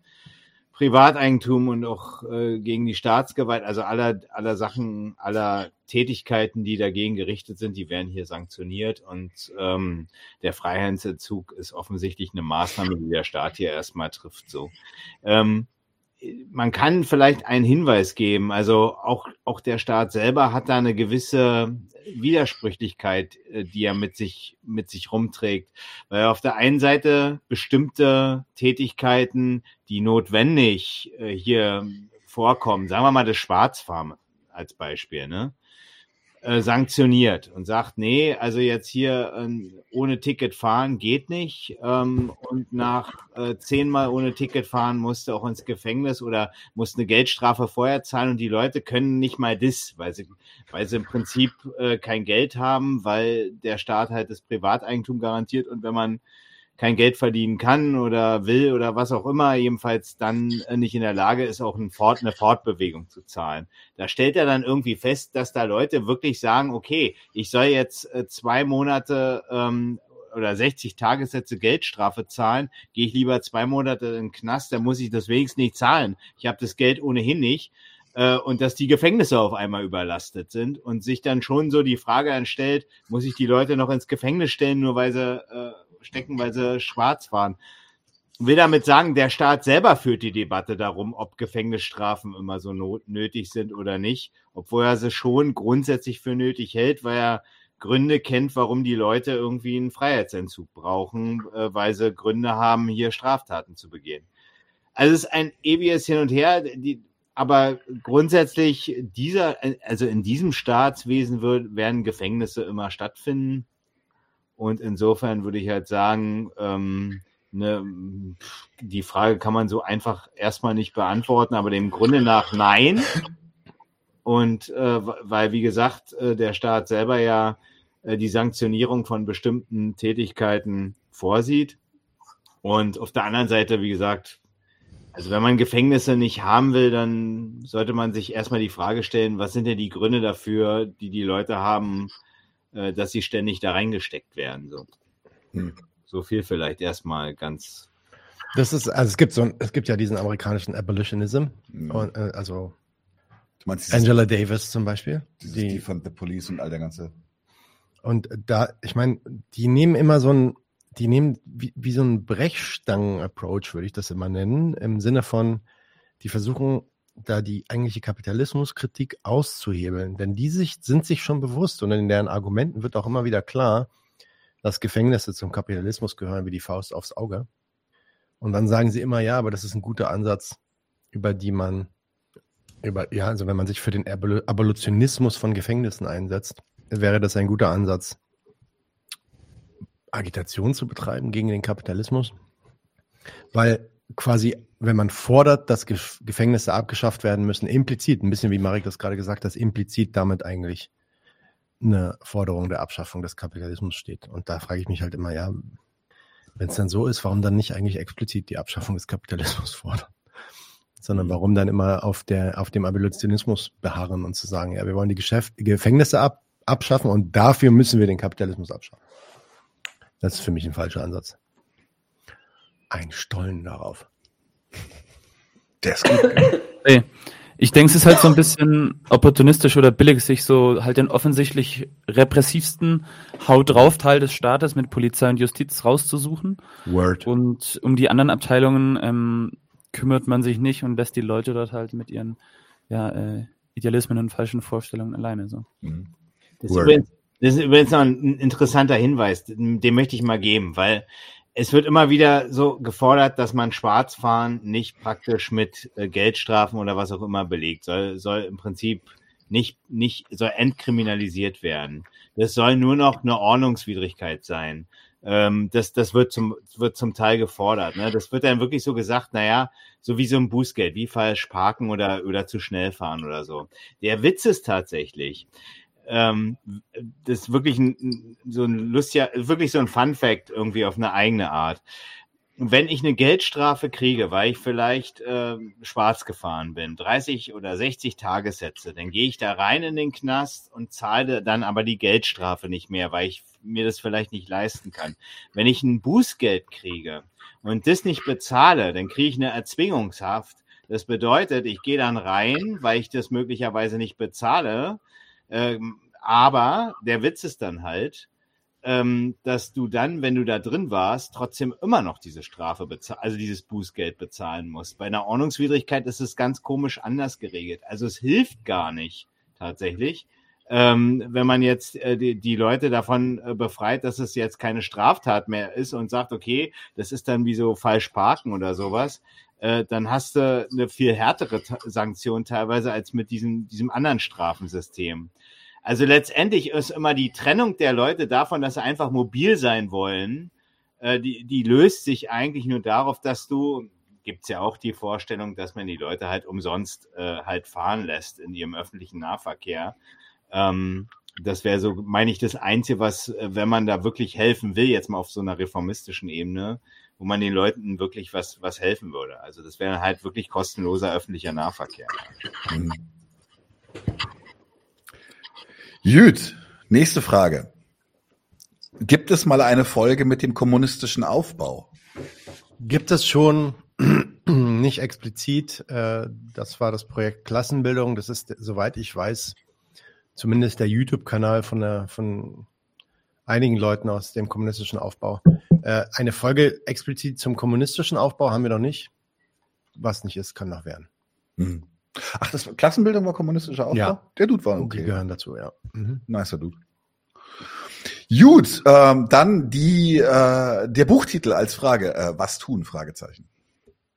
Privateigentum und auch äh, gegen die Staatsgewalt, also aller, aller Sachen, aller Tätigkeiten, die dagegen gerichtet sind, die werden hier sanktioniert. Und ähm, der Freiheitsentzug ist offensichtlich eine Maßnahme, die der Staat hier erstmal trifft. So. Ähm, man kann vielleicht einen Hinweis geben. Also auch, auch der Staat selber hat da eine gewisse Widersprüchlichkeit, äh, die er mit sich, mit sich rumträgt. Weil auf der einen Seite bestimmte Tätigkeiten, die notwendig äh, hier vorkommen, sagen wir mal das Schwarzfarm als Beispiel, ne? Äh, sanktioniert und sagt, nee, also jetzt hier äh, ohne Ticket fahren geht nicht ähm, und nach äh, zehnmal ohne Ticket fahren musste auch ins Gefängnis oder musste eine Geldstrafe vorher zahlen und die Leute können nicht mal das, weil sie, weil sie im Prinzip äh, kein Geld haben, weil der Staat halt das Privateigentum garantiert und wenn man kein Geld verdienen kann oder will oder was auch immer, jedenfalls dann äh, nicht in der Lage ist, auch ein Fort, eine Fortbewegung zu zahlen. Da stellt er dann irgendwie fest, dass da Leute wirklich sagen, okay, ich soll jetzt äh, zwei Monate ähm, oder 60 Tagessätze Geldstrafe zahlen, gehe ich lieber zwei Monate in den Knast, dann muss ich das wenigstens nicht zahlen. Ich habe das Geld ohnehin nicht. Äh, und dass die Gefängnisse auf einmal überlastet sind und sich dann schon so die Frage anstellt, muss ich die Leute noch ins Gefängnis stellen, nur weil sie äh, stecken, weil sie schwarz. Ich will damit sagen, der Staat selber führt die Debatte darum, ob Gefängnisstrafen immer so nötig sind oder nicht, obwohl er sie schon grundsätzlich für nötig hält, weil er Gründe kennt, warum die Leute irgendwie einen Freiheitsentzug brauchen, äh, weil sie Gründe haben, hier Straftaten zu begehen. Also es ist ein ewiges Hin und Her, die, aber grundsätzlich dieser, also in diesem Staatswesen wird, werden Gefängnisse immer stattfinden. Und insofern würde ich halt sagen, ähm, ne, die Frage kann man so einfach erstmal nicht beantworten, aber dem Grunde nach nein. Und äh, weil, wie gesagt, äh, der Staat selber ja äh, die Sanktionierung von bestimmten Tätigkeiten vorsieht. Und auf der anderen Seite, wie gesagt, also wenn man Gefängnisse nicht haben will, dann sollte man sich erstmal die Frage stellen, was sind denn die Gründe dafür, die die Leute haben, äh, dass sie ständig da reingesteckt werden. So, hm. so viel vielleicht erstmal ganz. Das ist, also es gibt so, es gibt ja diesen amerikanischen Abolitionism, mhm. und, äh, also Angela Davis zum Beispiel. Die, die von The Police und all der ganze. Und da, ich meine, die nehmen immer so ein, die nehmen wie, wie so ein Brechstangen-Approach, würde ich das immer nennen, im Sinne von, die versuchen da die eigentliche Kapitalismuskritik auszuhebeln. Denn die sich, sind sich schon bewusst und in deren Argumenten wird auch immer wieder klar, dass Gefängnisse zum Kapitalismus gehören wie die Faust aufs Auge. Und dann sagen sie immer, ja, aber das ist ein guter Ansatz, über die man, über, ja, also wenn man sich für den Abolitionismus von Gefängnissen einsetzt, wäre das ein guter Ansatz, Agitation zu betreiben gegen den Kapitalismus. Weil quasi, wenn man fordert, dass Gefängnisse abgeschafft werden müssen, implizit, ein bisschen wie Marek das gerade gesagt hat, implizit damit eigentlich eine Forderung der Abschaffung des Kapitalismus steht. Und da frage ich mich halt immer, ja, wenn es dann so ist, warum dann nicht eigentlich explizit die Abschaffung des Kapitalismus fordern? Sondern warum dann immer auf, der, auf dem Abolitionismus beharren und zu sagen, ja, wir wollen die Geschäft Gefängnisse ab, abschaffen und dafür müssen wir den Kapitalismus abschaffen. Das ist für mich ein falscher Ansatz ein Stollen darauf. Der ist gut. Ey, ich denke, es ist halt so ein bisschen opportunistisch oder billig, sich so halt den offensichtlich repressivsten Haut drauf Teil des Staates mit Polizei und Justiz rauszusuchen. Word. Und um die anderen Abteilungen ähm, kümmert man sich nicht und lässt die Leute dort halt mit ihren ja, äh, Idealismen und falschen Vorstellungen alleine. So. Mhm. Das ist, Word. übrigens, das ist übrigens noch ein interessanter Hinweis, den möchte ich mal geben, weil es wird immer wieder so gefordert, dass man Schwarzfahren nicht praktisch mit äh, Geldstrafen oder was auch immer belegt. Soll, soll im Prinzip nicht, nicht, soll entkriminalisiert werden. Das soll nur noch eine Ordnungswidrigkeit sein. Ähm, das, das wird zum, wird zum Teil gefordert. Ne? Das wird dann wirklich so gesagt, naja, so wie so ein Bußgeld, wie falsch parken oder, oder zu schnell fahren oder so. Der Witz ist tatsächlich, ähm, das ist wirklich ein, so ein lustiger, wirklich so ein Fun Fact irgendwie auf eine eigene Art. Wenn ich eine Geldstrafe kriege, weil ich vielleicht äh, schwarz gefahren bin, 30 oder 60 Tagessätze, dann gehe ich da rein in den Knast und zahle dann aber die Geldstrafe nicht mehr, weil ich mir das vielleicht nicht leisten kann. Wenn ich ein Bußgeld kriege und das nicht bezahle, dann kriege ich eine Erzwingungshaft. Das bedeutet, ich gehe dann rein, weil ich das möglicherweise nicht bezahle, ähm, aber der Witz ist dann halt, ähm, dass du dann, wenn du da drin warst, trotzdem immer noch diese Strafe bezahlen, also dieses Bußgeld bezahlen musst. Bei einer Ordnungswidrigkeit ist es ganz komisch anders geregelt. Also es hilft gar nicht tatsächlich, ähm, wenn man jetzt äh, die, die Leute davon äh, befreit, dass es jetzt keine Straftat mehr ist und sagt, okay, das ist dann wie so falsch parken oder sowas, äh, dann hast du eine viel härtere Sanktion teilweise als mit diesem, diesem anderen Strafensystem. Also letztendlich ist immer die Trennung der Leute davon, dass sie einfach mobil sein wollen, äh, die, die löst sich eigentlich nur darauf, dass du, gibt's ja auch die Vorstellung, dass man die Leute halt umsonst äh, halt fahren lässt in ihrem öffentlichen Nahverkehr. Ähm, das wäre so, meine ich, das Einzige, was, äh, wenn man da wirklich helfen will, jetzt mal auf so einer reformistischen Ebene, wo man den Leuten wirklich was, was helfen würde. Also das wäre halt wirklich kostenloser öffentlicher Nahverkehr. Mhm. Gut, nächste Frage. Gibt es mal eine Folge mit dem kommunistischen Aufbau? Gibt es schon nicht explizit. Äh, das war das Projekt Klassenbildung. Das ist, soweit ich weiß, zumindest der YouTube-Kanal von, der, von einigen Leuten aus dem kommunistischen Aufbau. Äh, eine Folge explizit zum kommunistischen Aufbau haben wir noch nicht. Was nicht ist, kann noch werden. Hm. Ach, das Klassenbildung war kommunistischer Aufbau? Ja. Der Dude war Die okay. gehören dazu, ja. Mhm. Nicer Dude. Gut, ähm, dann die, äh, der Buchtitel als Frage. Äh, was tun? Fragezeichen.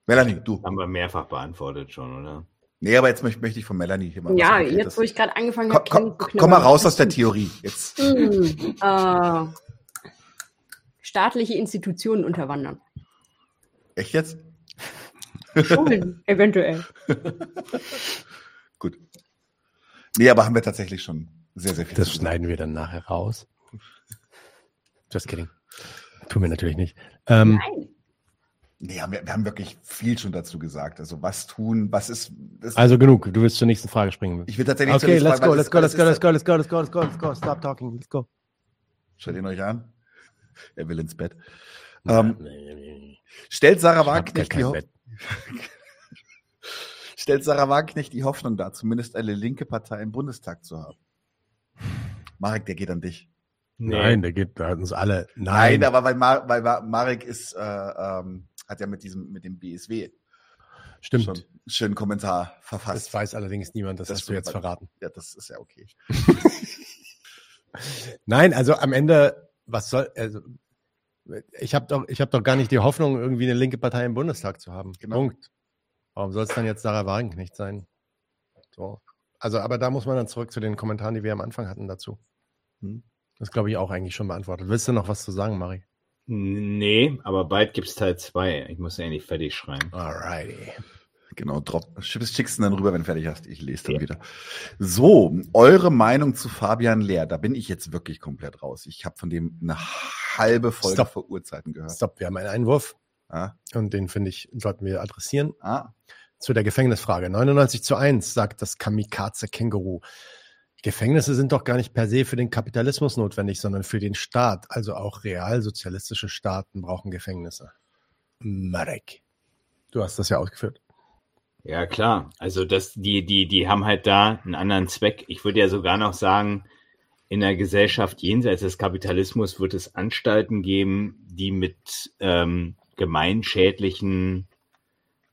Melanie, du. Haben wir mehrfach beantwortet schon, oder? Nee, aber jetzt möchte, möchte ich von Melanie hier mal Ja, jetzt wo ich gerade angefangen Komm, habe. komm, komm mal raus aus der Theorie. Jetzt. Hm, äh, staatliche Institutionen unterwandern. Echt jetzt? Schulen, eventuell. Gut. Nee, aber haben wir tatsächlich schon sehr, sehr viel. Das schneiden wir dann nachher raus. Just kidding. Tun wir natürlich nicht. Ähm, Nein. Nee, haben wir, wir haben wirklich viel schon dazu gesagt. Also was tun, was ist. Das, also genug, du willst zur nächsten Frage springen. ich will tatsächlich zur Okay, nächsten let's Frage, go, let's go, let's go, let's go, let's go, let's go, let's go, let's. Stop talking, let's go. Schaut ihn euch an. Er will ins Bett. Ähm, stellt Sarah Ich hab Wagenknecht gar stellt Sarah Wagenknecht die Hoffnung dar, zumindest eine linke Partei im Bundestag zu haben. Marek, der geht an dich. Nein, der geht da uns alle. Nein, Nein, aber weil, Mar weil Mar- Marek ist, äh, ähm, hat ja mit diesem, mit dem BSW stimmt. schon einen schönen Kommentar Das verfasst. weiß allerdings niemand, das, Das hast du jetzt verraten. Ja, das ist ja okay. Nein, also am Ende, was soll, also ich habe doch, ich habe doch gar nicht die Hoffnung, irgendwie eine linke Partei im Bundestag zu haben. Genau. Punkt. Warum soll es dann jetzt Sarah Wagenknecht sein? So. Also, aber da muss man dann zurück zu den Kommentaren, die wir am Anfang hatten dazu. Hm. Das glaube ich auch eigentlich schon beantwortet. Willst du noch was zu sagen, Mari? Nee, aber bald gibt's Teil 2. Ich muss ja nicht fertig schreiben. Alrighty. Genau, drop, schickst ihn dann rüber, wenn du fertig hast. Ich lese dann Ja. wieder. So, eure Meinung zu Fabian Lehr. Da bin ich jetzt wirklich komplett raus. Ich habe von dem eine halbe Folge Stop. vor Uhrzeiten gehört. Stopp, wir haben einen Einwurf Ah, und den finde ich, sollten wir adressieren. ah, Zu der Gefängnisfrage. 99 zu 1 sagt das Kamikaze-Känguru. Gefängnisse sind doch gar nicht per se für den Kapitalismus notwendig, sondern für den Staat. Also auch realsozialistische Staaten brauchen Gefängnisse. Marek. Du hast das ja ausgeführt. Ja, klar. Also das, die, die, die haben halt da einen anderen Zweck. Ich würde ja sogar noch sagen, in der Gesellschaft jenseits des Kapitalismus wird es Anstalten geben, die mit ähm, gemeinschädlichen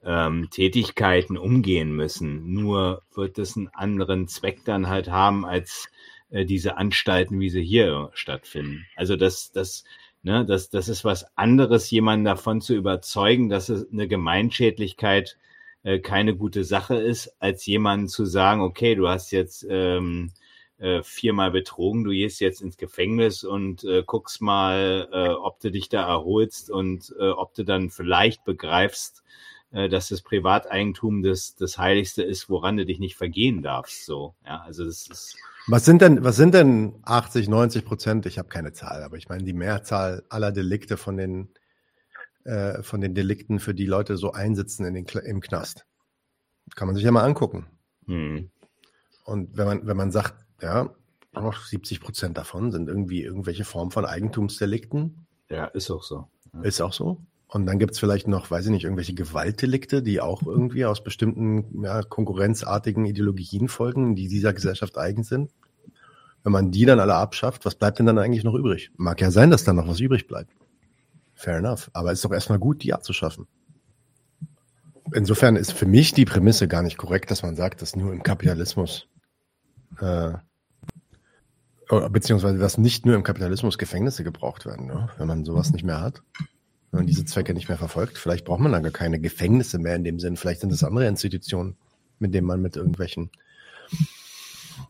ähm, Tätigkeiten umgehen müssen. Nur wird es einen anderen Zweck dann halt haben als äh, diese Anstalten, wie sie hier stattfinden. Also das, das, ne, das, das ist was anderes, jemanden davon zu überzeugen, dass es eine Gemeinschädlichkeit äh, keine gute Sache ist, als jemanden zu sagen, okay, du hast jetzt ähm, äh, viermal betrogen, du gehst jetzt ins Gefängnis und äh, guckst mal, äh, ob du dich da erholst und äh, ob du dann vielleicht begreifst, äh, dass das Privateigentum das, das Heiligste ist, woran du dich nicht vergehen darfst. So, ja, also das ist. Was sind denn, was sind denn 80, 90 Prozent? Ich habe keine Zahl, aber ich meine die Mehrzahl aller Delikte von den äh, von den Delikten, für die Leute so einsitzen in den, im Knast. Kann man sich ja mal angucken. Hm. Und wenn man, wenn man sagt, ja, 70 Prozent davon sind irgendwie irgendwelche Formen von Eigentumsdelikten. Ja, ist auch so. Ja. Ist auch so. Und dann gibt es vielleicht noch, weiß ich nicht, irgendwelche Gewaltdelikte, die auch irgendwie aus bestimmten ja, konkurrenzartigen Ideologien folgen, die dieser Gesellschaft eigen sind. Wenn man die dann alle abschafft, was bleibt denn dann eigentlich noch übrig? Mag ja sein, dass dann noch was übrig bleibt. Fair enough. Aber ist doch erstmal gut, die abzuschaffen. Insofern ist für mich die Prämisse gar nicht korrekt, dass man sagt, dass nur im Kapitalismus, äh, beziehungsweise dass nicht nur im Kapitalismus Gefängnisse gebraucht werden, ne? wenn man sowas nicht mehr hat, wenn man diese Zwecke nicht mehr verfolgt. Vielleicht braucht man dann gar keine Gefängnisse mehr in dem Sinn. Vielleicht sind es andere Institutionen, mit denen man mit irgendwelchen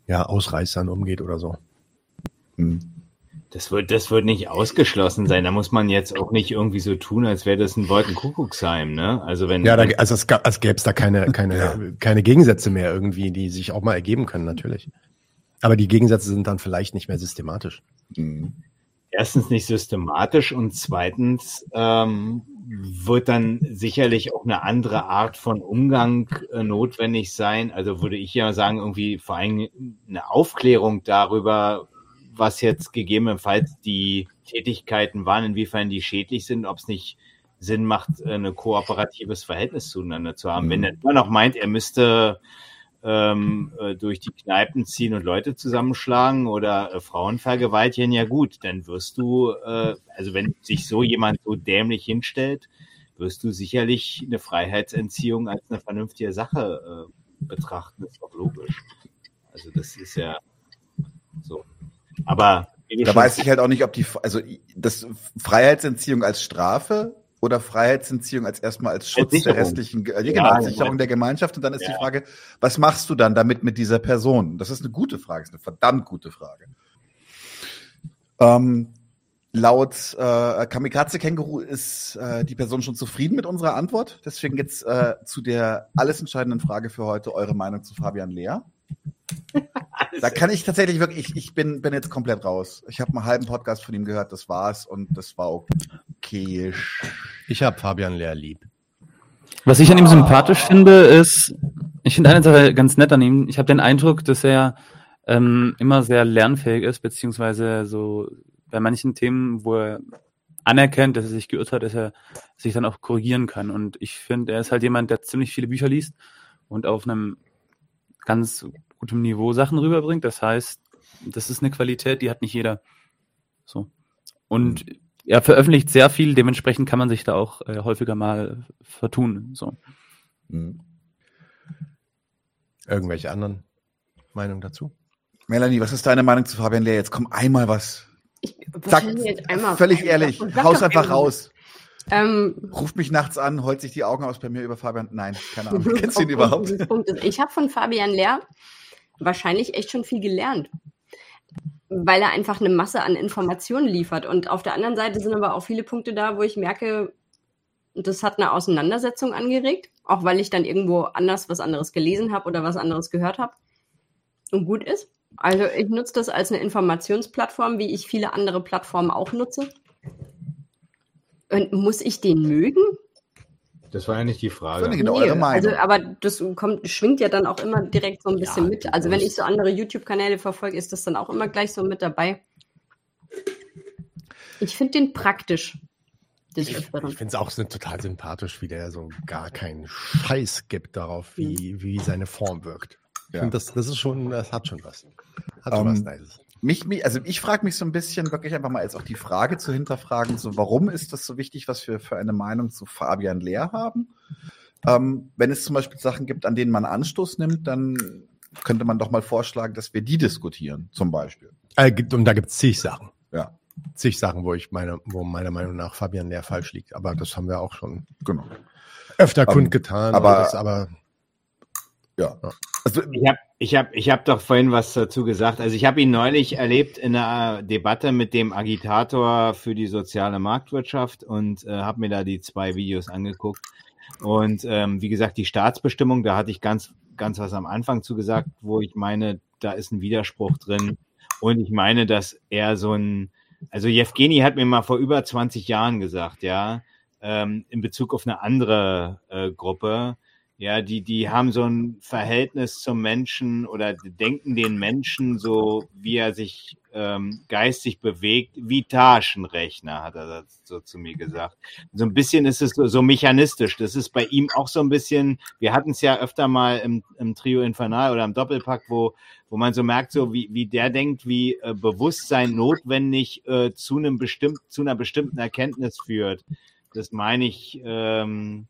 ja, Ausreißern umgeht oder so. Hm. Das wird, das wird nicht ausgeschlossen sein. Da muss man jetzt auch nicht irgendwie so tun, als wäre das ein Wolkenkuckucksheim, ne? Also wenn. Ja, da, also es, gab, es gäbe es da keine, keine, ja. keine Gegensätze mehr irgendwie, die sich auch mal ergeben können, natürlich. Aber die Gegensätze sind dann vielleicht nicht mehr systematisch. Mhm. Erstens nicht systematisch und zweitens ähm, wird dann sicherlich auch eine andere Art von Umgang äh, notwendig sein. Also würde ich ja sagen, irgendwie vor allem eine Aufklärung darüber, was jetzt gegebenenfalls die Tätigkeiten waren, inwiefern die schädlich sind, ob es nicht Sinn macht, ein kooperatives Verhältnis zueinander zu haben. Mhm. Wenn er immer noch meint, er müsste ähm, äh, durch die Kneipen ziehen und Leute zusammenschlagen oder äh, Frauen vergewaltigen, ja gut, dann wirst du, äh, also wenn sich so jemand so dämlich hinstellt, wirst du sicherlich eine Freiheitsentziehung als eine vernünftige Sache äh, betrachten. Das ist doch logisch. Also das ist ja so. Aber da weiß ich halt auch nicht, ob die, also das Freiheitsentziehung als Strafe oder Freiheitsentziehung als erstmal als Schutz der restlichen, äh, genau, ja, als Sicherung der Gemeinschaft. Und dann ist ja. die Frage, was machst du dann damit mit dieser Person? Das ist eine gute Frage, ist eine verdammt gute Frage. Ähm, laut äh, Kamikaze Känguru ist äh, die Person schon zufrieden mit unserer Antwort. Deswegen jetzt äh, zu der alles entscheidenden Frage für heute eure Meinung zu Fabian Lehr. Da kann ich tatsächlich wirklich, ich, ich bin, bin jetzt komplett raus. Ich habe einen halben Podcast von ihm gehört, das war's und das war okay. Ich habe Fabian Lehr lieb. Was ich an ihm sympathisch finde, ist, ich finde eine Sache ganz nett an ihm. Ich habe den Eindruck, dass er ähm, immer sehr lernfähig ist, beziehungsweise so bei manchen Themen, wo er anerkennt, dass er sich geirrt hat, dass er sich dann auch korrigieren kann. Und ich finde, er ist halt jemand, der ziemlich viele Bücher liest und auf einem ganz gutem Niveau Sachen rüberbringt. Das heißt, das ist eine Qualität, die hat nicht jeder. So. Und mhm. er veröffentlicht sehr viel, dementsprechend kann man sich da auch äh, häufiger mal vertun. So. Mhm. Irgendwelche anderen Meinungen dazu? Melanie, was ist deine Meinung zu Fabian Lehr? Jetzt komm einmal was. Ich, Sag, einmal völlig ehrlich, haus einfach raus. Ähm, Ruft mich nachts an, holt sich die Augen aus bei mir über Fabian. Nein, keine Ahnung. Kennst du ihn überhaupt? Ich habe von Fabian Lehr wahrscheinlich echt schon viel gelernt, weil er einfach eine Masse an Informationen liefert. Und auf der anderen Seite sind aber auch viele Punkte da, wo ich merke, das hat eine Auseinandersetzung angeregt, auch weil ich dann irgendwo anders was anderes gelesen habe oder was anderes gehört habe und gut ist. Also ich nutze das als eine Informationsplattform, wie ich viele andere Plattformen auch nutze. Und muss ich den mögen? Das war ja nicht die Frage. Das genau eure Meinung. Also, aber das kommt, schwingt ja dann auch immer direkt so ein bisschen ja, mit. Also wenn ich so andere YouTube-Kanäle verfolge, ist das dann auch immer gleich so mit dabei. Ich finde den praktisch. des Ich, ich finde es auch so total sympathisch, wie der so gar keinen Scheiß gibt darauf, wie, wie seine Form wirkt. Ich Ja. finde, das, das ist schon, das hat schon was. Hat schon Ähm, was Nices. Mich, mich, also ich frage mich so ein bisschen wirklich einfach mal jetzt auch die Frage zu hinterfragen, so warum ist das so wichtig, was wir für eine Meinung zu Fabian Lehr haben? Ähm, wenn es zum Beispiel Sachen gibt, an denen man Anstoß nimmt, dann könnte man doch mal vorschlagen, dass wir die diskutieren, zum Beispiel. Äh, und da gibt es zig Sachen. Ja, Zig Sachen, wo ich meine, wo meiner Meinung nach Fabian Lehr falsch liegt. Aber das haben wir auch schon genau. öfter Ähm, kundgetan. aber- das, aber Ja. Also, Ich habe ich hab, ich hab doch vorhin was dazu gesagt. Also ich habe ihn neulich erlebt in einer Debatte mit dem Agitator für die soziale Marktwirtschaft und äh, habe mir da die zwei Videos angeguckt. Und ähm, wie gesagt, die Staatsbestimmung, da hatte ich ganz, ganz was am Anfang zu gesagt, wo ich meine, da ist ein Widerspruch drin. Und ich meine, dass er so ein, also Jewgeni hat mir mal vor über 20 Jahren gesagt, ja, ähm, in Bezug auf eine andere äh, Gruppe, ja, die, die haben so ein Verhältnis zum Menschen oder denken den Menschen so, wie er sich ähm, geistig bewegt, wie Taschenrechner, hat er so zu mir gesagt. So ein bisschen ist es so, so mechanistisch. Das ist bei ihm auch so ein bisschen, wir hatten es ja öfter mal im, im Trio Infernal oder im Doppelpack, wo, wo man so merkt, so wie, wie der denkt, wie äh, Bewusstsein notwendig äh, zu einem bestimmt, zu einer bestimmten Erkenntnis führt. Das meine ich, ähm,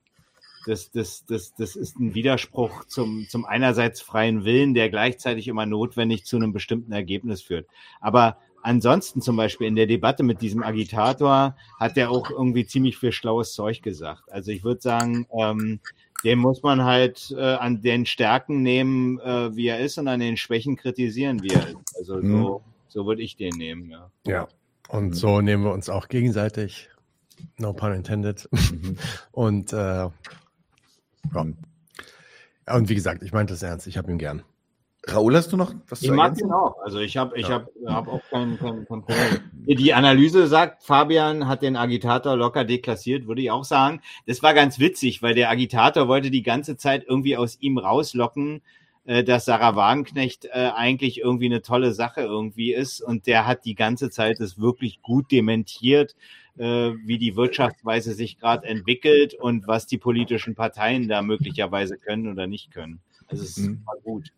das, das, das, das ist ein Widerspruch zum, zum einerseits freien Willen, der gleichzeitig immer notwendig zu einem bestimmten Ergebnis führt. Aber ansonsten zum Beispiel in der Debatte mit diesem Agitator hat er auch irgendwie ziemlich viel schlaues Zeug gesagt. Also ich würde sagen, ähm, den muss man halt äh, an den Stärken nehmen, äh, wie er ist, und an den Schwächen kritisieren, wie er ist. Also so, so würde ich den nehmen, ja. ja. Und Mhm. so nehmen wir uns auch gegenseitig. No pun intended. Mhm. Und äh, ja. Und wie gesagt, ich meinte das ernst. Ich habe ihn gern. Raoul, hast du noch was Ich zu mag ergänzen? ihn auch. Also ich habe ich Ja. hab, hab auch kein, kein, kein Problem. Die Analyse sagt, Fabian hat den Agitator locker deklassiert, würde ich auch sagen. Das war ganz witzig, weil der Agitator wollte die ganze Zeit irgendwie aus ihm rauslocken, äh, dass Sarah Wagenknecht äh, eigentlich irgendwie eine tolle Sache irgendwie ist. Und der hat die ganze Zeit das wirklich gut dementiert, wie die Wirtschaftsweise sich gerade entwickelt und was die politischen Parteien da möglicherweise können oder nicht können. Also es Mhm. war gut.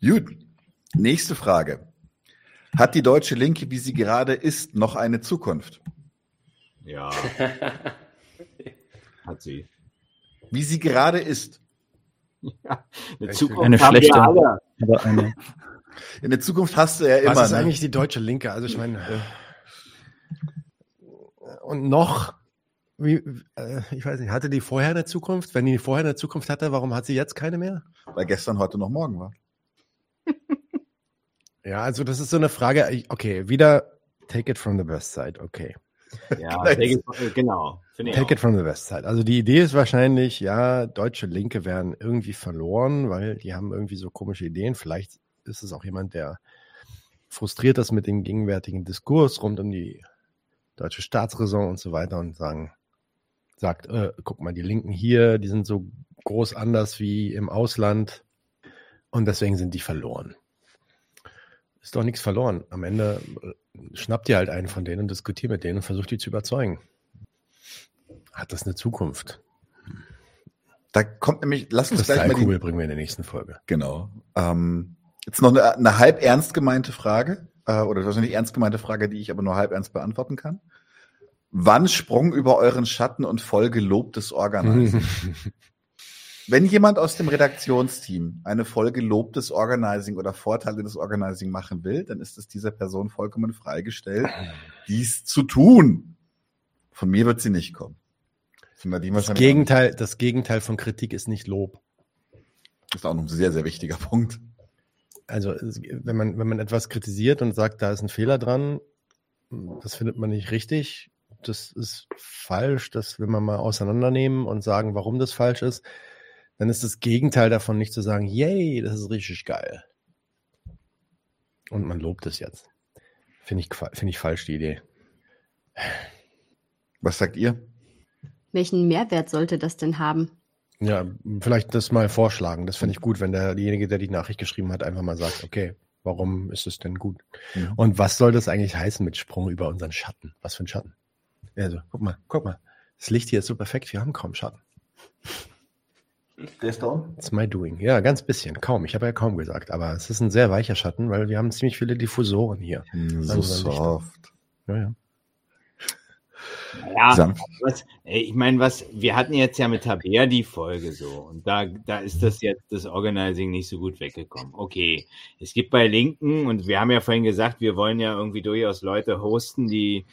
Gut. Nächste Frage. Hat die deutsche Linke, wie sie gerade ist, noch eine Zukunft? Ja, hat sie. Wie sie gerade ist. Ja, eine Zukunft Eine haben wir schlechte. alle. Aber eine, In der Zukunft hast du ja immer. Was ist ne? eigentlich die deutsche Linke? Also ich meine, und noch, wie, äh, ich weiß nicht, hatte die vorher eine Zukunft? Wenn die vorher eine Zukunft hatte, warum hat sie jetzt keine mehr? Weil gestern, heute noch morgen war. Ja, also das ist so eine Frage. Okay, wieder take it from the best side. Okay. Ja, take it- äh, genau. Take auch. it from the west side. Also die Idee ist wahrscheinlich, ja, deutsche Linke werden irgendwie verloren, weil die haben irgendwie so komische Ideen. Vielleicht ist es auch jemand, der frustriert ist mit dem gegenwärtigen Diskurs rund um die deutsche Staatsräson und so weiter und sagen, sagt, äh, guck mal, die Linken hier, die sind so groß anders wie im Ausland und deswegen sind die verloren. Ist doch nichts verloren. Am Ende äh, schnappt ihr halt einen von denen und diskutiert mit denen und versucht die zu überzeugen. Hat das eine Zukunft? Da kommt nämlich, lass uns gleich mal die, bringen wir in der nächsten Folge. Genau. Ähm, jetzt noch eine, eine halb ernst gemeinte Frage, äh, oder wahrscheinlich ernst gemeinte Frage, die ich aber nur halb ernst beantworten kann. Wann sprung über euren Schatten und voll gelobtes Organizing? Wenn jemand aus dem Redaktionsteam eine Folge Lob des Organizing oder Vorteile des Organizing machen will, dann ist es dieser Person vollkommen freigestellt, dies zu tun. Von mir wird sie nicht kommen. Das Gegenteil, das Gegenteil von Kritik ist nicht Lob. Das ist auch noch ein sehr, sehr wichtiger Punkt. Also wenn man, wenn man etwas kritisiert und sagt, da ist ein Fehler dran, das findet man nicht richtig, das ist falsch, das will man mal auseinandernehmen und sagen, warum das falsch ist, dann ist das Gegenteil davon nicht zu sagen, yay, das ist richtig geil. Und man lobt es jetzt. Finde ich, finde ich falsch, die Idee. Was sagt ihr? Welchen Mehrwert sollte das denn haben? Ja, vielleicht das mal vorschlagen. Das fände ich gut, wenn derjenige, der die Nachricht geschrieben hat, einfach mal sagt, okay, warum ist es denn gut? Mhm. Und was soll das eigentlich heißen mit Sprung über unseren Schatten? Was für ein Schatten? Also, guck mal, guck mal. Das Licht hier ist so perfekt, wir haben kaum Schatten. Der ist da unten. It's my doing. Ja, ganz bisschen, kaum. Ich habe ja kaum gesagt, aber es ist ein sehr weicher Schatten, weil wir haben ziemlich viele Diffusoren hier. So dann nicht- soft. Ja, ja. Ja, was, ich meine, was, wir hatten jetzt ja mit Tabea die Folge so und da, da ist das jetzt das Organizing nicht so gut weggekommen. Okay, es gibt bei Linken und wir haben ja vorhin gesagt, wir wollen ja irgendwie durchaus Leute hosten, die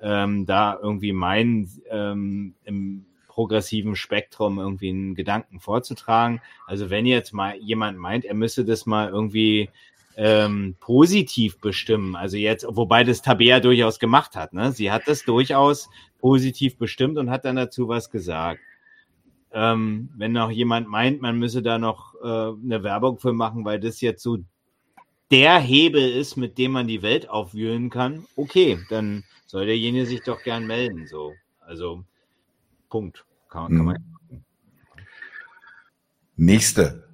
ähm, da irgendwie meinen, ähm, im progressiven Spektrum irgendwie einen Gedanken vorzutragen. Also wenn jetzt mal jemand meint, er müsse das mal irgendwie ähm, positiv bestimmen. Also jetzt, wobei das Tabea durchaus gemacht hat. Ne? Sie hat das durchaus positiv bestimmt und hat dann dazu was gesagt. Ähm, wenn noch jemand meint, man müsse da noch äh, eine Werbung für machen, weil das jetzt so der Hebel ist, mit dem man die Welt aufwühlen kann, okay, dann soll derjenige sich doch gern melden. So, also Punkt. Kann, kann Mhm. man. Nächste.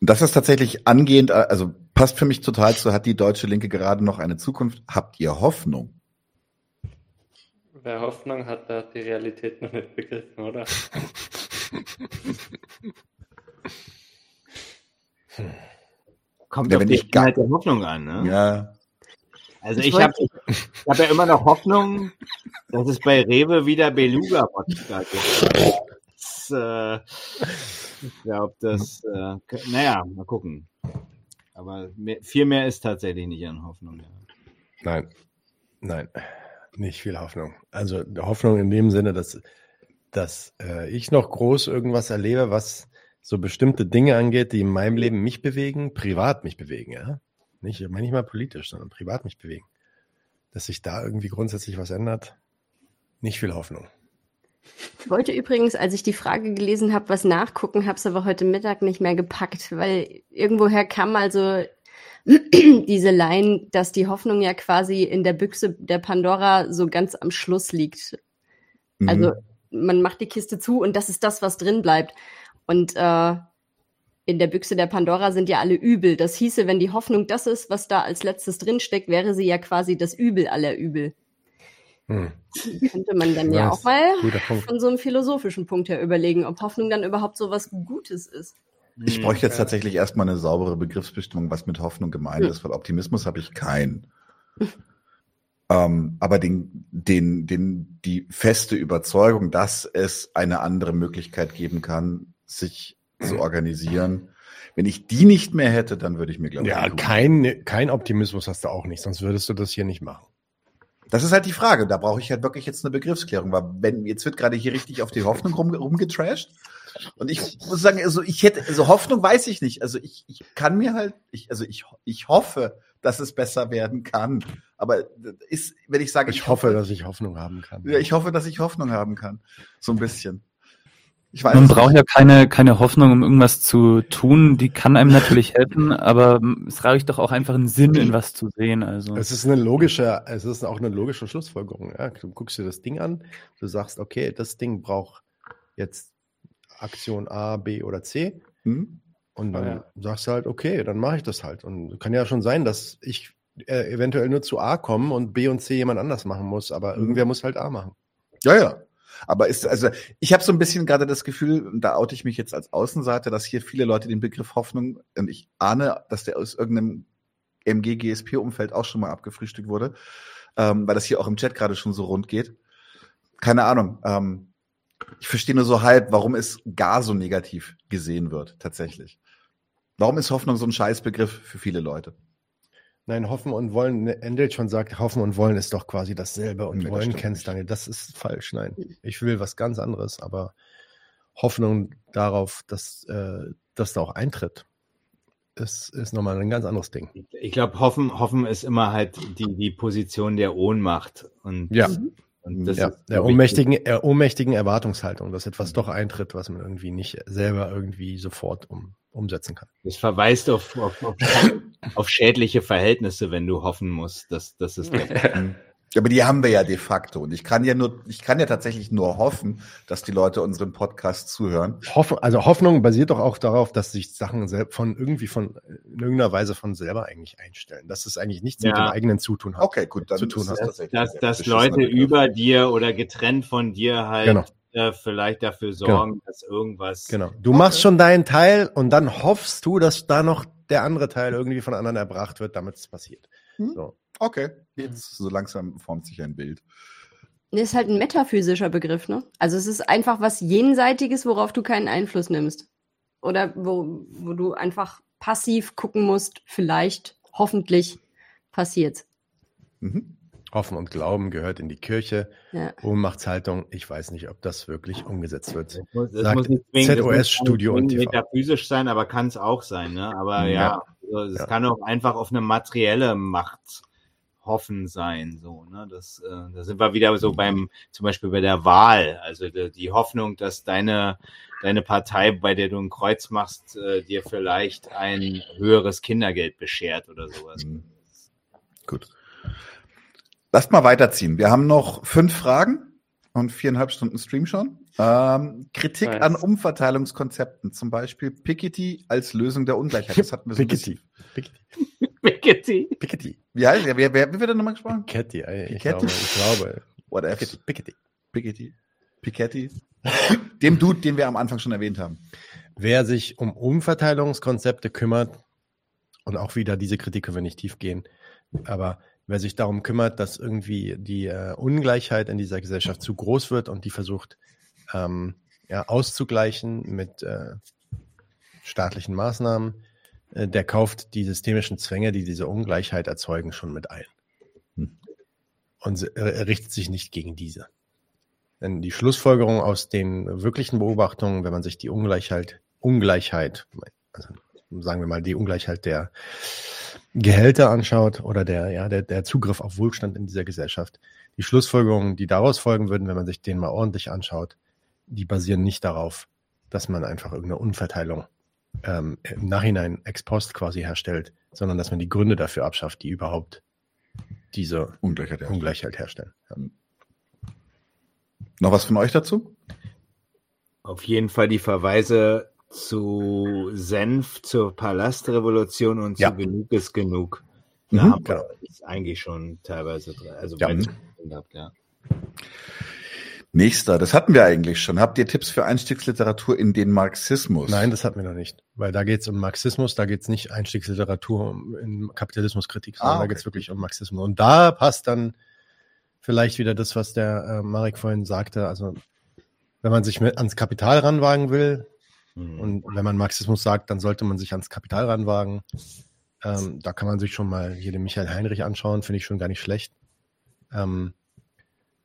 Das ist tatsächlich angehend, also passt für mich total zu, hat die deutsche Linke gerade noch eine Zukunft? Habt ihr Hoffnung? Wer Hoffnung hat, der hat die Realität noch nicht begriffen, oder? Kommt Ja, auf die Inhalt der Hoffnung an. Ne? Ja. Also Ich ich habe ich hab ja immer noch Hoffnung, dass es bei Rewe wieder Beluga Wodka gibt. Das, äh, ich glaube, das, äh, naja, mal gucken. Aber mehr, viel mehr ist tatsächlich nicht an Hoffnung. Ja. Nein, nein, nicht viel Hoffnung. Also Hoffnung in dem Sinne, dass, dass äh, ich noch groß irgendwas erlebe, was so bestimmte Dinge angeht, die in meinem Leben mich bewegen, privat mich bewegen, ja. Nicht, ich meine nicht mal politisch, sondern privat mich bewegen. Dass sich da irgendwie grundsätzlich was ändert, nicht viel Hoffnung. Ich wollte übrigens, als ich die Frage gelesen habe, was nachgucken, habe es aber heute Mittag nicht mehr gepackt, weil irgendwoher kam mal so diese Line, dass die Hoffnung ja quasi in der Büchse der Pandora so ganz am Schluss liegt. Mhm. Also man macht die Kiste zu und das ist das, was drin bleibt. Und äh, in der Büchse der Pandora sind ja alle Übel. Das hieße, wenn die Hoffnung das ist, was da als letztes drinsteckt, wäre sie ja quasi das Übel aller Übel. Hm. Könnte man dann ja Ja, auch mal von so einem philosophischen Punkt her überlegen, ob Hoffnung dann überhaupt so was Gutes ist. Ich Hm, bräuchte jetzt tatsächlich erstmal eine saubere Begriffsbestimmung, was mit Hoffnung gemeint Hm. ist, weil Optimismus habe ich keinen. ähm, aber den, den, den, die feste Überzeugung, dass es eine andere Möglichkeit geben kann, sich zu organisieren. Wenn ich die nicht mehr hätte, dann würde ich mir, glaube ich, Ja, kein, kein Optimismus hast du auch nicht, sonst würdest du das hier nicht machen. Das ist halt die Frage. Da brauche ich halt wirklich jetzt eine Begriffsklärung, weil wenn jetzt wird gerade hier richtig auf die Hoffnung rum, rumgetrashed. Und ich muss sagen, also ich hätte, also Hoffnung weiß ich nicht. Also ich, ich kann mir halt, ich, also ich, ich hoffe, dass es besser werden kann. Aber ist, wenn ich sage, Ich hoffe, dass ich Hoffnung haben kann. ja, ich hoffe, dass ich Hoffnung haben kann. So ein bisschen. Ich weiß Man braucht nicht. ja keine, keine Hoffnung, um irgendwas zu tun. Die kann einem natürlich helfen, aber es reicht doch auch einfach einen Sinn, in was zu sehen. Also. Es ist eine logische, es ist auch eine logische Schlussfolgerung. Ja? Du guckst dir das Ding an, du sagst, okay, das Ding braucht jetzt Aktion A, B oder C. Hm? Und dann Ja. sagst du halt, okay, dann mache ich das halt. Und kann ja schon sein, dass ich äh, eventuell nur zu A komme und B und C jemand anders machen muss, aber Mhm. irgendwer muss halt A machen. Ja, ja. Aber ist, also, ich habe so ein bisschen gerade das Gefühl, da oute ich mich jetzt als Außenseiter, dass hier viele Leute den Begriff Hoffnung, und ich ahne, dass der aus irgendeinem MG-GSP-Umfeld auch schon mal abgefrühstückt wurde, ähm, weil das hier auch im Chat gerade schon so rund geht. Keine Ahnung. Ähm, ich verstehe nur so halb, warum es gar so negativ gesehen wird, tatsächlich. Warum ist Hoffnung so ein Scheißbegriff für viele Leute? Nein, hoffen und wollen, ne, Endel schon sagt, hoffen und wollen ist doch quasi dasselbe und Nee, das wollen stimmt kennst nicht. Daniel. Das ist falsch. Nein, ich will was ganz anderes, aber Hoffnung darauf, dass äh, das da auch eintritt, ist, ist nochmal ein ganz anderes Ding. Ich, glaube, hoffen, hoffen ist immer halt die, die Position der Ohnmacht. Und, Ja. und das ja, ist, der ohnmächtigen, äh, ohnmächtigen Erwartungshaltung, dass etwas doch eintritt, was man irgendwie nicht selber irgendwie sofort um, umsetzen kann. Das verweist auf, auf, auf, auf schädliche Verhältnisse, wenn du hoffen musst, dass, dass es der Hm. Ja, aber die haben wir ja de facto. Und ich kann ja nur, ich kann ja tatsächlich nur hoffen, dass die Leute unseren Podcast zuhören. Hoffen, also Hoffnung basiert doch auch darauf, dass sich Sachen selbst von irgendwie von in irgendeiner Weise von selber eigentlich einstellen. Dass es eigentlich nichts mit Ja. dem eigenen Zutun hat. Okay, gut, dann Zu tun ist hat. das dass, tatsächlich dass, Leute Begriff. über dir oder getrennt von dir halt Genau. äh, vielleicht dafür sorgen, dass irgendwas. Genau. Du machst schon deinen Teil und dann hoffst du, dass da noch der andere Teil irgendwie von anderen erbracht wird, damit es passiert. Hm? So. Okay, jetzt so langsam formt sich ein Bild. Nee, ist halt ein metaphysischer Begriff, ne? Also es ist einfach was Jenseitiges, worauf du keinen Einfluss nimmst. Oder wo, wo du einfach passiv gucken musst, vielleicht, hoffentlich passiert's. Mhm. Hoffen und Glauben gehört in die Kirche. Ja. Ohnmachtshaltung, ich weiß nicht, ob das wirklich umgesetzt wird. Das muss, Sagt muss nicht zwingend, das ZOS Studio und TV. metaphysisch sein, aber kann es auch sein. Ne? Aber Ja. ja, also es Ja. kann auch einfach auf eine materielle Macht hoffen sein. So, ne? das, äh, da sind wir wieder so beim, zum Beispiel bei der Wahl. Also die, die Hoffnung, dass deine, deine Partei, bei der du ein Kreuz machst, äh, dir vielleicht ein höheres Kindergeld beschert oder sowas. Mhm. Gut. Lasst mal weiterziehen. Wir haben noch fünf Fragen und viereinhalb Stunden Stream schon. Ähm, Kritik Nice. an Umverteilungskonzepten, zum Beispiel Piketty als Lösung der Ungleichheit. Das hatten wir so Piketty. Piketty. Piketty. Piketty. Wie heißt der? Wer, wer, wie wird er nochmal gesprochen? Piketty. ey, Ich Piketty? glaube, ich glaube. Whatever. Piketty. Piketty. Piketty. Piketty. Dem Dude, den wir am Anfang schon erwähnt haben. Wer sich um Umverteilungskonzepte kümmert, und auch wieder diese Kritik können wir nicht tief gehen, aber wer sich darum kümmert, dass irgendwie die äh, Ungleichheit in dieser Gesellschaft zu groß wird und die versucht ähm, ja, auszugleichen mit äh, staatlichen Maßnahmen, äh, der kauft die systemischen Zwänge, die diese Ungleichheit erzeugen, schon mit ein. Hm. Und er richtet sich nicht gegen diese. Denn die Schlussfolgerung aus den wirklichen Beobachtungen, wenn man sich die Ungleichheit, Ungleichheit, also sagen wir mal die Ungleichheit der Gehälter anschaut oder der, ja, der, der Zugriff auf Wohlstand in dieser Gesellschaft, die Schlussfolgerungen, die daraus folgen würden, wenn man sich den mal ordentlich anschaut, die basieren nicht darauf, dass man einfach irgendeine Unverteilung ähm, im Nachhinein ex post quasi herstellt, sondern dass man die Gründe dafür abschafft, die überhaupt diese Ungleichheit. Ja. Ungleichheit herstellen. Ja. Noch was von euch dazu? Auf jeden Fall die Verweise zu Senf, zur Palastrevolution und Ja. zu Genug ist genug. Mhm, Da haben genau. wir es eigentlich schon teilweise drin. Also Ja. gehabt, ja. Nächster, das hatten wir eigentlich schon. Habt ihr Tipps für Einstiegsliteratur in den Marxismus? Nein, das hatten wir noch nicht. Weil da geht es um Marxismus, da geht es nicht Einstiegsliteratur um, in Kapitalismuskritik, sondern Ah, da okay. geht es wirklich um Marxismus. Und da passt dann vielleicht wieder das, was der äh, Marek vorhin sagte. Also wenn man sich mit ans Kapital ranwagen will Mhm. und wenn man Marxismus sagt, dann sollte man sich ans Kapital ranwagen. Ähm, da kann man sich schon mal hier den Michael Heinrich anschauen, finde ich schon gar nicht schlecht. Ähm,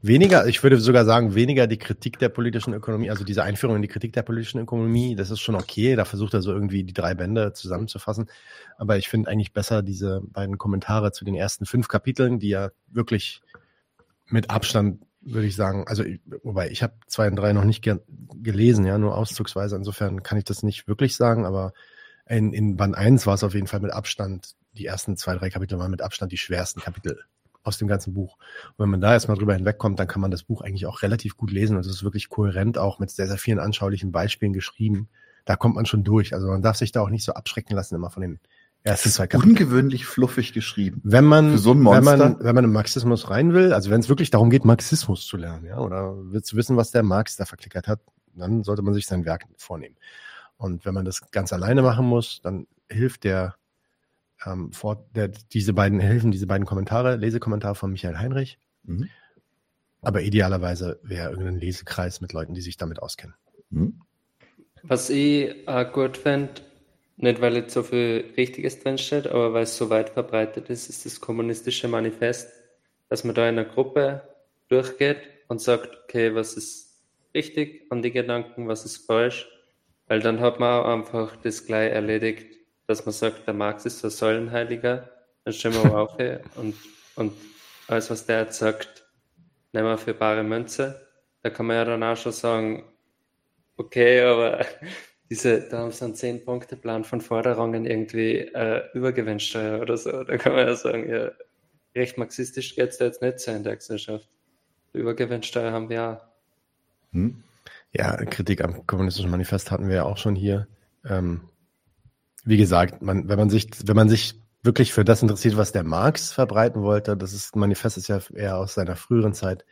weniger, ich würde sogar sagen, weniger die Kritik der politischen Ökonomie, also diese Einführung in die Kritik der politischen Ökonomie, das ist schon okay. Da versucht er so irgendwie die drei Bände zusammenzufassen. Aber ich finde eigentlich besser diese beiden Kommentare zu den ersten fünf Kapiteln, die ja wirklich mit Abstand, würde ich sagen, also wobei ich habe zwei und drei noch nicht ge gelesen, ja, nur auszugsweise. Insofern kann ich das nicht wirklich sagen, aber in, in Band 1 war es auf jeden Fall mit Abstand, die ersten zwei, drei Kapitel waren mit Abstand die schwersten Kapitel aus dem ganzen Buch. Und wenn man da erstmal drüber hinwegkommt, dann kann man das Buch eigentlich auch relativ gut lesen und es ist wirklich kohärent, auch mit sehr, sehr vielen anschaulichen Beispielen geschrieben. Da kommt man schon durch. Also man darf sich da auch nicht so abschrecken lassen, immer von den ersten zwei Kapiteln. Ungewöhnlich fluffig geschrieben. Wenn man, Für so ein wenn man, wenn man im Marxismus rein will, also wenn es wirklich darum geht, Marxismus zu lernen, ja, oder zu wissen, was der Marx da verklickert hat, dann sollte man sich sein Werk vornehmen. Und wenn man das ganz alleine machen muss, dann hilft der, ähm, vor, der diese beiden helfen diese beiden Kommentare, Lesekommentare von Michael Heinrich. Mhm. Aber idealerweise wäre irgendein Lesekreis mit Leuten, die sich damit auskennen. Mhm. Was ich auch gut finde, nicht weil jetzt so viel Richtiges drinsteht, aber weil es so weit verbreitet ist, ist das kommunistische Manifest, dass man da in einer Gruppe durchgeht und sagt, okay, was ist richtig an die Gedanken, was ist falsch, weil dann hat man auch einfach das gleich erledigt, dass man sagt, der Marx ist so Säulenheiliger, dann stellen wir mal auf und, und alles, was der jetzt sagt, nehmen wir für bare Münze. Da kann man ja dann auch schon sagen, okay, aber diese, da haben sie einen 10-Punkte-Plan von Forderungen irgendwie äh, Übergewinnsteuer oder so. Da kann man ja sagen, ja, recht marxistisch geht es da jetzt nicht sein in der Gesellschaft. Übergewinnsteuer haben wir auch. Hm? Ja, Kritik am kommunistischen Manifest hatten wir ja auch schon hier. Ähm, wie gesagt, man, wenn man sich, wenn man sich wirklich für das interessiert, was der Marx verbreiten wollte, das ist, Manifest ist ja eher aus seiner früheren Zeit.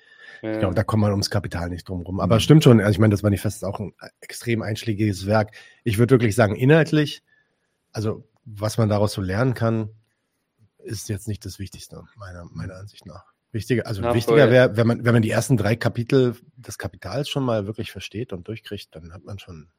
Ich glaube, da kommt man ums Kapital nicht drum rum. Aber mhm. stimmt schon, also ich meine, das Manifest ist auch ein extrem einschlägiges Werk. Ich würde wirklich sagen, inhaltlich, also was man daraus so lernen kann, ist jetzt nicht das Wichtigste, meiner, meiner Ansicht nach. Wichtiger, also Na, wichtiger wäre, wenn man, wenn man die ersten drei Kapitel des Kapitals schon mal wirklich versteht und durchkriegt, dann hat man schon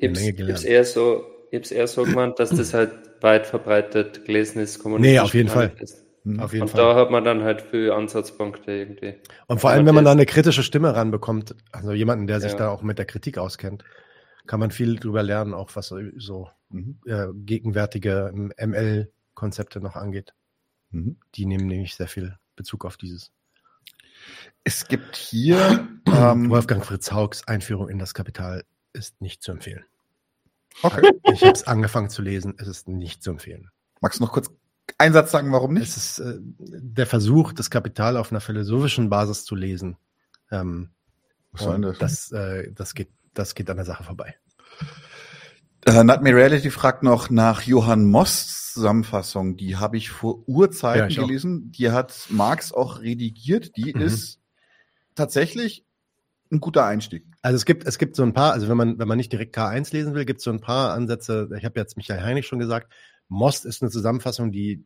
eine Menge gelernt. Ich eher so, ich habe es eher so gemeint, dass das halt weit verbreitet gelesen ist. Nee, auf jeden Fall. Ist. Mhm. Auf jeden und Fall. da hat man dann halt viele Ansatzpunkte irgendwie. Und vor allem, wenn man da eine kritische Stimme ranbekommt, also jemanden, der sich ja. da auch mit der Kritik auskennt, kann man viel drüber lernen, auch was so mhm. äh, gegenwärtige ML-Konzepte noch angeht. Mhm. Die nehmen nämlich sehr viel Bezug auf dieses. Es gibt hier ähm, Wolfgang Fritz Haugs Einführung in das Kapital ist nicht zu empfehlen. Okay. Ich habe es angefangen zu lesen, es ist nicht zu empfehlen. Magst du noch kurz einen Satz sagen, warum nicht? Es ist äh, der Versuch, das Kapital auf einer philosophischen Basis zu lesen. Ähm, Was soll das? Das, äh, das, geht, das geht an der Sache vorbei. Äh, Nightmare Reality fragt noch nach Johann Moss Zusammenfassung. Die habe ich vor Urzeiten ja, gelesen. Auch. Die hat Marx auch redigiert. Die mhm. ist tatsächlich ein guter Einstieg. Also es gibt, es gibt so ein paar, also wenn man, wenn man nicht direkt K1 lesen will, gibt es so ein paar Ansätze. Ich habe jetzt Michael Heinig schon gesagt. Most ist eine Zusammenfassung, die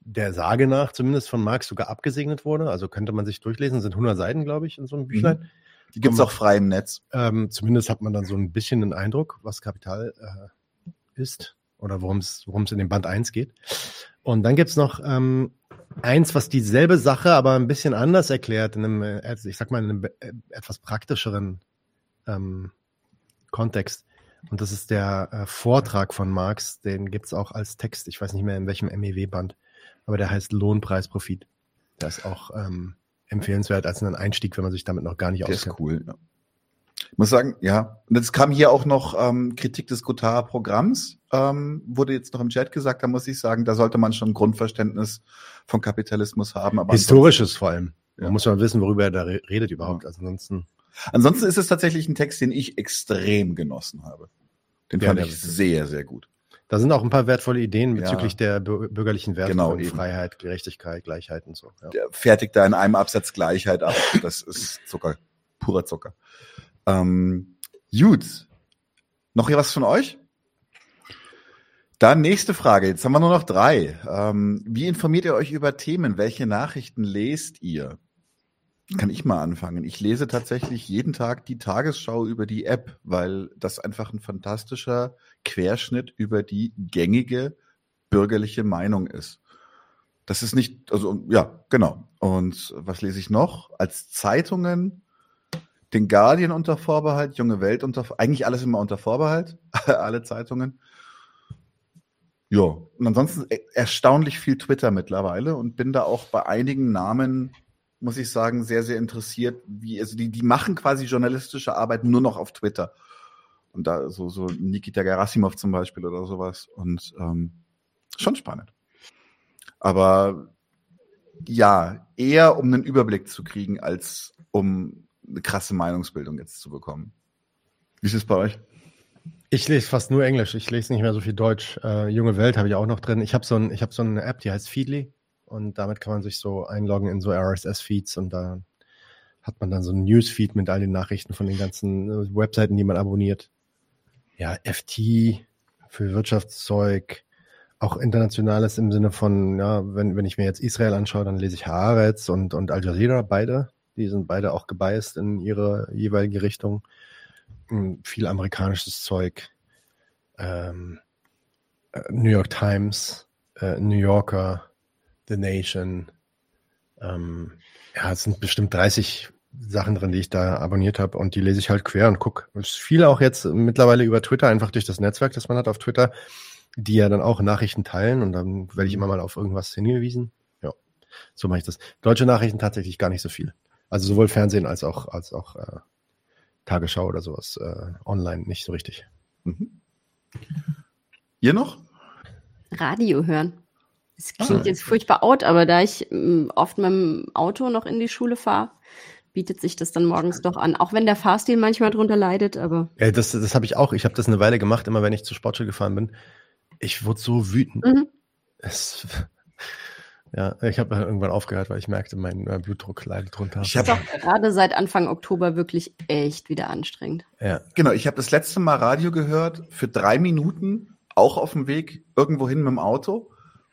der Sage nach zumindest von Marx sogar abgesegnet wurde. Also könnte man sich durchlesen, sind 100 Seiten, glaube ich, in so einem Büchlein. Mhm. Die gibt es auch frei im Netz. Ähm, zumindest hat man dann so ein bisschen den Eindruck, was Kapital äh, ist oder worum es in dem Band 1 geht. Und dann gibt es noch ähm, eins, was dieselbe Sache, aber ein bisschen anders erklärt, in einem, äh, ich sag mal, in einem äh, etwas praktischeren ähm, Kontext. Und das ist der äh, Vortrag von Marx, den gibt es auch als Text, ich weiß nicht mehr in welchem MEW-Band, aber der heißt Lohnpreisprofit. Der ist auch ähm, empfehlenswert als ein Einstieg, wenn man sich damit noch gar nicht auskennt. Der ist cool, ja. Ich muss sagen, ja. Und jetzt kam hier auch noch ähm, Kritik des Gotha-Programms, ähm, wurde jetzt noch im Chat gesagt, da muss ich sagen, da sollte man schon ein Grundverständnis von Kapitalismus haben. Aber Historisches vor allem. Ja. Man muss mal wissen, worüber er da redet überhaupt. Also ansonsten. Ansonsten ist es tatsächlich ein Text, den ich extrem genossen habe. Den ja, fand ich sehr, sehr gut. Da sind auch ein paar wertvolle Ideen bezüglich ja. der bürgerlichen Werte genau, Freiheit, Gerechtigkeit, Gleichheit und so. Ja. Der fertigt da in einem Absatz Gleichheit ab. Das ist Zucker, purer Zucker. Ähm, gut. Noch hier was von euch? Dann nächste Frage. Jetzt haben wir nur noch drei. Ähm, wie informiert ihr euch über Themen? Welche Nachrichten lest ihr? Kann ich mal anfangen. Ich lese tatsächlich jeden Tag die Tagesschau über die App, weil das einfach ein fantastischer Querschnitt über die gängige bürgerliche Meinung ist. Das ist nicht, also ja, genau. Und was lese ich noch? Als Zeitungen den Guardian unter Vorbehalt, Junge Welt unter, eigentlich alles immer unter Vorbehalt, alle Zeitungen. Ja, und ansonsten e, erstaunlich viel Twitter mittlerweile und bin da auch bei einigen Namen, muss ich sagen, sehr, sehr interessiert, wie, also die, die machen quasi journalistische Arbeit nur noch auf Twitter. Und da so, so Nikita Gerasimov zum Beispiel oder sowas. Und ähm, schon spannend. Aber ja, eher um einen Überblick zu kriegen, als um eine krasse Meinungsbildung jetzt zu bekommen. Wie ist es bei euch? Ich lese fast nur Englisch. Ich lese nicht mehr so viel Deutsch. Äh, Junge Welt habe ich auch noch drin. Ich habe so, ein, hab so eine App, die heißt Feedly. Und damit kann man sich so einloggen in so RSS-Feeds. Und da hat man dann so ein Newsfeed mit all den Nachrichten von den ganzen äh, Webseiten, die man abonniert. Ja, FT für Wirtschaftszeug. Auch internationales im Sinne von, ja, wenn, wenn ich mir jetzt Israel anschaue, dann lese ich Haaretz und, und Al Jazeera, beide. Die sind beide auch gebiased in ihre jeweilige Richtung. Hm, viel amerikanisches Zeug. Ähm, äh, New York Times, äh, New Yorker, The Nation. Ähm, ja, es sind bestimmt 30 Sachen drin, die ich da abonniert habe und die lese ich halt quer und gucke. Es ist viel auch jetzt mittlerweile über Twitter, einfach durch das Netzwerk, das man hat auf Twitter, die ja dann auch Nachrichten teilen und dann werde ich immer mal auf irgendwas hingewiesen. Ja, so mache ich das. Deutsche Nachrichten tatsächlich gar nicht so viel. Also sowohl Fernsehen als auch, als auch äh, Tagesschau oder sowas äh, online nicht so richtig. Mhm. Ihr noch? Radio hören. Es klingt Ah. jetzt furchtbar out, aber da ich ähm, oft mit dem Auto noch in die Schule fahre, bietet sich das dann morgens doch an. Auch wenn der Fahrstil manchmal drunter leidet, aber Ja, das das habe ich auch. Ich habe das eine Weile gemacht, immer wenn ich zur Sportschule gefahren bin. Ich wurde so wütend. mhm. Es, ja, ich habe irgendwann aufgehört, weil ich merkte, mein äh, Blutdruck leidet drunter. Ich ist habe auch gerade seit Anfang Oktober wirklich echt wieder anstrengend. ja. genau, ich habe das letzte Mal Radio gehört für drei Minuten, auch auf dem Weg irgendwo hin mit dem Auto.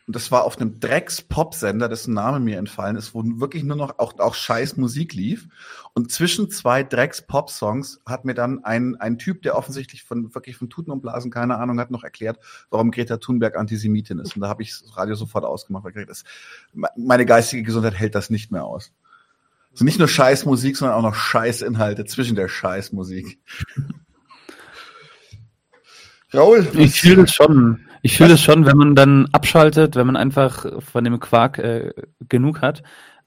Und das war auf einem Drecks-Pop-Sender, dessen Name mir entfallen ist, wo wirklich nur noch auch, auch scheiß Musik lief. Und zwischen zwei Drecks-Pop-Songs hat mir dann ein, ein Typ, der offensichtlich von wirklich von Tuten und Blasen keine Ahnung hat, noch erklärt, warum Greta Thunberg Antisemitin ist. Und da habe ich das Radio sofort ausgemacht, weil das, meine geistige Gesundheit hält das nicht mehr aus. Also nicht nur Scheißmusik, sondern auch noch Scheißinhalte zwischen der Scheißmusik. Raul, Ich fühle das schon. Ich fühle das schon, wenn man dann abschaltet, wenn man einfach von dem Quark äh, genug hat.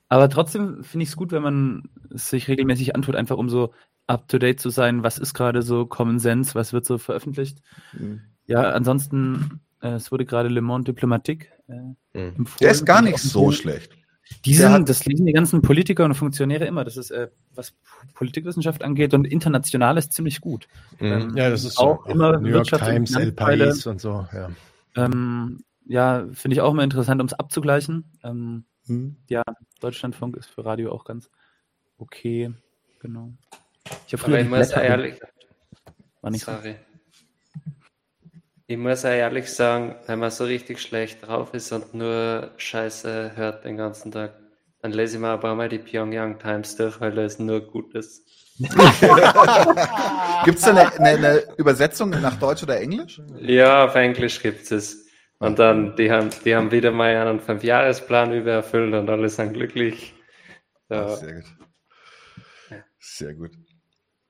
Aber trotzdem finde ich es gut, wenn man es sich regelmäßig antut, einfach um so up to date zu sein. Was ist gerade so Common Sense? Was wird so veröffentlicht? Ja, ansonsten, äh, es wurde gerade Le Monde Diplomatique äh, Mhm. empfohlen. der ist gar nicht so schlecht. Die Der sind, hat- das lesen die ganzen Politiker und Funktionäre immer. Das ist, äh, was Politikwissenschaft angeht und international ist ziemlich gut. Mhm. Ja, das ist auch so. immer New York Times, El. País und so. Ja. Ähm, ja, finde ich auch immer interessant, um es abzugleichen. Ähm, Hm. Deutschlandfunk ist für Radio auch ganz okay. Genau. Ich habe Aber die muss Blätter- ehrlich, War nicht so. sorry. Ich muss auch ehrlich sagen, wenn man so richtig schlecht drauf ist und nur Scheiße hört den ganzen Tag, dann lese ich mir aber mal die Pyongyang Times durch, weil da ist nur Gutes. Gibt's da eine, eine, eine Übersetzung nach Deutsch oder Englisch? Ja, auf Englisch gibt es. Und dann, die haben, die haben wieder mal einen Fünfjahresplan übererfüllt und alle sind glücklich. Ja. Sehr gut. Sehr gut.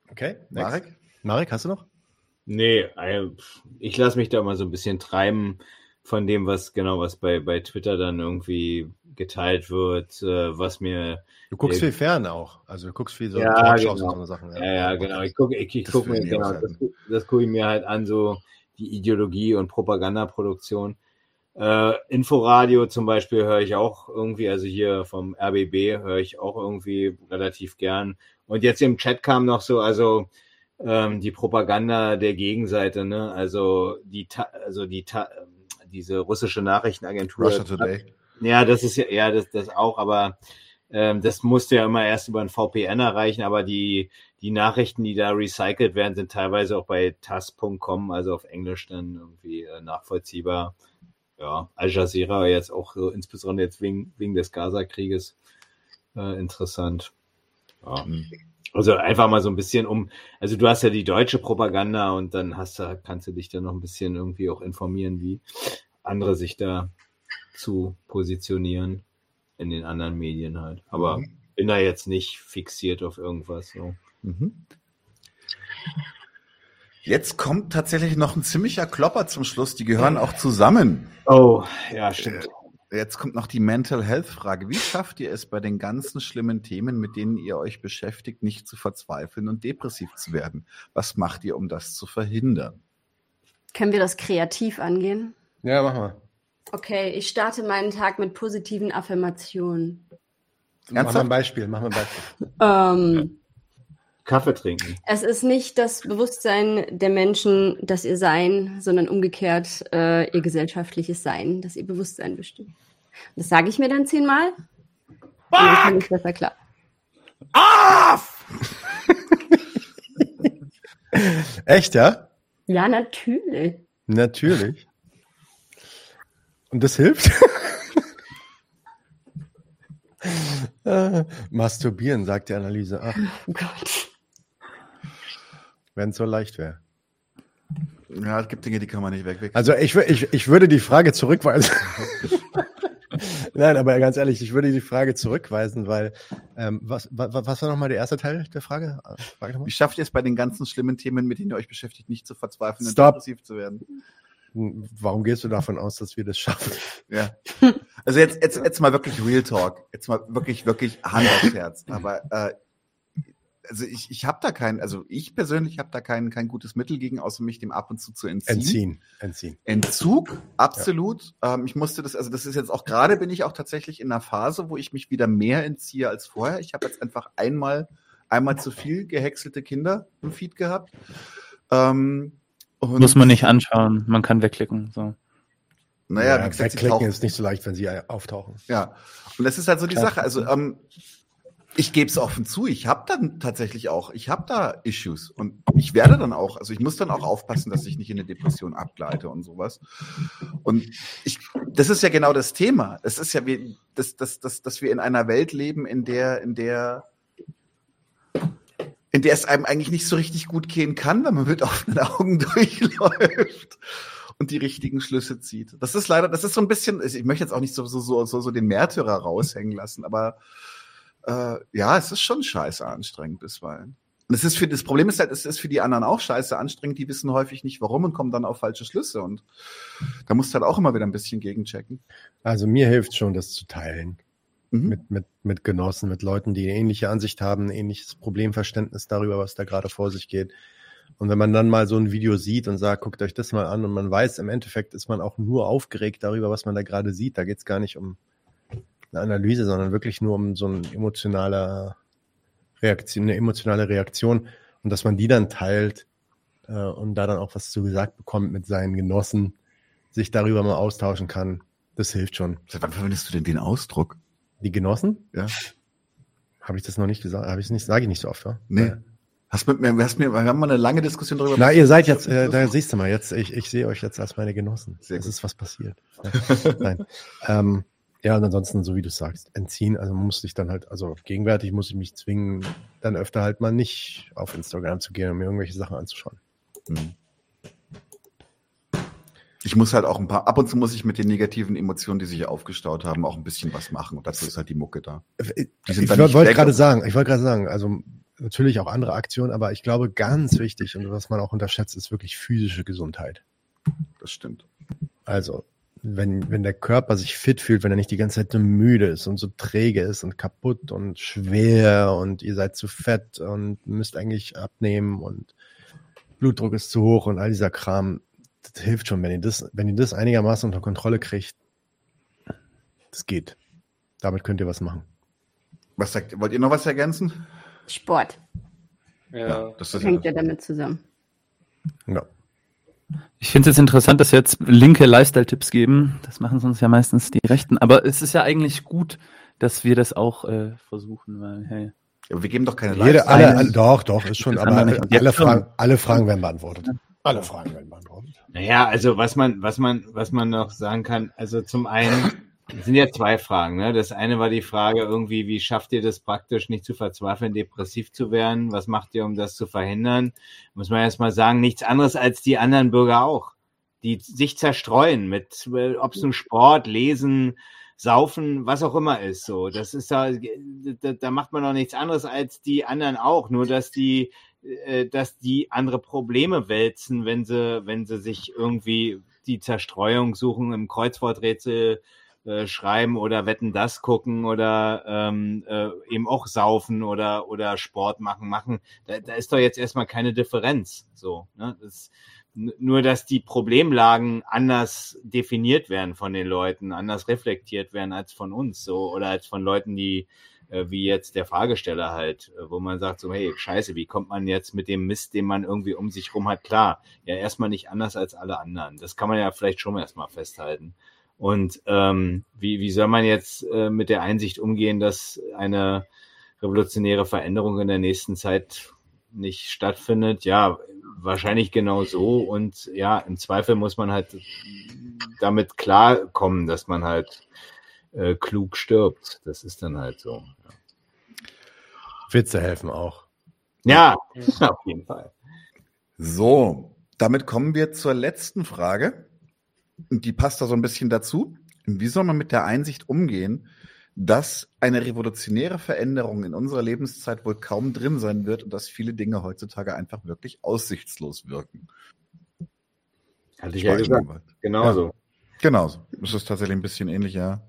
Okay, next. Marek? Marek, hast du noch? Nee, äh, ich lasse mich da mal so ein bisschen treiben von dem, was genau, was bei, bei Twitter dann irgendwie geteilt wird, äh, was mir, Du guckst Ja. viel fern auch. Also du guckst viel so Ja, genau. so Sachen. ja, ja, genau, ich gucke ich, ich Das guck mir, genau, das, das gucke ich mir halt an, so die Ideologie und Propagandaproduktion. Äh, Inforadio zum Beispiel höre ich auch irgendwie, also hier vom RBB höre ich auch irgendwie relativ gern. Und jetzt im Chat kam noch so, also ähm, die Propaganda der Gegenseite, ne? Also die, Ta also die, Ta diese russische Nachrichtenagentur. Russia Today. Ja, das ist ja, ja, das, das auch, aber ähm, das musste ja immer erst über ein VPN erreichen, aber die, die Nachrichten, die da recycelt werden, sind teilweise auch bei tas.com, also auf Englisch dann irgendwie äh, nachvollziehbar. Ja, Al Jazeera jetzt auch so, insbesondere jetzt wegen, wegen des Gaza-Krieges äh, interessant. Ja. Also einfach mal so ein bisschen um, also du hast ja die deutsche Propaganda und dann hast du, kannst du dich dann noch ein bisschen irgendwie auch informieren, wie andere sich da zu positionieren in den anderen Medien halt. Aber Mhm. bin da jetzt nicht fixiert auf irgendwas. So. Mhm. Jetzt kommt tatsächlich noch ein ziemlicher Klopper zum Schluss. Die gehören auch zusammen. Oh, ja, stimmt. Jetzt kommt noch die Mental Health Frage. Wie schafft ihr es bei den ganzen schlimmen Themen, mit denen ihr euch beschäftigt, nicht zu verzweifeln und depressiv zu werden? Was macht ihr, um das zu verhindern? Können wir das kreativ angehen? Ja, mach mal. Okay, ich starte meinen Tag mit positiven Affirmationen. Mach mal ein? Beispiel, mach mal ein Beispiel. Ähm, Kaffee trinken. es ist nicht das Bewusstsein der Menschen, dass ihr Sein, sondern umgekehrt äh, ihr gesellschaftliches Sein, dass ihr Bewusstsein bestimmt. Das sage ich mir dann zehnmal. Und dann komme ich besser klar. Echt, ja? Ja, natürlich. Natürlich. Und das hilft? äh, masturbieren, sagt die Analyse. Ach, Oh Gott. Wenn es so leicht wäre. Ja, es gibt Dinge, die kann man nicht wegwechseln. Also ich, ich, ich würde die Frage zurückweisen. Nein, aber ganz ehrlich, ich würde die Frage zurückweisen, weil ähm, was, was, was war nochmal der erste Teil der Frage? Frage? Wie schafft ihr es bei den ganzen schlimmen Themen, mit denen ihr euch beschäftigt, nicht zu verzweifeln und depressiv zu werden? Hm, Warum gehst du davon aus, dass wir das schaffen? Ja. Also jetzt, jetzt, jetzt mal wirklich Real Talk. Jetzt mal wirklich, wirklich Hand aufs Herz. Aber äh, also ich, ich habe da kein, also ich persönlich habe da kein, kein gutes Mittel gegen, außer mich dem ab und zu zu entziehen. Entziehen, entziehen. Entzug, absolut. Ja. Ähm, ich musste das, also das ist jetzt auch gerade bin ich auch tatsächlich in einer Phase, wo ich mich wieder mehr entziehe als vorher. Ich habe jetzt einfach einmal, einmal zu viel gehäckselte Kinder im Feed gehabt. Ähm, Muss man nicht anschauen, man kann wegklicken. So. Naja, ja, wie gesagt, wegklicken ist nicht so leicht, wenn sie auftauchen. Ja, und das ist halt so die Sache. Also ähm, ich gebe es offen zu, ich habe dann tatsächlich auch, ich habe da Issues und ich werde dann auch, also ich muss dann auch aufpassen, dass ich nicht in eine Depression abgleite und sowas. Und ich, das ist ja genau das Thema. Es ist ja, wie, dass, dass, dass, dass wir in einer Welt leben, in der, in der, in der es einem eigentlich nicht so richtig gut gehen kann, wenn man mit offenen Augen durchläuft und die richtigen Schlüsse zieht. Das ist leider, das ist so ein bisschen, ich möchte jetzt auch nicht so, so, so, so den Märtyrer raushängen lassen, aber äh, ja, es ist schon scheiße anstrengend bisweilen. Und es ist für das Problem ist halt, es ist für die anderen auch scheiße anstrengend. Die wissen häufig nicht, warum und kommen dann auf falsche Schlüsse. Und da musst du halt auch immer wieder ein bisschen gegenchecken. Also mir hilft schon, das zu teilen. Mhm. Mit, mit, mit Genossen, mit Leuten, die eine ähnliche Ansicht haben, ein ähnliches Problemverständnis darüber, was da gerade vor sich geht. Und wenn man dann mal so ein Video sieht und sagt, guckt euch das mal an und man weiß, im Endeffekt ist man auch nur aufgeregt darüber, was man da gerade sieht. Da geht es gar nicht um eine Analyse, sondern wirklich nur um so eine emotionale Reaktion, eine emotionale Reaktion und dass man die dann teilt äh, und da dann auch was zu gesagt bekommt mit seinen Genossen, sich darüber mal austauschen kann, das hilft schon. Seit wann verwendest du denn den Ausdruck? Die Genossen? Ja. Habe ich das noch nicht gesagt? Habe ich nicht? Sage ich nicht so oft, wa? Nee. Ja. Hast mit mir, hast mir, wir haben mal eine lange Diskussion darüber. Na, ihr seid jetzt, äh, da siehst du mal, jetzt, ich, ich sehe euch jetzt als meine Genossen. Sehr es ist was passiert. Ja. Nein. Ähm, ja, und ansonsten, so wie du sagst, entziehen. Also muss sich dann halt, also gegenwärtig muss ich mich zwingen, dann öfter halt mal nicht auf Instagram zu gehen und mir irgendwelche Sachen anzuschauen. Mhm. Ich muss halt auch ein paar, ab und zu muss ich mit den negativen Emotionen, die sich aufgestaut haben, auch ein bisschen was machen. Und dazu ist halt die Mucke da. Äh, ich wollte gerade sagen, ich wollte gerade sagen, also natürlich auch andere Aktionen, aber ich glaube, ganz wichtig und was man auch unterschätzt, ist wirklich physische Gesundheit. Das stimmt. Also wenn, wenn der Körper sich fit fühlt, wenn er nicht die ganze Zeit so müde ist und so träge ist und kaputt und schwer und ihr seid zu fett und müsst eigentlich abnehmen und Blutdruck ist zu hoch und all dieser Kram, das hilft schon, wenn ihr das, wenn ihr das einigermaßen unter Kontrolle kriegt. Das geht. Damit könnt ihr was machen. Was sagt, wollt ihr noch was ergänzen? Sport. Ja, ja das hängt ja damit zusammen. Ja. Ich finde es jetzt interessant, dass wir jetzt linke Lifestyle-Tipps geben. Das machen sonst ja meistens die Rechten. Aber es ist ja eigentlich gut, dass wir das auch äh, versuchen, weil, hey. Ja, wir geben doch keine Jede, alle, alle, Doch, doch, ist schon, aber alle Fragen, alle Fragen werden beantwortet. Alle Fragen werden beantwortet. Naja, also was man, was man, was man noch sagen kann, also zum einen es sind ja zwei Fragen. Ne? Das eine war die Frage irgendwie, wie schafft ihr das praktisch nicht zu verzweifeln, depressiv zu werden? Was macht ihr, um das zu verhindern? Muss man erst mal sagen, nichts anderes als die anderen Bürger auch, die sich zerstreuen mit, ob es nun Sport, Lesen, Saufen, was auch immer ist. So, das ist da, da, da macht man doch nichts anderes als die anderen auch. Nur dass die, äh, dass die andere Probleme wälzen, wenn sie, wenn sie sich irgendwie die Zerstreuung suchen im Kreuzworträtsel äh, schreiben oder wetten das gucken oder ähm, äh, eben auch saufen oder oder Sport machen machen da, da ist doch jetzt erstmal keine Differenz so ne? das, nur dass die Problemlagen anders definiert werden von den Leuten anders reflektiert werden als von uns so oder als von Leuten die äh, wie jetzt der Fragesteller halt, äh, wo man sagt so, hey, scheiße, wie kommt man jetzt mit dem Mist, den man irgendwie um sich rum hat, klar. Ja, erstmal nicht anders als alle anderen. Das kann man ja vielleicht schon erstmal festhalten. Und ähm, wie, wie soll man jetzt äh, mit der Einsicht umgehen, dass eine revolutionäre Veränderung in der nächsten Zeit nicht stattfindet? Ja, wahrscheinlich genau so. Und ja, im Zweifel muss man halt damit klarkommen, dass man halt äh, klug stirbt. Das ist dann halt so. Ja. Witze helfen auch. Ja, auf jeden Fall. So, damit kommen wir zur letzten Frage die passt da so ein bisschen dazu. Wie soll man mit der Einsicht umgehen, dass eine revolutionäre Veränderung in unserer Lebenszeit wohl kaum drin sein wird und dass viele Dinge heutzutage einfach wirklich aussichtslos wirken? Hatte ich ja gesagt. Genauso. Ja, genauso. Das ist tatsächlich ein bisschen ähnlich, ja.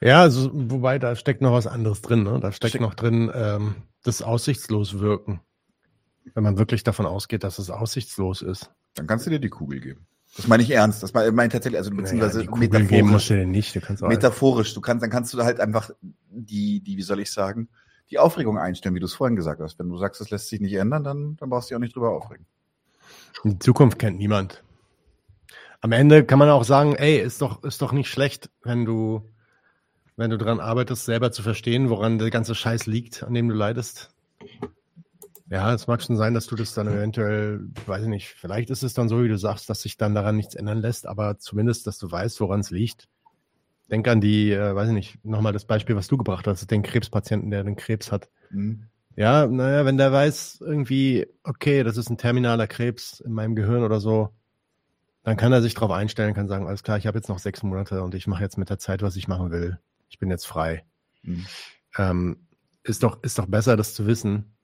Ja, also, wobei da steckt noch was anderes drin. Ne? Da steckt Steck- noch drin ähm, das aussichtslos wirken. Wenn man wirklich davon ausgeht, dass es aussichtslos ist. Dann kannst du dir die Kugel geben. Das meine ich ernst. Das meine ich tatsächlich, also beziehungsweise Naja, Kugel geben musst du dir nicht. Du kannst metaphorisch. Du kannst, dann kannst du halt einfach die, die, wie soll ich sagen, die Aufregung einstellen, wie du es vorhin gesagt hast. Wenn du sagst, das lässt sich nicht ändern, dann, dann brauchst du dich auch nicht drüber aufregen. Die Zukunft kennt niemand. Am Ende kann man auch sagen, ey, ist doch, ist doch nicht schlecht, wenn du, wenn du dran arbeitest, selber zu verstehen, woran der ganze Scheiß liegt, an dem du leidest. Ja, es mag schon sein, dass du das dann eventuell, weiß ich nicht, vielleicht ist es dann so, wie du sagst, dass sich dann daran nichts ändern lässt, aber zumindest, dass du weißt, woran es liegt. Denk an die, äh, weiß ich nicht, nochmal das Beispiel, was du gebracht hast, den Krebspatienten, der den Krebs hat. Mhm. Ja, naja, wenn der weiß, irgendwie, okay, das ist ein terminaler Krebs in meinem Gehirn oder so, dann kann er sich darauf einstellen, kann sagen, alles klar, ich habe jetzt noch sechs Monate und ich mache jetzt mit der Zeit, was ich machen will. Ich bin jetzt frei. Mhm. Ähm, ist, doch, ist doch besser, das zu wissen.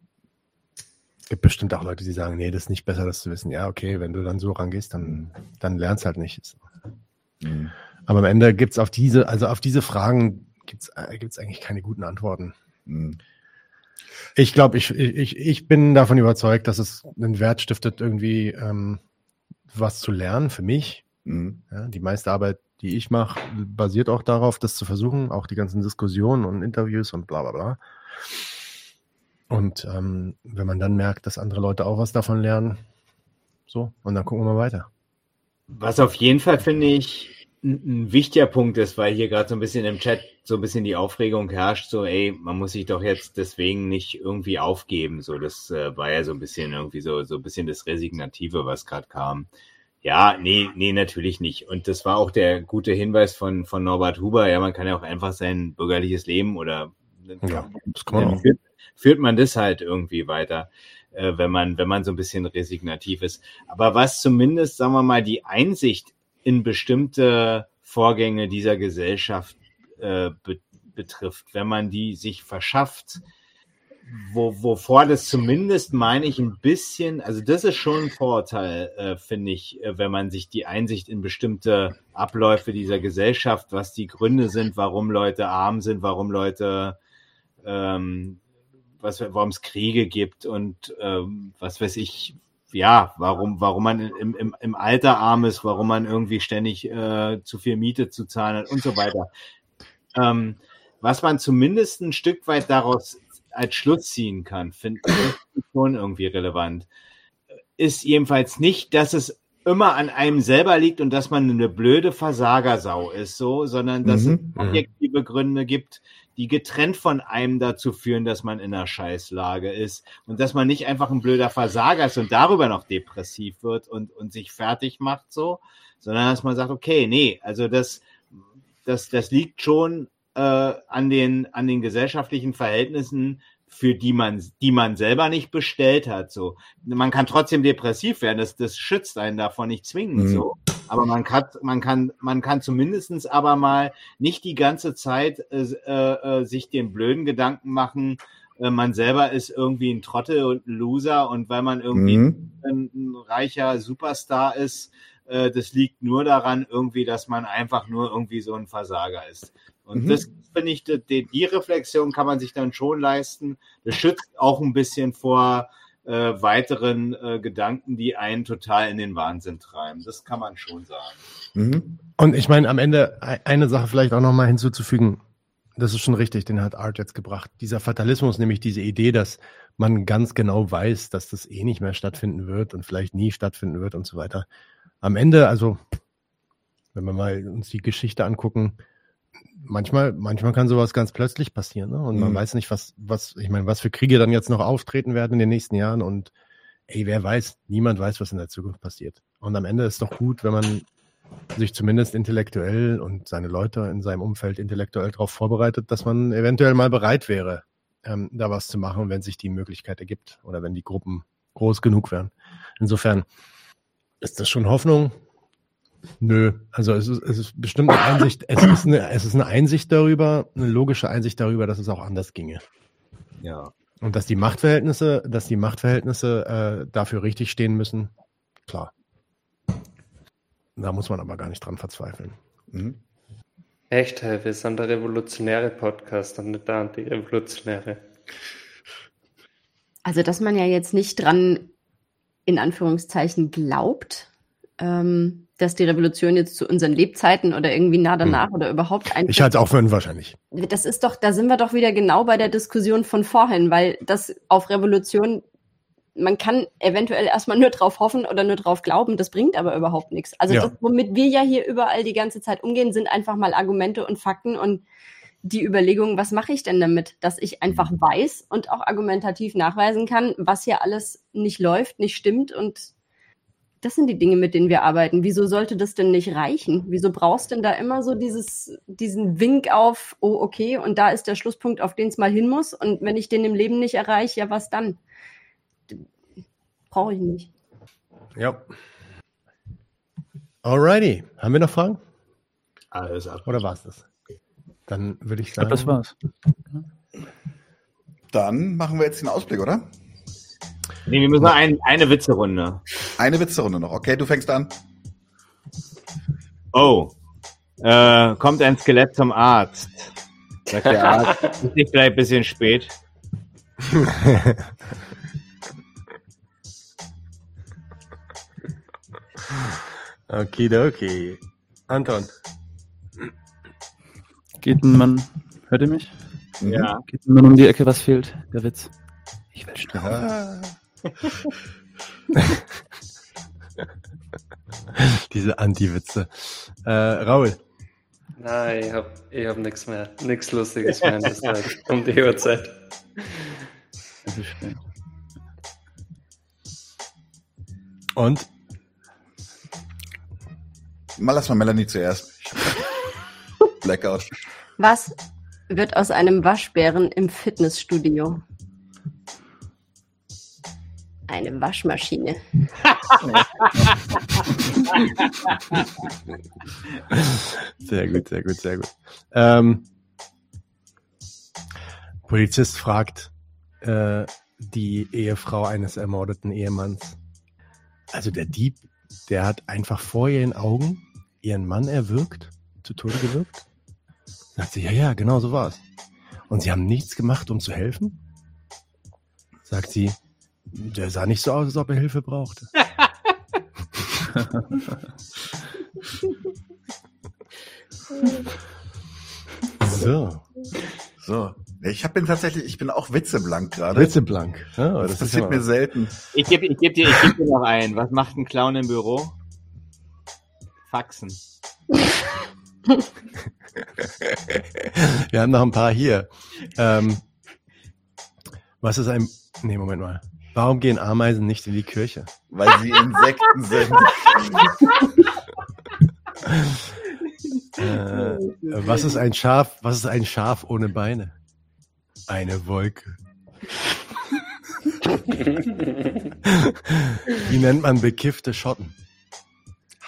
Es gibt bestimmt auch Leute, die sagen, nee, das ist nicht besser, das zu wissen. Ja, okay, wenn du dann so rangehst, dann, dann lernst halt nicht. Mhm. Aber am Ende gibt's auf diese, also auf diese Fragen gibt's äh, gibt's eigentlich keine guten Antworten. Mhm. Ich glaube, ich, ich, ich bin davon überzeugt, dass es einen Wert stiftet, irgendwie ähm, was zu lernen für mich. Mhm. Ja, die meiste Arbeit, die ich mache, basiert auch darauf, das zu versuchen, auch die ganzen Diskussionen und Interviews und bla bla bla. Und ähm, wenn man dann merkt, dass andere Leute auch was davon lernen, so, und dann gucken wir mal weiter. Was auf jeden Fall, finde ich, ein, wichtiger Punkt ist, weil hier gerade so ein bisschen im Chat so ein bisschen die Aufregung herrscht, so, ey, man muss sich doch jetzt deswegen nicht irgendwie aufgeben. So, das äh, war ja so ein bisschen irgendwie so, so ein bisschen das Resignative, was gerade kam. Ja, nee, nee, natürlich nicht. Und das war auch der gute Hinweis von, von Norbert Huber. Ja, man kann ja auch einfach sein bürgerliches Leben oder Ja, das kann man dann auch. führt, führt man das halt irgendwie weiter, äh, wenn man, wenn man so ein bisschen resignativ ist. Aber was zumindest, sagen wir mal, die Einsicht in bestimmte Vorgänge dieser Gesellschaft äh, be betrifft, wenn man die sich verschafft, wo, wovor das zumindest, meine ich, ein bisschen, also das ist schon ein Vorurteil, äh, finde ich, äh, wenn man sich die Einsicht in bestimmte Abläufe dieser Gesellschaft, was die Gründe sind, warum Leute arm sind, warum Leute, ähm, was, warum es Kriege gibt und ähm, was weiß ich, ja, warum, warum man im, im, im Alter arm ist, warum man irgendwie ständig äh, zu viel Miete zu zahlen hat und so weiter. Ähm, was man zumindest ein Stück weit daraus als Schluss ziehen kann, finde ich schon irgendwie relevant, ist jedenfalls nicht, dass es immer an einem selber liegt und dass man eine blöde Versagersau ist, so, sondern dass Mhm, es objektive Gründe gibt, die getrennt von einem dazu führen, dass man in einer Scheißlage ist und dass man nicht einfach ein blöder Versager ist und darüber noch depressiv wird und, und sich fertig macht, so, sondern dass man sagt, okay, nee, also das, das, das liegt schon äh, an, den, an den gesellschaftlichen Verhältnissen, für die man, die man selber nicht bestellt hat. So, man kann trotzdem depressiv werden. Das, das schützt einen davon nicht zwingend Mhm. so. Aber man kann, man kann, man kann zumindestens aber mal nicht die ganze Zeit äh, äh, sich den blöden Gedanken machen, äh, man selber ist irgendwie ein Trottel und ein Loser und weil man irgendwie Mhm. ein, ein reicher Superstar ist, äh, das liegt nur daran irgendwie, dass man einfach nur irgendwie so ein Versager ist. Und Mhm. das finde ich, die, die Reflexion kann man sich dann schon leisten. Das schützt auch ein bisschen vor äh, weiteren äh, Gedanken, die einen total in den Wahnsinn treiben. Das kann man schon sagen. Mhm. Und ich meine, am Ende e- eine Sache vielleicht auch nochmal hinzuzufügen. Das ist schon richtig, den hat Art jetzt gebracht. Dieser Fatalismus, nämlich diese Idee, dass man ganz genau weiß, dass das eh nicht mehr stattfinden wird und vielleicht nie stattfinden wird und so weiter. Am Ende, also, wenn wir mal uns die Geschichte angucken, manchmal, manchmal kann sowas ganz plötzlich passieren, ne? Und man Mhm. weiß nicht, was, was, ich meine, was für Kriege dann jetzt noch auftreten werden in den nächsten Jahren und ey, wer weiß, niemand weiß, was in der Zukunft passiert. Und am Ende ist doch gut, wenn man sich zumindest intellektuell und seine Leute in seinem Umfeld intellektuell darauf vorbereitet, dass man eventuell mal bereit wäre, ähm, da was zu machen, wenn sich die Möglichkeit ergibt oder wenn die Gruppen groß genug wären. Insofern ist das schon Hoffnung. Nö, also es ist, es ist bestimmt eine Einsicht, es ist eine, es ist eine Einsicht darüber, eine logische Einsicht darüber, dass es auch anders ginge. Ja. Und dass die Machtverhältnisse, dass die Machtverhältnisse äh, dafür richtig stehen müssen, klar. Da muss man aber gar nicht dran verzweifeln. Mhm. Echt, hey, wir sind der revolutionäre Podcast und nicht der antirevolutionäre. Also, dass man ja jetzt nicht dran in Anführungszeichen glaubt, ähm, dass die Revolution jetzt zu unseren Lebzeiten oder irgendwie nah danach oder überhaupt ein. Ich halte es auch für unwahrscheinlich. Das ist doch, da sind wir doch wieder genau bei der Diskussion von vorhin, weil das auf Revolution, man kann eventuell erstmal nur drauf hoffen oder nur drauf glauben, das bringt aber überhaupt nichts. Also Ja. das, womit wir ja hier überall die ganze Zeit umgehen, sind einfach mal Argumente und Fakten und die Überlegung, was mache ich denn damit, dass ich einfach weiß und auch argumentativ nachweisen kann, was hier alles nicht läuft, nicht stimmt und das sind die Dinge, mit denen wir arbeiten. Wieso sollte das denn nicht reichen? Wieso brauchst denn da immer so dieses, diesen Wink auf, oh, okay, und da ist der Schlusspunkt, auf den es mal hin muss. Und wenn ich den im Leben nicht erreiche, ja, was dann? Brauche ich nicht. Ja. Alrighty. Haben wir noch Fragen? Alles ab. Oder war es das? Dann würde ich Ich glaube, sagen. das war's. Dann machen wir jetzt den Ausblick, oder? Nee, wir müssen noch ein, eine Witzerunde. Eine Witzerunde noch. Okay, du fängst an. Oh, äh, kommt ein Skelett zum Arzt. Sagt der Arzt, ist nicht vielleicht ein bisschen spät? Okidoki. Anton. Geht ein Mann, hört ihr mich? Ja. Geht ein Mann um die Ecke, was fehlt? Der Witz. Ich will. Ah. Diese Anti-Witze. Äh, Raul. Nein, ich hab, ich hab nichts mehr. Nichts Lustiges mehr in der Zeit. Um die Uhrzeit. Es ist spät. Und? Mal lass mal Melanie zuerst. Blackout. Was wird aus einem Waschbären im Fitnessstudio? Eine Waschmaschine. Sehr gut, sehr gut, sehr gut. Ähm, Polizist fragt äh, die Ehefrau eines ermordeten Ehemanns. Also der Dieb, der hat einfach vor ihren Augen ihren Mann erwürgt, zu Tode gewürgt. Sagt sie, ja, ja, genau so war's. Und sie haben nichts gemacht, um zu helfen? Sagt sie, der sah nicht so aus, als ob er Hilfe brauchte. so, So. Ich hab bin tatsächlich, ich bin auch witzeblank gerade. Blitzeblank. Ja, Das, passiert ja mir selten. Ich gebe ich geb dir, ich geb dir noch einen. Was macht ein Clown im Büro? Faxen. Wir haben noch ein paar hier. Ähm, was ist ein. Nee, Moment mal. Warum gehen Ameisen nicht in die Kirche? Weil sie Insekten sind. Äh, was ist ein Schaf? Was ist ein Schaf ohne Beine? Eine Wolke. Wie nennt man bekiffte Schotten?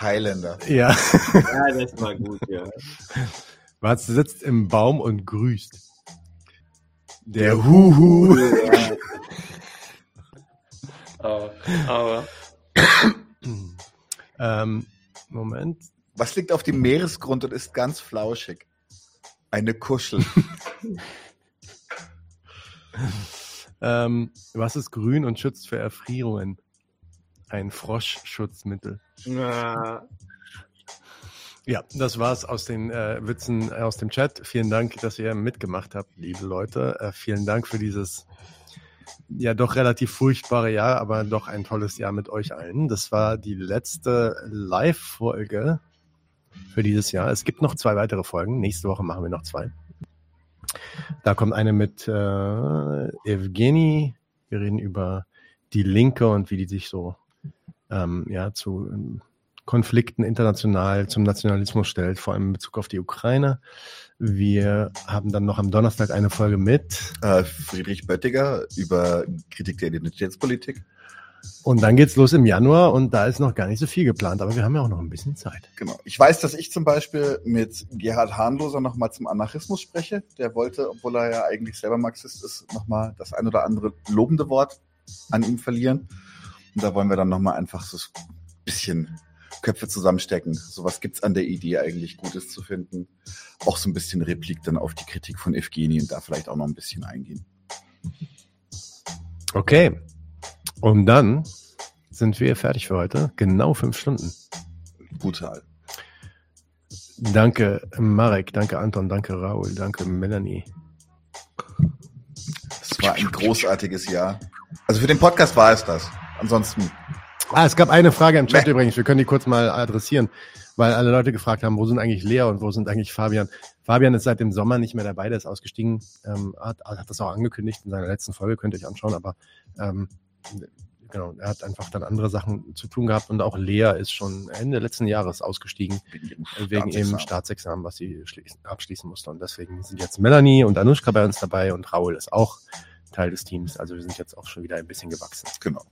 Highlander. Ja. Ja, das war gut, ja. Was sitzt im Baum und grüßt? Der Huhu. Aber, aber ähm, Moment. Was liegt auf dem Meeresgrund und ist ganz flauschig? Eine Kuschel. Ähm, was ist grün und schützt vor Erfrierungen? Ein Froschschutzmittel. Ja. Ja, das war's aus den äh, Witzen aus dem Chat. Vielen Dank, dass ihr mitgemacht habt, liebe Leute. Äh, vielen Dank für dieses ja doch relativ furchtbare Jahr, aber doch ein tolles Jahr mit euch allen. Das war die letzte Live-Folge für dieses Jahr. Es gibt noch zwei weitere Folgen. Nächste Woche machen wir noch zwei. Da kommt eine mit äh, Evgeny. Wir reden über die Linke und wie die sich so ähm, ja, zu ähm, Konflikten international zum Nationalismus stellt, vor allem in Bezug auf die Ukraine. Wir haben dann noch am Donnerstag eine Folge mit äh, Friedrich Böttiger über Kritik der Identitätspolitik. und dann geht's los im Januar und da ist noch gar nicht so viel geplant, aber wir haben ja auch noch ein bisschen Zeit. Genau. Ich weiß, dass ich zum Beispiel mit Gerhard Hahnloser nochmal zum Anarchismus spreche. Der wollte, obwohl er ja eigentlich selber Marxist ist, nochmal das ein oder andere lobende Wort an ihm verlieren. Und da wollen wir dann nochmal einfach so ein bisschen Köpfe zusammenstecken. Sowas gibt's an der Idee eigentlich Gutes zu finden. Auch so ein bisschen Replik dann auf die Kritik von Evgeny und da vielleicht auch noch ein bisschen eingehen. Okay. Und dann sind wir fertig für heute. Genau fünf Stunden. Brutal. Danke, Marek. Danke, Anton. Danke, Raul. Danke, Melanie. Es war ein großartiges Jahr. Also für den Podcast war es das. Ansonsten. Ah, es gab eine Frage im Chat Meh. übrigens. Wir können die kurz mal adressieren, weil alle Leute gefragt haben, wo sind eigentlich Lea und wo sind eigentlich Fabian? Fabian ist seit dem Sommer nicht mehr dabei, der ist ausgestiegen, ähm, hat, hat das auch angekündigt in seiner letzten Folge, könnt ihr euch anschauen, aber ähm, genau, er hat einfach dann andere Sachen zu tun gehabt und auch Lea ist schon Ende letzten Jahres ausgestiegen Wegen wegen Staatsexamen. was sie schließen, abschließen musste. Und deswegen sind jetzt Melanie und Anushka bei uns dabei und Raul ist auch Teil des Teams. Also wir sind jetzt auch schon wieder ein bisschen gewachsen. Genau.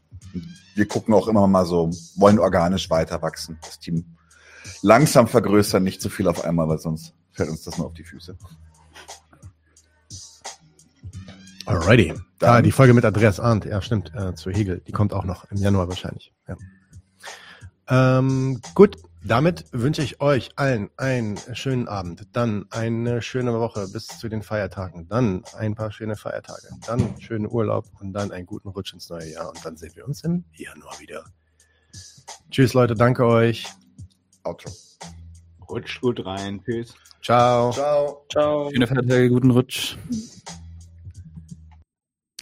Wir gucken auch immer mal so, wollen organisch weiter wachsen. Das Team langsam vergrößern, nicht zu viel auf einmal, weil sonst fällt uns das nur auf die Füße. Alrighty. Dann- ah, die Folge mit Andreas Arndt, ja stimmt, äh, zu Hegel, die kommt auch noch im Januar wahrscheinlich. Ja. Ähm, gut, damit wünsche ich euch allen einen schönen Abend, dann eine schöne Woche bis zu den Feiertagen, dann ein paar schöne Feiertage, dann schönen Urlaub und dann einen guten Rutsch ins neue Jahr und dann sehen wir uns im Januar wieder. Tschüss Leute, danke euch. Outro. Rutscht gut rein. Tschüss. Ciao. Ciao. Ciao. Schöne Feiertage, guten Rutsch.